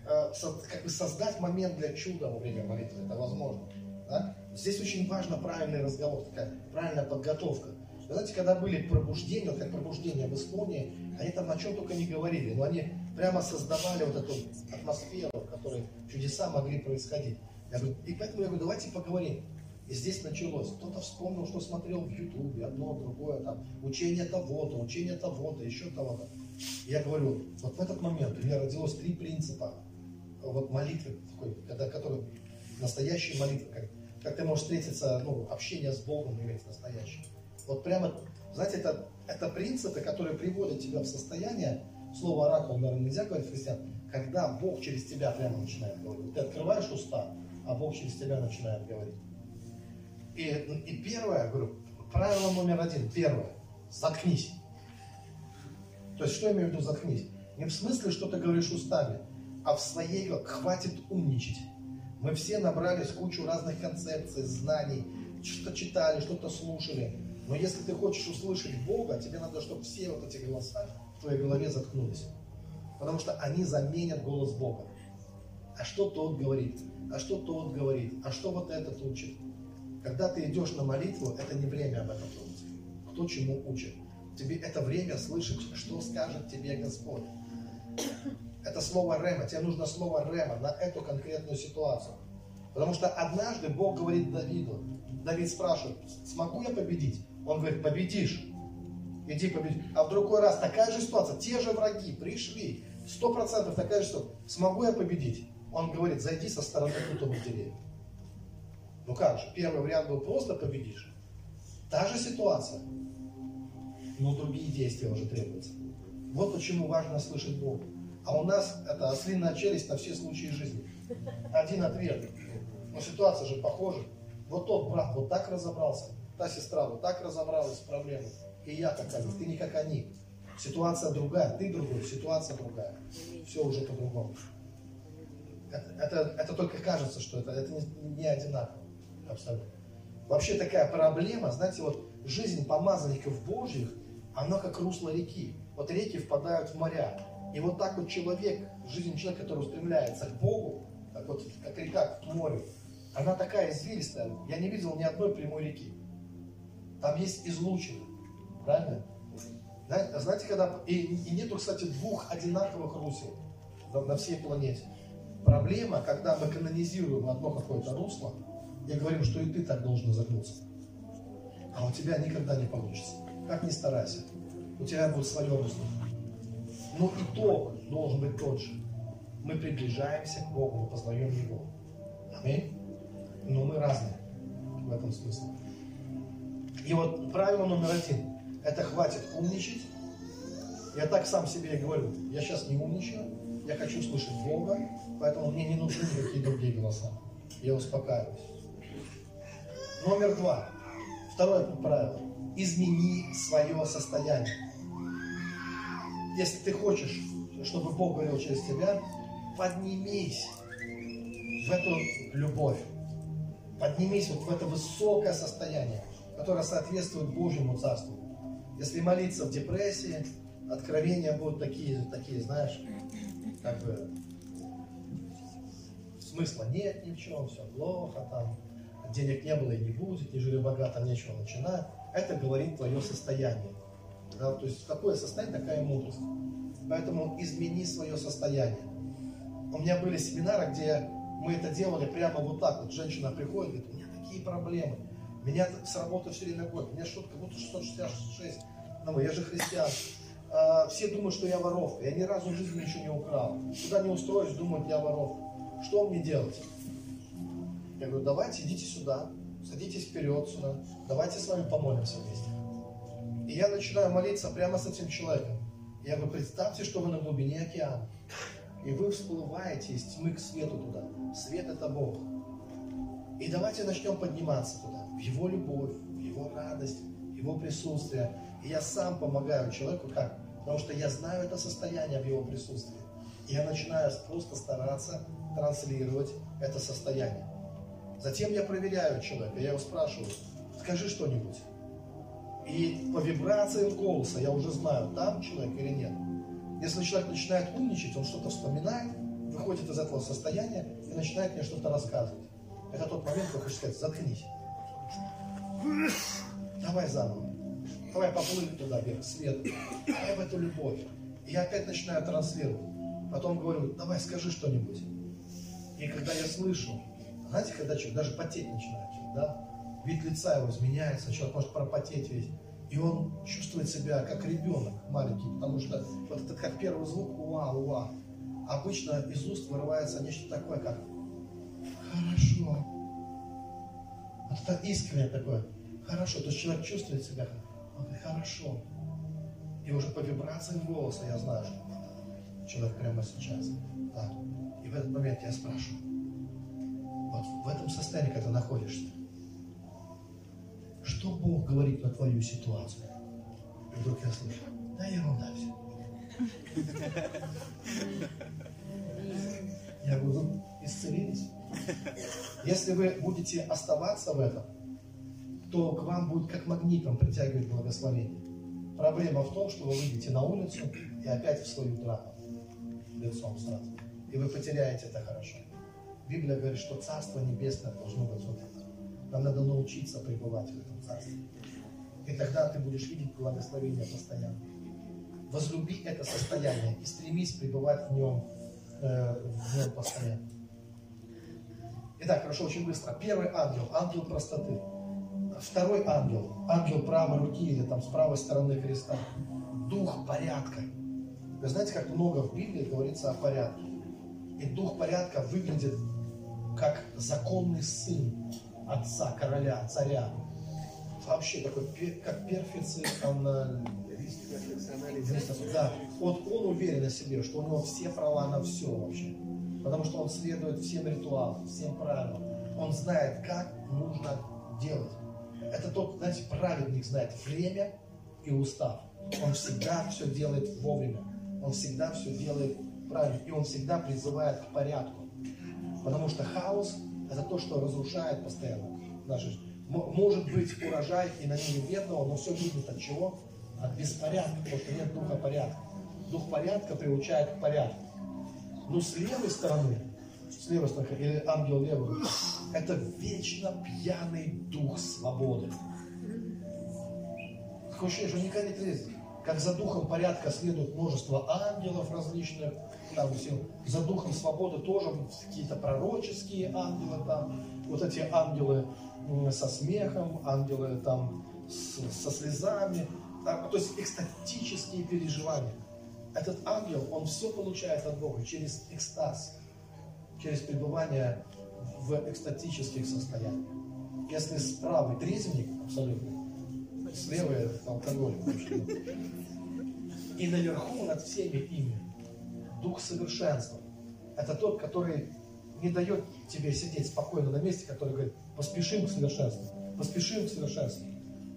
как бы создать момент для чуда во время молитвы. Это возможно. Да? Здесь очень важно правильный разговор, такая правильная подготовка. Знаете, когда были пробуждения, вот как пробуждение в Эстонии, они там о чем только не говорили, но они прямо создавали вот эту атмосферу, в которой чудеса могли происходить. Я говорю, и поэтому я говорю, давайте поговорим. И здесь началось. Кто-то вспомнил, что смотрел в Ютубе, одно, другое, там, учение того-то, учение того-то, еще того-то. Я говорю, вот в этот момент у меня родилось три принципа вот молитвы, такой, когда, который, настоящая молитва, как, как ты можешь встретиться, ну, общение с Богом иметь настоящее. Вот прямо, знаете, это, это принципы, которые приводят тебя в состояние, слово оракул, наверное, нельзя говорить христиан, когда Бог через тебя прямо начинает говорить. Ты открываешь уста, а Бог через тебя начинает говорить. И, и первое, говорю, правило номер один, первое, заткнись. То есть, что я имею в виду заткнись? Не в смысле, что ты говоришь устами, а в своей хватит умничать. Мы все набрались кучу разных концепций, знаний, что-то читали, что-то слушали. Но если ты хочешь услышать Бога, тебе надо, чтобы все вот эти голоса в твоей голове заткнулись. Потому что они заменят голос Бога. А что тот говорит? А что тот говорит? А что вот этот учит? Когда ты идешь на молитву, это не время об этом думать. Кто чему учит. Тебе это время слышать, что скажет тебе Господь. Это слово рема. Тебе нужно слово рема на эту конкретную ситуацию. Потому что однажды Бог говорит Давиду. Давид спрашивает, смогу я победить? Он говорит, победишь. Иди победи. А в другой раз такая же ситуация, те же враги пришли. Сто процентов такая же ситуация. Смогу я победить? Он говорит, зайди со стороны тутовых деревьев. Ну как же, первый вариант был просто победишь. Та же ситуация, но другие действия уже требуются. Вот почему важно слышать Бога. А у нас это ослиная челюсть на все случаи жизни. Один ответ. Но ситуация же похожа. Вот тот брат вот так разобрался, та сестра вот так разобралась с проблемой. И я такая, ты не как они. Ситуация другая, ты другой, ситуация другая. Все уже по-другому. Это, это, только кажется, что это, это не, не одинаково. Абсолютно. Вообще такая проблема, знаете, вот жизнь помазанников Божьих, она как русло реки. Вот реки впадают в моря. И вот так вот человек, жизнь человека, который устремляется к Богу, как вот как река к морю, она такая извилистая. Я не видел ни одной прямой реки. Там есть излучины. Правильно? Знаете, когда... И, и нету, кстати, двух одинаковых русел на, на всей планете. Проблема, когда мы канонизируем одно какое-то русло и говорим, что и ты так должен загнуться. А у тебя никогда не получится. Как ни старайся. У тебя будет свое русло. Но итог должен быть тот же. Мы приближаемся к Богу, мы познаем Его. Аминь. Но мы разные в этом смысле. И вот правило номер один. Это хватит умничать. Я так сам себе говорю. Я сейчас не умничаю. Я хочу слышать Бога. Поэтому мне не нужны никакие другие голоса. Я успокаиваюсь. Номер два. Второе правило. Измени свое состояние. Если ты хочешь, чтобы Бог говорил через тебя, поднимись в эту любовь. Поднимись вот в это высокое состояние, которое соответствует Божьему Царству. Если молиться в депрессии, откровения будут такие, такие, знаешь, как бы смысла нет ни в чем, все плохо, там, денег не было и не будет, не жили богато, нечего начинать. Это говорит твое состояние. Да? То есть какое состояние, такая мудрость. Поэтому измени свое состояние. У меня были семинары, где мы это делали прямо вот так. Вот женщина приходит, говорит, у меня такие проблемы. Меня с работы все время. У меня что-то как будто 666. Ну, я же христиан. А, все думают, что я воровка. Я ни разу в жизни ничего не украл. Куда не устроюсь, думают, я воровка. Что мне делать? Я говорю, давайте идите сюда, садитесь вперед сюда, давайте с вами помолимся вместе. И я начинаю молиться прямо с этим человеком. Я говорю, представьте, что вы на глубине океана. И вы всплываете из тьмы к свету туда. Свет это Бог. И давайте начнем подниматься туда, в Его любовь, в Его радость, в Его присутствие. И я сам помогаю человеку как? Потому что я знаю это состояние в Его присутствии. И я начинаю просто стараться транслировать это состояние. Затем я проверяю человека, я его спрашиваю, скажи что-нибудь. И по вибрациям голоса я уже знаю, там человек или нет. Если человек начинает умничать, он что-то вспоминает, выходит из этого состояния и начинает мне что-то рассказывать. Это тот момент, когда хочешь сказать, заткнись. Давай заново. Давай поплыли туда вверх, свет. Давай в эту любовь. И я опять начинаю транслировать. Потом говорю, давай скажи что-нибудь. И когда я слышу, знаете, когда человек даже потеть начинает, да? Вид лица его изменяется, человек может пропотеть весь. И он чувствует себя как ребенок маленький, потому что вот этот как первый звук уа, уа. Обычно из уст вырывается нечто такое, как хорошо. Вот это искреннее такое. Хорошо. То есть человек чувствует себя, он хорошо. И уже по вибрациям голоса я знаю, что человек прямо сейчас. Да. В этот момент я спрашиваю, вот в этом состоянии, когда ты находишься, что Бог говорит на твою ситуацию? И вдруг я слышу, да ерунда все. Я говорю, исцелились. Если вы будете оставаться в этом, то к вам будет как магнитом притягивать благословение. Проблема в том, что вы выйдете на улицу и опять в свою драму лицом сразу. И вы потеряете это хорошо. Библия говорит, что Царство Небесное должно быть вот это. Нам надо научиться пребывать в этом Царстве. И тогда ты будешь видеть благословение постоянно. Возлюби это состояние и стремись пребывать в нем, э, в нем постоянно. Итак, хорошо, очень быстро. Первый ангел, ангел простоты. Второй ангел, ангел правой руки или там с правой стороны креста. Дух порядка. Вы знаете, как много в Библии говорится о порядке. И дух порядка выглядит как законный сын отца, короля, царя. Вообще такой, как перфекционалист. Да. Вот он уверен о себе, что у него все права на все вообще. Потому что он следует всем ритуалам, всем правилам. Он знает, как нужно делать. Это тот, знаете, праведник знает время и устав. Он всегда все делает вовремя. Он всегда все делает правильно. И он всегда призывает к порядку. Потому что хаос – это то, что разрушает постоянно нашу. Может быть урожай и на ней бедного, но все видит от чего? От беспорядка, потому что нет духа порядка. Дух порядка приучает к порядку. Но с левой стороны, с левой стороны, или ангел левый, это вечно пьяный дух свободы. Такое ощущение, что никогда не трезв. Как за духом порядка следует множество ангелов различных, там за духом свободы тоже какие-то пророческие ангелы там, вот эти ангелы со смехом, ангелы там с, со слезами, там, то есть экстатические переживания. Этот ангел, он все получает от Бога через экстаз, через пребывание в экстатических состояниях. Если с правой трезвенник абсолютно, с левой алкоголь. И наверху над всеми ими Дух совершенства. Это тот, который не дает тебе сидеть спокойно на месте, который говорит, поспешим к совершенству, поспешим к совершенству.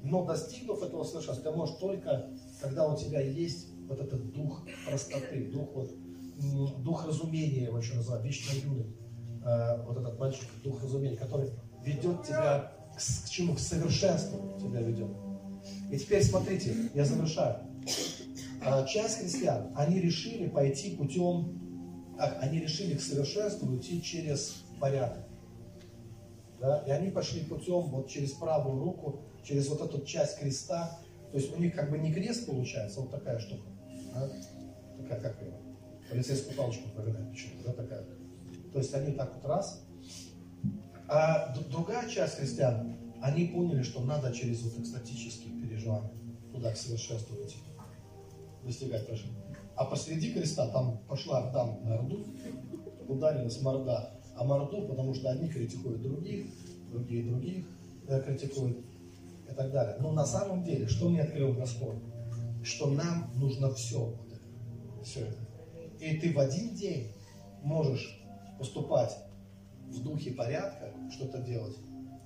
Но достигнув этого совершенства, ты можешь только, когда у тебя есть вот этот дух простоты, дух, вот, дух разумения, его еще называют, вечно юный, э, вот этот мальчик, дух разумения, который ведет тебя к, к чему? К совершенству тебя ведет. И теперь смотрите, я завершаю. А, часть христиан, они решили пойти путем, они решили к совершенству идти через порядок. Да? И они пошли путем вот через правую руку, через вот эту часть креста. То есть у них как бы не крест получается, вот такая штука. Да? Такая, как его, полицейскую палочку проверяют почему-то, да, такая. То есть они так вот раз. А другая часть христиан, они поняли, что надо через вот экстатические переживания туда идти, достигать тоже. А посреди креста там пошла там на Орду, ударилась морда а Морду, потому что одни критикуют других, другие других э, критикуют и так далее. Но на самом деле, что мне открыл Господь? Что нам нужно все вот это, все это. И ты в один день можешь поступать в духе порядка, что-то делать,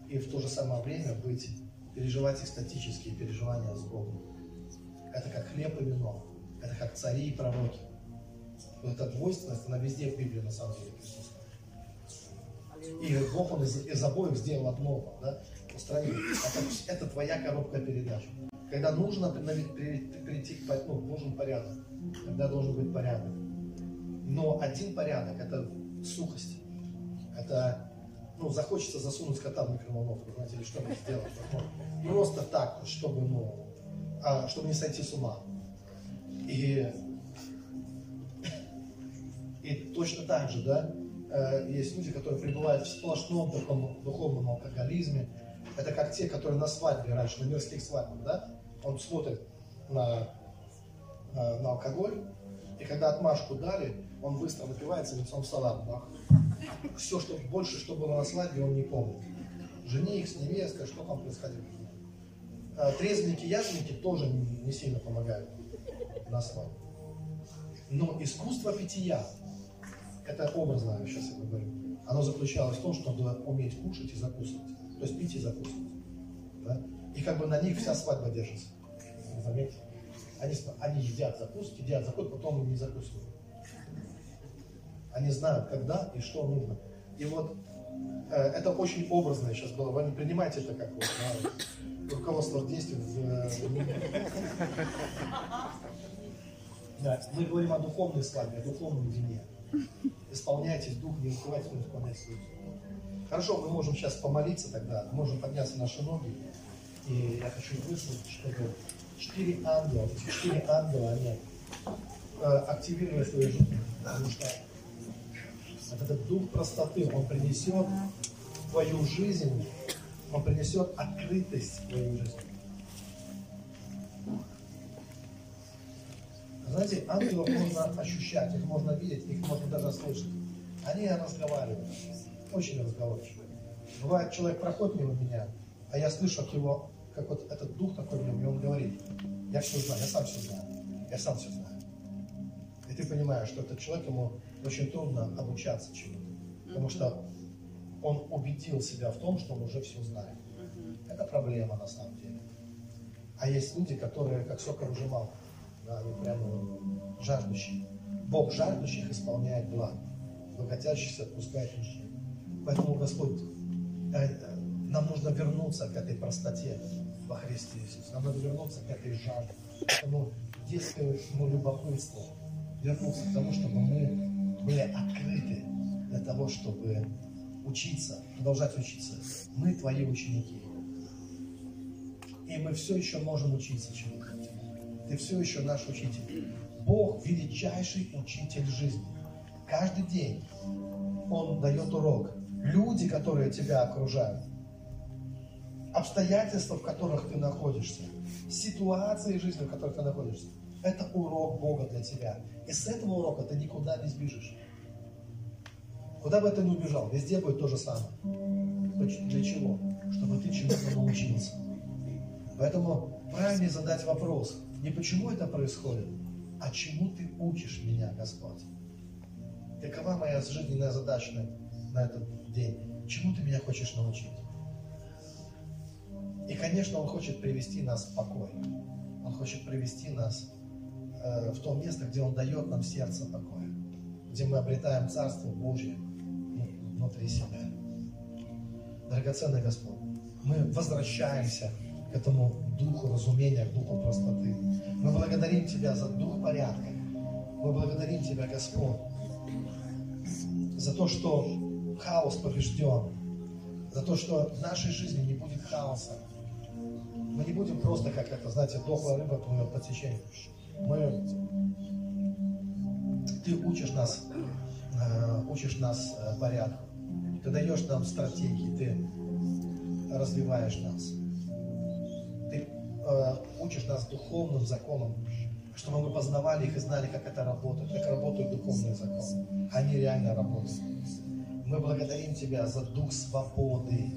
и в то же самое время быть, переживать экстатические переживания с Богом. Это как хлеб и вино, это как цари и пророки. Вот эта двойственность, она везде в Библии на самом деле присутствует. И Бог, Он из, из обоих сделал одно, да, устранил. Это, это твоя коробка передач. Когда нужно прийти к ну, нужен порядок. Когда должен быть порядок. Но один порядок – это сухость. Это, ну, захочется засунуть кота в микроволновку, знаете, или что-то сделать. Ну, просто так, чтобы, ну, а, чтобы не сойти с ума. И, и точно так же, да, Э, есть люди, которые пребывают в сплошном таком духовном алкоголизме. Это как те, которые на свадьбе раньше, на мирских свадьбах, да? Он смотрит на, на, на алкоголь, и когда отмашку дали, он быстро напивается лицом в салат. Бах. Все, что больше, что было на свадьбе, он не помнит. Жених с невесткой, что там происходило. Э, трезвенники, язвенники тоже не сильно помогают на свадьбе. Но искусство питья, это образно, сейчас я говорю, оно заключалось в том, чтобы уметь кушать и закусывать. То есть пить и закусывать. Да? И как бы на них вся свадьба держится. Заметьте. Они, они едят, закусывают, едят, закусывают, потом не закусывают. Они знают, когда и что нужно. И вот э, это очень образное сейчас было. Вы не принимайте это как вот, да, руководство действий. В, да, мы говорим о духовной свадьбе, о духовном вине исполняйтесь дух, не руководите, но исполняйте. Хорошо, мы можем сейчас помолиться тогда, можем подняться наши ноги. И я хочу выслушать, чтобы четыре ангела, четыре ангела, они э, активировали свою жизнь, потому что вот этот дух простоты, он принесет в твою жизнь, он принесет открытость в твою жизнь. Знаете, ангелов можно ощущать, их можно видеть, их можно даже слышать. Они разговаривают, очень разговорчивые. Бывает, человек проходит мимо меня, а я слышу от его, как вот этот дух такой в нем, и он говорит, я все знаю, я сам все знаю, я сам все знаю. И ты понимаешь, что этот человек, ему очень трудно обучаться чему-то, потому что он убедил себя в том, что он уже все знает. Это проблема на самом деле. А есть люди, которые как соковыжималка да, они прямо жаждущие. Бог жаждущих исполняет благ, богатящихся отпускает нищих. Поэтому, Господь, э, нам нужно вернуться к этой простоте во Христе Иисусе. Нам надо вернуться к этой жажде, к этому детскому любопытству, вернуться к тому, чтобы мы были открыты для того, чтобы учиться, продолжать учиться. Мы твои ученики. И мы все еще можем учиться чему-то ты все еще наш учитель. Бог – величайший учитель жизни. Каждый день Он дает урок. Люди, которые тебя окружают, обстоятельства, в которых ты находишься, ситуации жизни, в которых ты находишься, это урок Бога для тебя. И с этого урока ты никуда не сбежишь. Куда бы ты ни убежал, везде будет то же самое. Для чего? Чтобы ты чему-то научился. Поэтому правильнее задать вопрос, не почему это происходит, а чему ты учишь меня, Господь. Какова моя жизненная задача на, на этот день? Чему ты меня хочешь научить? И, конечно, Он хочет привести нас в покой. Он хочет привести нас в то место, где Он дает нам сердце покоя, где мы обретаем Царство Божье внутри себя. Драгоценный Господь, мы возвращаемся к этому духу разумения, к духу простоты. Мы благодарим Тебя за дух порядка. Мы благодарим Тебя, Господь, за то, что хаос побежден, за то, что в нашей жизни не будет хаоса. Мы не будем просто, как это, знаете, дохлая рыба плывет по течению. Мы... Ты учишь нас, э, учишь нас э, порядку. Ты даешь нам стратегии, ты развиваешь нас. Ты э, учишь нас духовным законам, чтобы мы познавали их и знали, как это работает, как работают духовные законы. Они реально работают. Мы благодарим Тебя за дух свободы.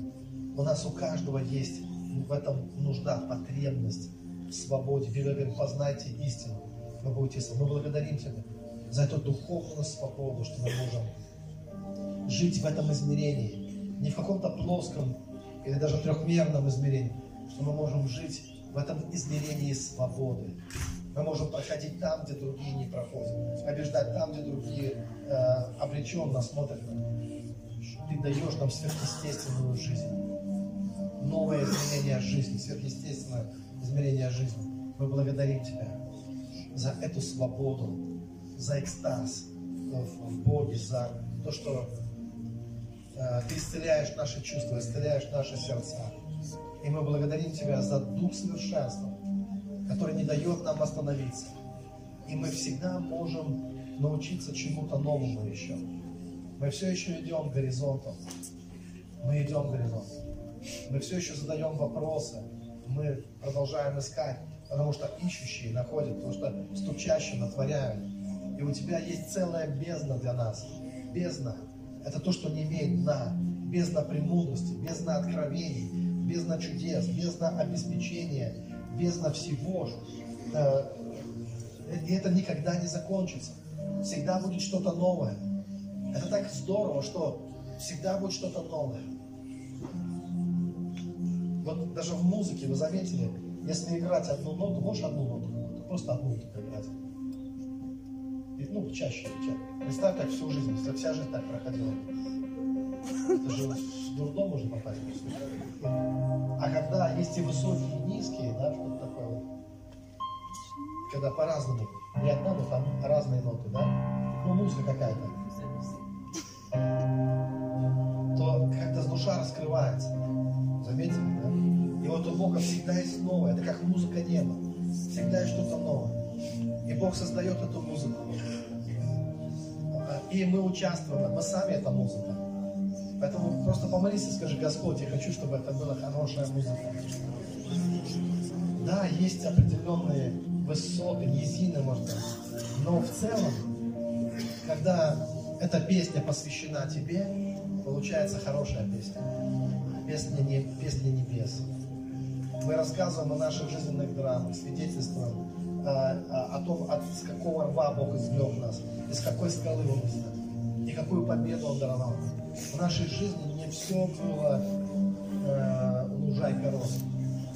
У нас у каждого есть в этом нужда, потребность свободе. Библия говорит, познайте истину, вы будете Мы благодарим Тебя за эту духовную свободу, что мы можем жить в этом измерении. Не в каком-то плоском или даже трехмерном измерении, что мы можем жить в этом измерении свободы. Мы можем проходить там, где другие не проходят, побеждать там, где другие э, обреченно смотрят. Ты даешь нам сверхъестественную жизнь, новое измерение жизни, сверхъестественное измерение жизни. Мы благодарим Тебя за эту свободу, за экстаз в Боге, за то, что э, Ты исцеляешь наши чувства, исцеляешь наши сердца. И мы благодарим Тебя за Дух совершенства, который не дает нам остановиться. И мы всегда можем научиться чему-то новому еще. Мы все еще идем к горизонту. Мы идем к горизонту. Мы все еще задаем вопросы. Мы продолжаем искать, потому что ищущие находят, потому что стучащие натворяют. И у тебя есть целая бездна для нас. Бездна – это то, что не имеет дна. Бездна премудрости, бездна откровений, бездна чудес, бездна обеспечения, бездна всего. Э, и это никогда не закончится. Всегда будет что-то новое. Это так здорово, что всегда будет что-то новое. Вот даже в музыке, вы заметили, если играть одну ноту, можешь одну ноту, просто одну ноту играть. И, ну, чаще, чаще. Представь, как всю жизнь, если вся жизнь так проходила. Это же в дурдом можно попасть. А когда есть и высокие, и низкие, да, что-то такое вот, когда по-разному, не одна, но там разные ноты, да, ну, музыка какая-то, то как-то душа раскрывается. Заметили, да? И вот у Бога всегда есть новое. Это как музыка неба. Всегда есть что-то новое. И Бог создает эту музыку. И мы участвуем, мы сами эта музыка. Поэтому просто помолись и скажи, Господь, я хочу, чтобы это была хорошая музыка. Да, есть определенные высоты, низины, может быть. Но в целом, когда эта песня посвящена тебе, получается хорошая песня. Песня, не, песня небес. Мы рассказываем о наших жизненных драмах, свидетельствуем а, а, о том, от, с какого рва Бог извлек нас, из какой скалы Он и какую победу Он даровал. В нашей жизни не все было э, лужайка роз.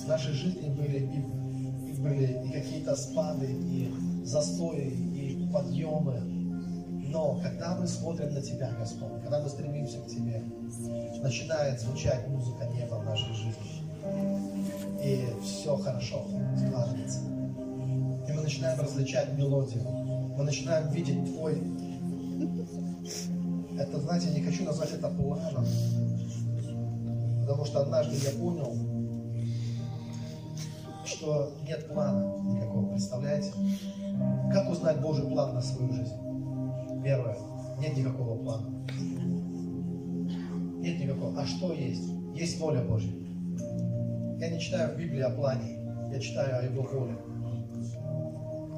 В нашей жизни были и, и были и какие-то спады, и застои, и подъемы, но когда мы смотрим на Тебя, Господь, когда мы стремимся к Тебе, начинает звучать музыка неба в нашей жизни. И все хорошо складывается. И мы начинаем различать мелодию. Мы начинаем видеть Твой... Это, знаете, не хочу назвать это планом. Потому что однажды я понял, что нет плана никакого, представляете? Как узнать Божий план на свою жизнь? Первое. Нет никакого плана. Нет никакого. А что есть? Есть воля Божья. Я не читаю в Библии о плане. Я читаю о Его воле.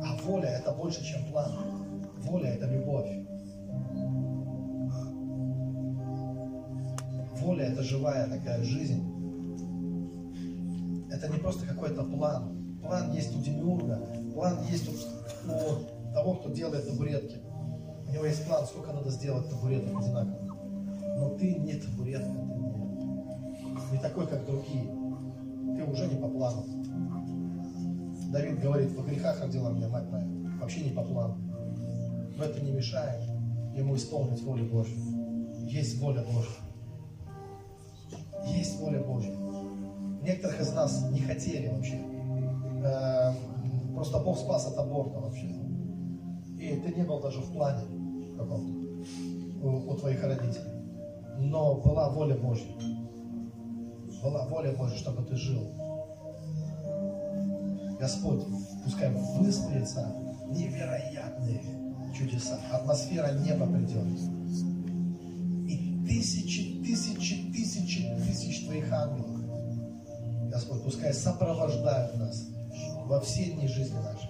А воля – это больше, чем план. Воля – это любовь. Воля – это живая такая жизнь. Это не просто какой-то план. План есть у Демиурга. План есть у того, кто делает табуретки. У него есть план, сколько надо сделать табуреток одинаковых. Но ты не табуретка, ты не, не такой, как другие. ты уже не по плану. Давид говорит, во грехах родила меня мать моя. Вообще не по плану. Но это не мешает ему исполнить волю Божью. Есть воля Божья. Есть воля Божья. Некоторых из нас не хотели вообще. Э, Просто Бог спас от аборта вообще. И ты не был даже в плане каком-то у, у твоих родителей. Но была воля Божья. Была воля Божья, чтобы ты жил. Господь, пускай высплятся невероятные чудеса. Атмосфера неба придет. И тысячи, тысячи, тысячи, тысяч твоих ангелов, Господь, пускай сопровождают нас во все дни жизни нашей.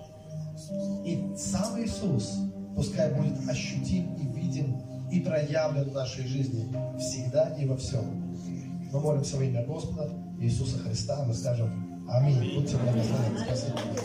И сам Иисус пускай будет ощутим и видим и проявлен в нашей жизни всегда и во всем. Мы молимся во имя Господа Иисуса Христа, мы скажем Аминь. Будьте благословенны. Спасибо.